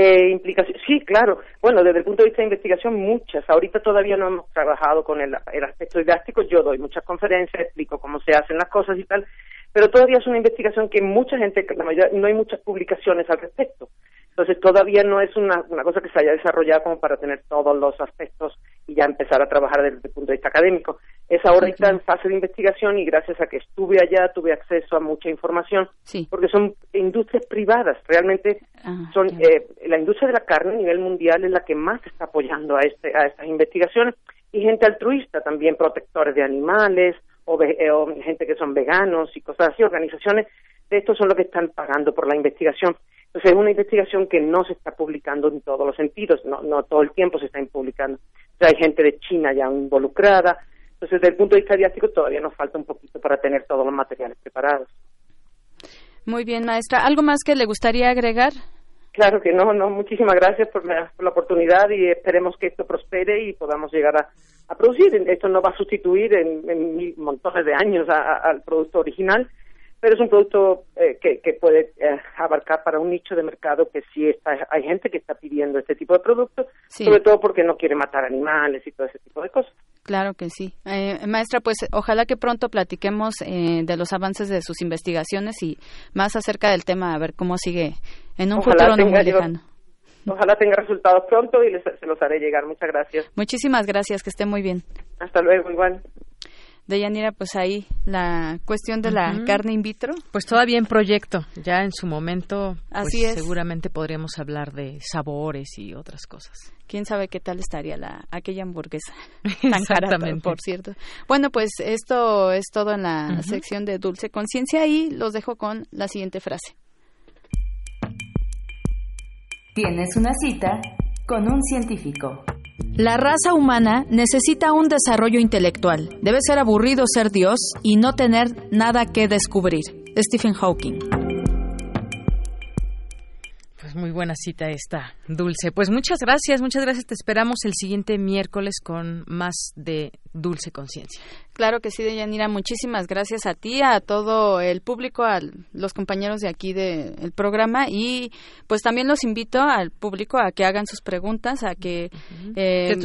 Eh, sí, claro. Bueno, desde el punto de vista de investigación, muchas. Ahorita todavía no hemos trabajado con el, el aspecto didáctico. Yo doy muchas conferencias, explico cómo se hacen las cosas y tal, pero todavía es una investigación que mucha gente, la mayoría, no hay muchas publicaciones al respecto. Entonces todavía no es una, una cosa que se haya desarrollado como para tener todos los aspectos y ya empezar a trabajar desde el punto de vista académico. Es ahora está en fase de investigación y gracias a que estuve allá tuve acceso a mucha información, porque son industrias privadas, realmente ah, son eh, la industria de la carne a nivel mundial es la que más está apoyando a, este, a estas investigaciones. Y gente altruista también, protectores de animales o, eh, o gente que son veganos y cosas así, organizaciones. De estos son los que están pagando por la investigación. Entonces, es una investigación que no se está publicando en todos los sentidos, no, no todo el tiempo se está publicando. hay gente de China ya involucrada. Entonces, desde el punto de vista didáctico, todavía nos falta un poquito para tener todos los materiales preparados. Muy bien, maestra. ¿Algo más que le gustaría agregar? Claro que no, no. Muchísimas gracias por la, oportunidad y esperemos que esto prospere y podamos llegar a, producir. Esto no va a sustituir en, montones de años al producto original, pero es un producto eh, que, que, puede eh, abarcar para un nicho de mercado que sí está, hay gente que está pidiendo este tipo de productos, sobre todo porque no quiere matar animales y todo ese tipo de cosas. Claro que sí. Eh, maestra, pues ojalá que pronto platiquemos de los avances de sus investigaciones y más acerca del tema, a ver cómo sigue en un futuro no muy lejano. Ojalá tenga resultados pronto y les, se los haré llegar. Muchas gracias. Muchísimas gracias, que esté muy bien. Hasta luego, igual. Deyanira, pues ahí la cuestión de la carne in vitro. Pues todavía en proyecto, ya en su momento, pues Así es. seguramente podríamos hablar de sabores y otras cosas. Quién sabe qué tal estaría la aquella hamburguesa *laughs* tan cara, por cierto. Bueno, pues esto es todo en la sección de dulce conciencia y los dejo con la siguiente frase. Tienes una cita con un científico. La raza humana necesita un desarrollo intelectual. Debe ser aburrido ser Dios y no tener nada que descubrir. Stephen Hawking. Muy buena cita esta, Dulce. Pues muchas gracias, muchas gracias. Te esperamos el siguiente miércoles con más de Dulce Conciencia. Claro que sí, Deyanira. Muchísimas gracias a ti, a todo el público, a los compañeros de aquí del programa y pues también los invito al público a que hagan sus preguntas, a que, eh,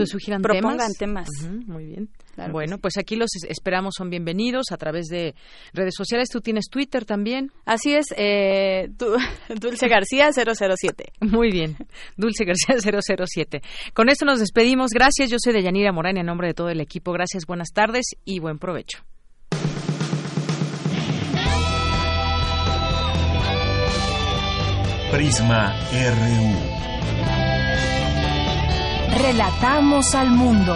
propongan temas. muy bien bueno, pues aquí los esperamos, son bienvenidos a través de redes sociales. Tú tienes Twitter también. Así es, eh, *laughs* Dulce García 007. *laughs* Muy bien, Dulce García 007. Con esto nos despedimos. Gracias, yo soy Deyanira Morán en nombre de todo el equipo. Gracias, buenas tardes y buen provecho. Prisma RU. Relatamos al mundo.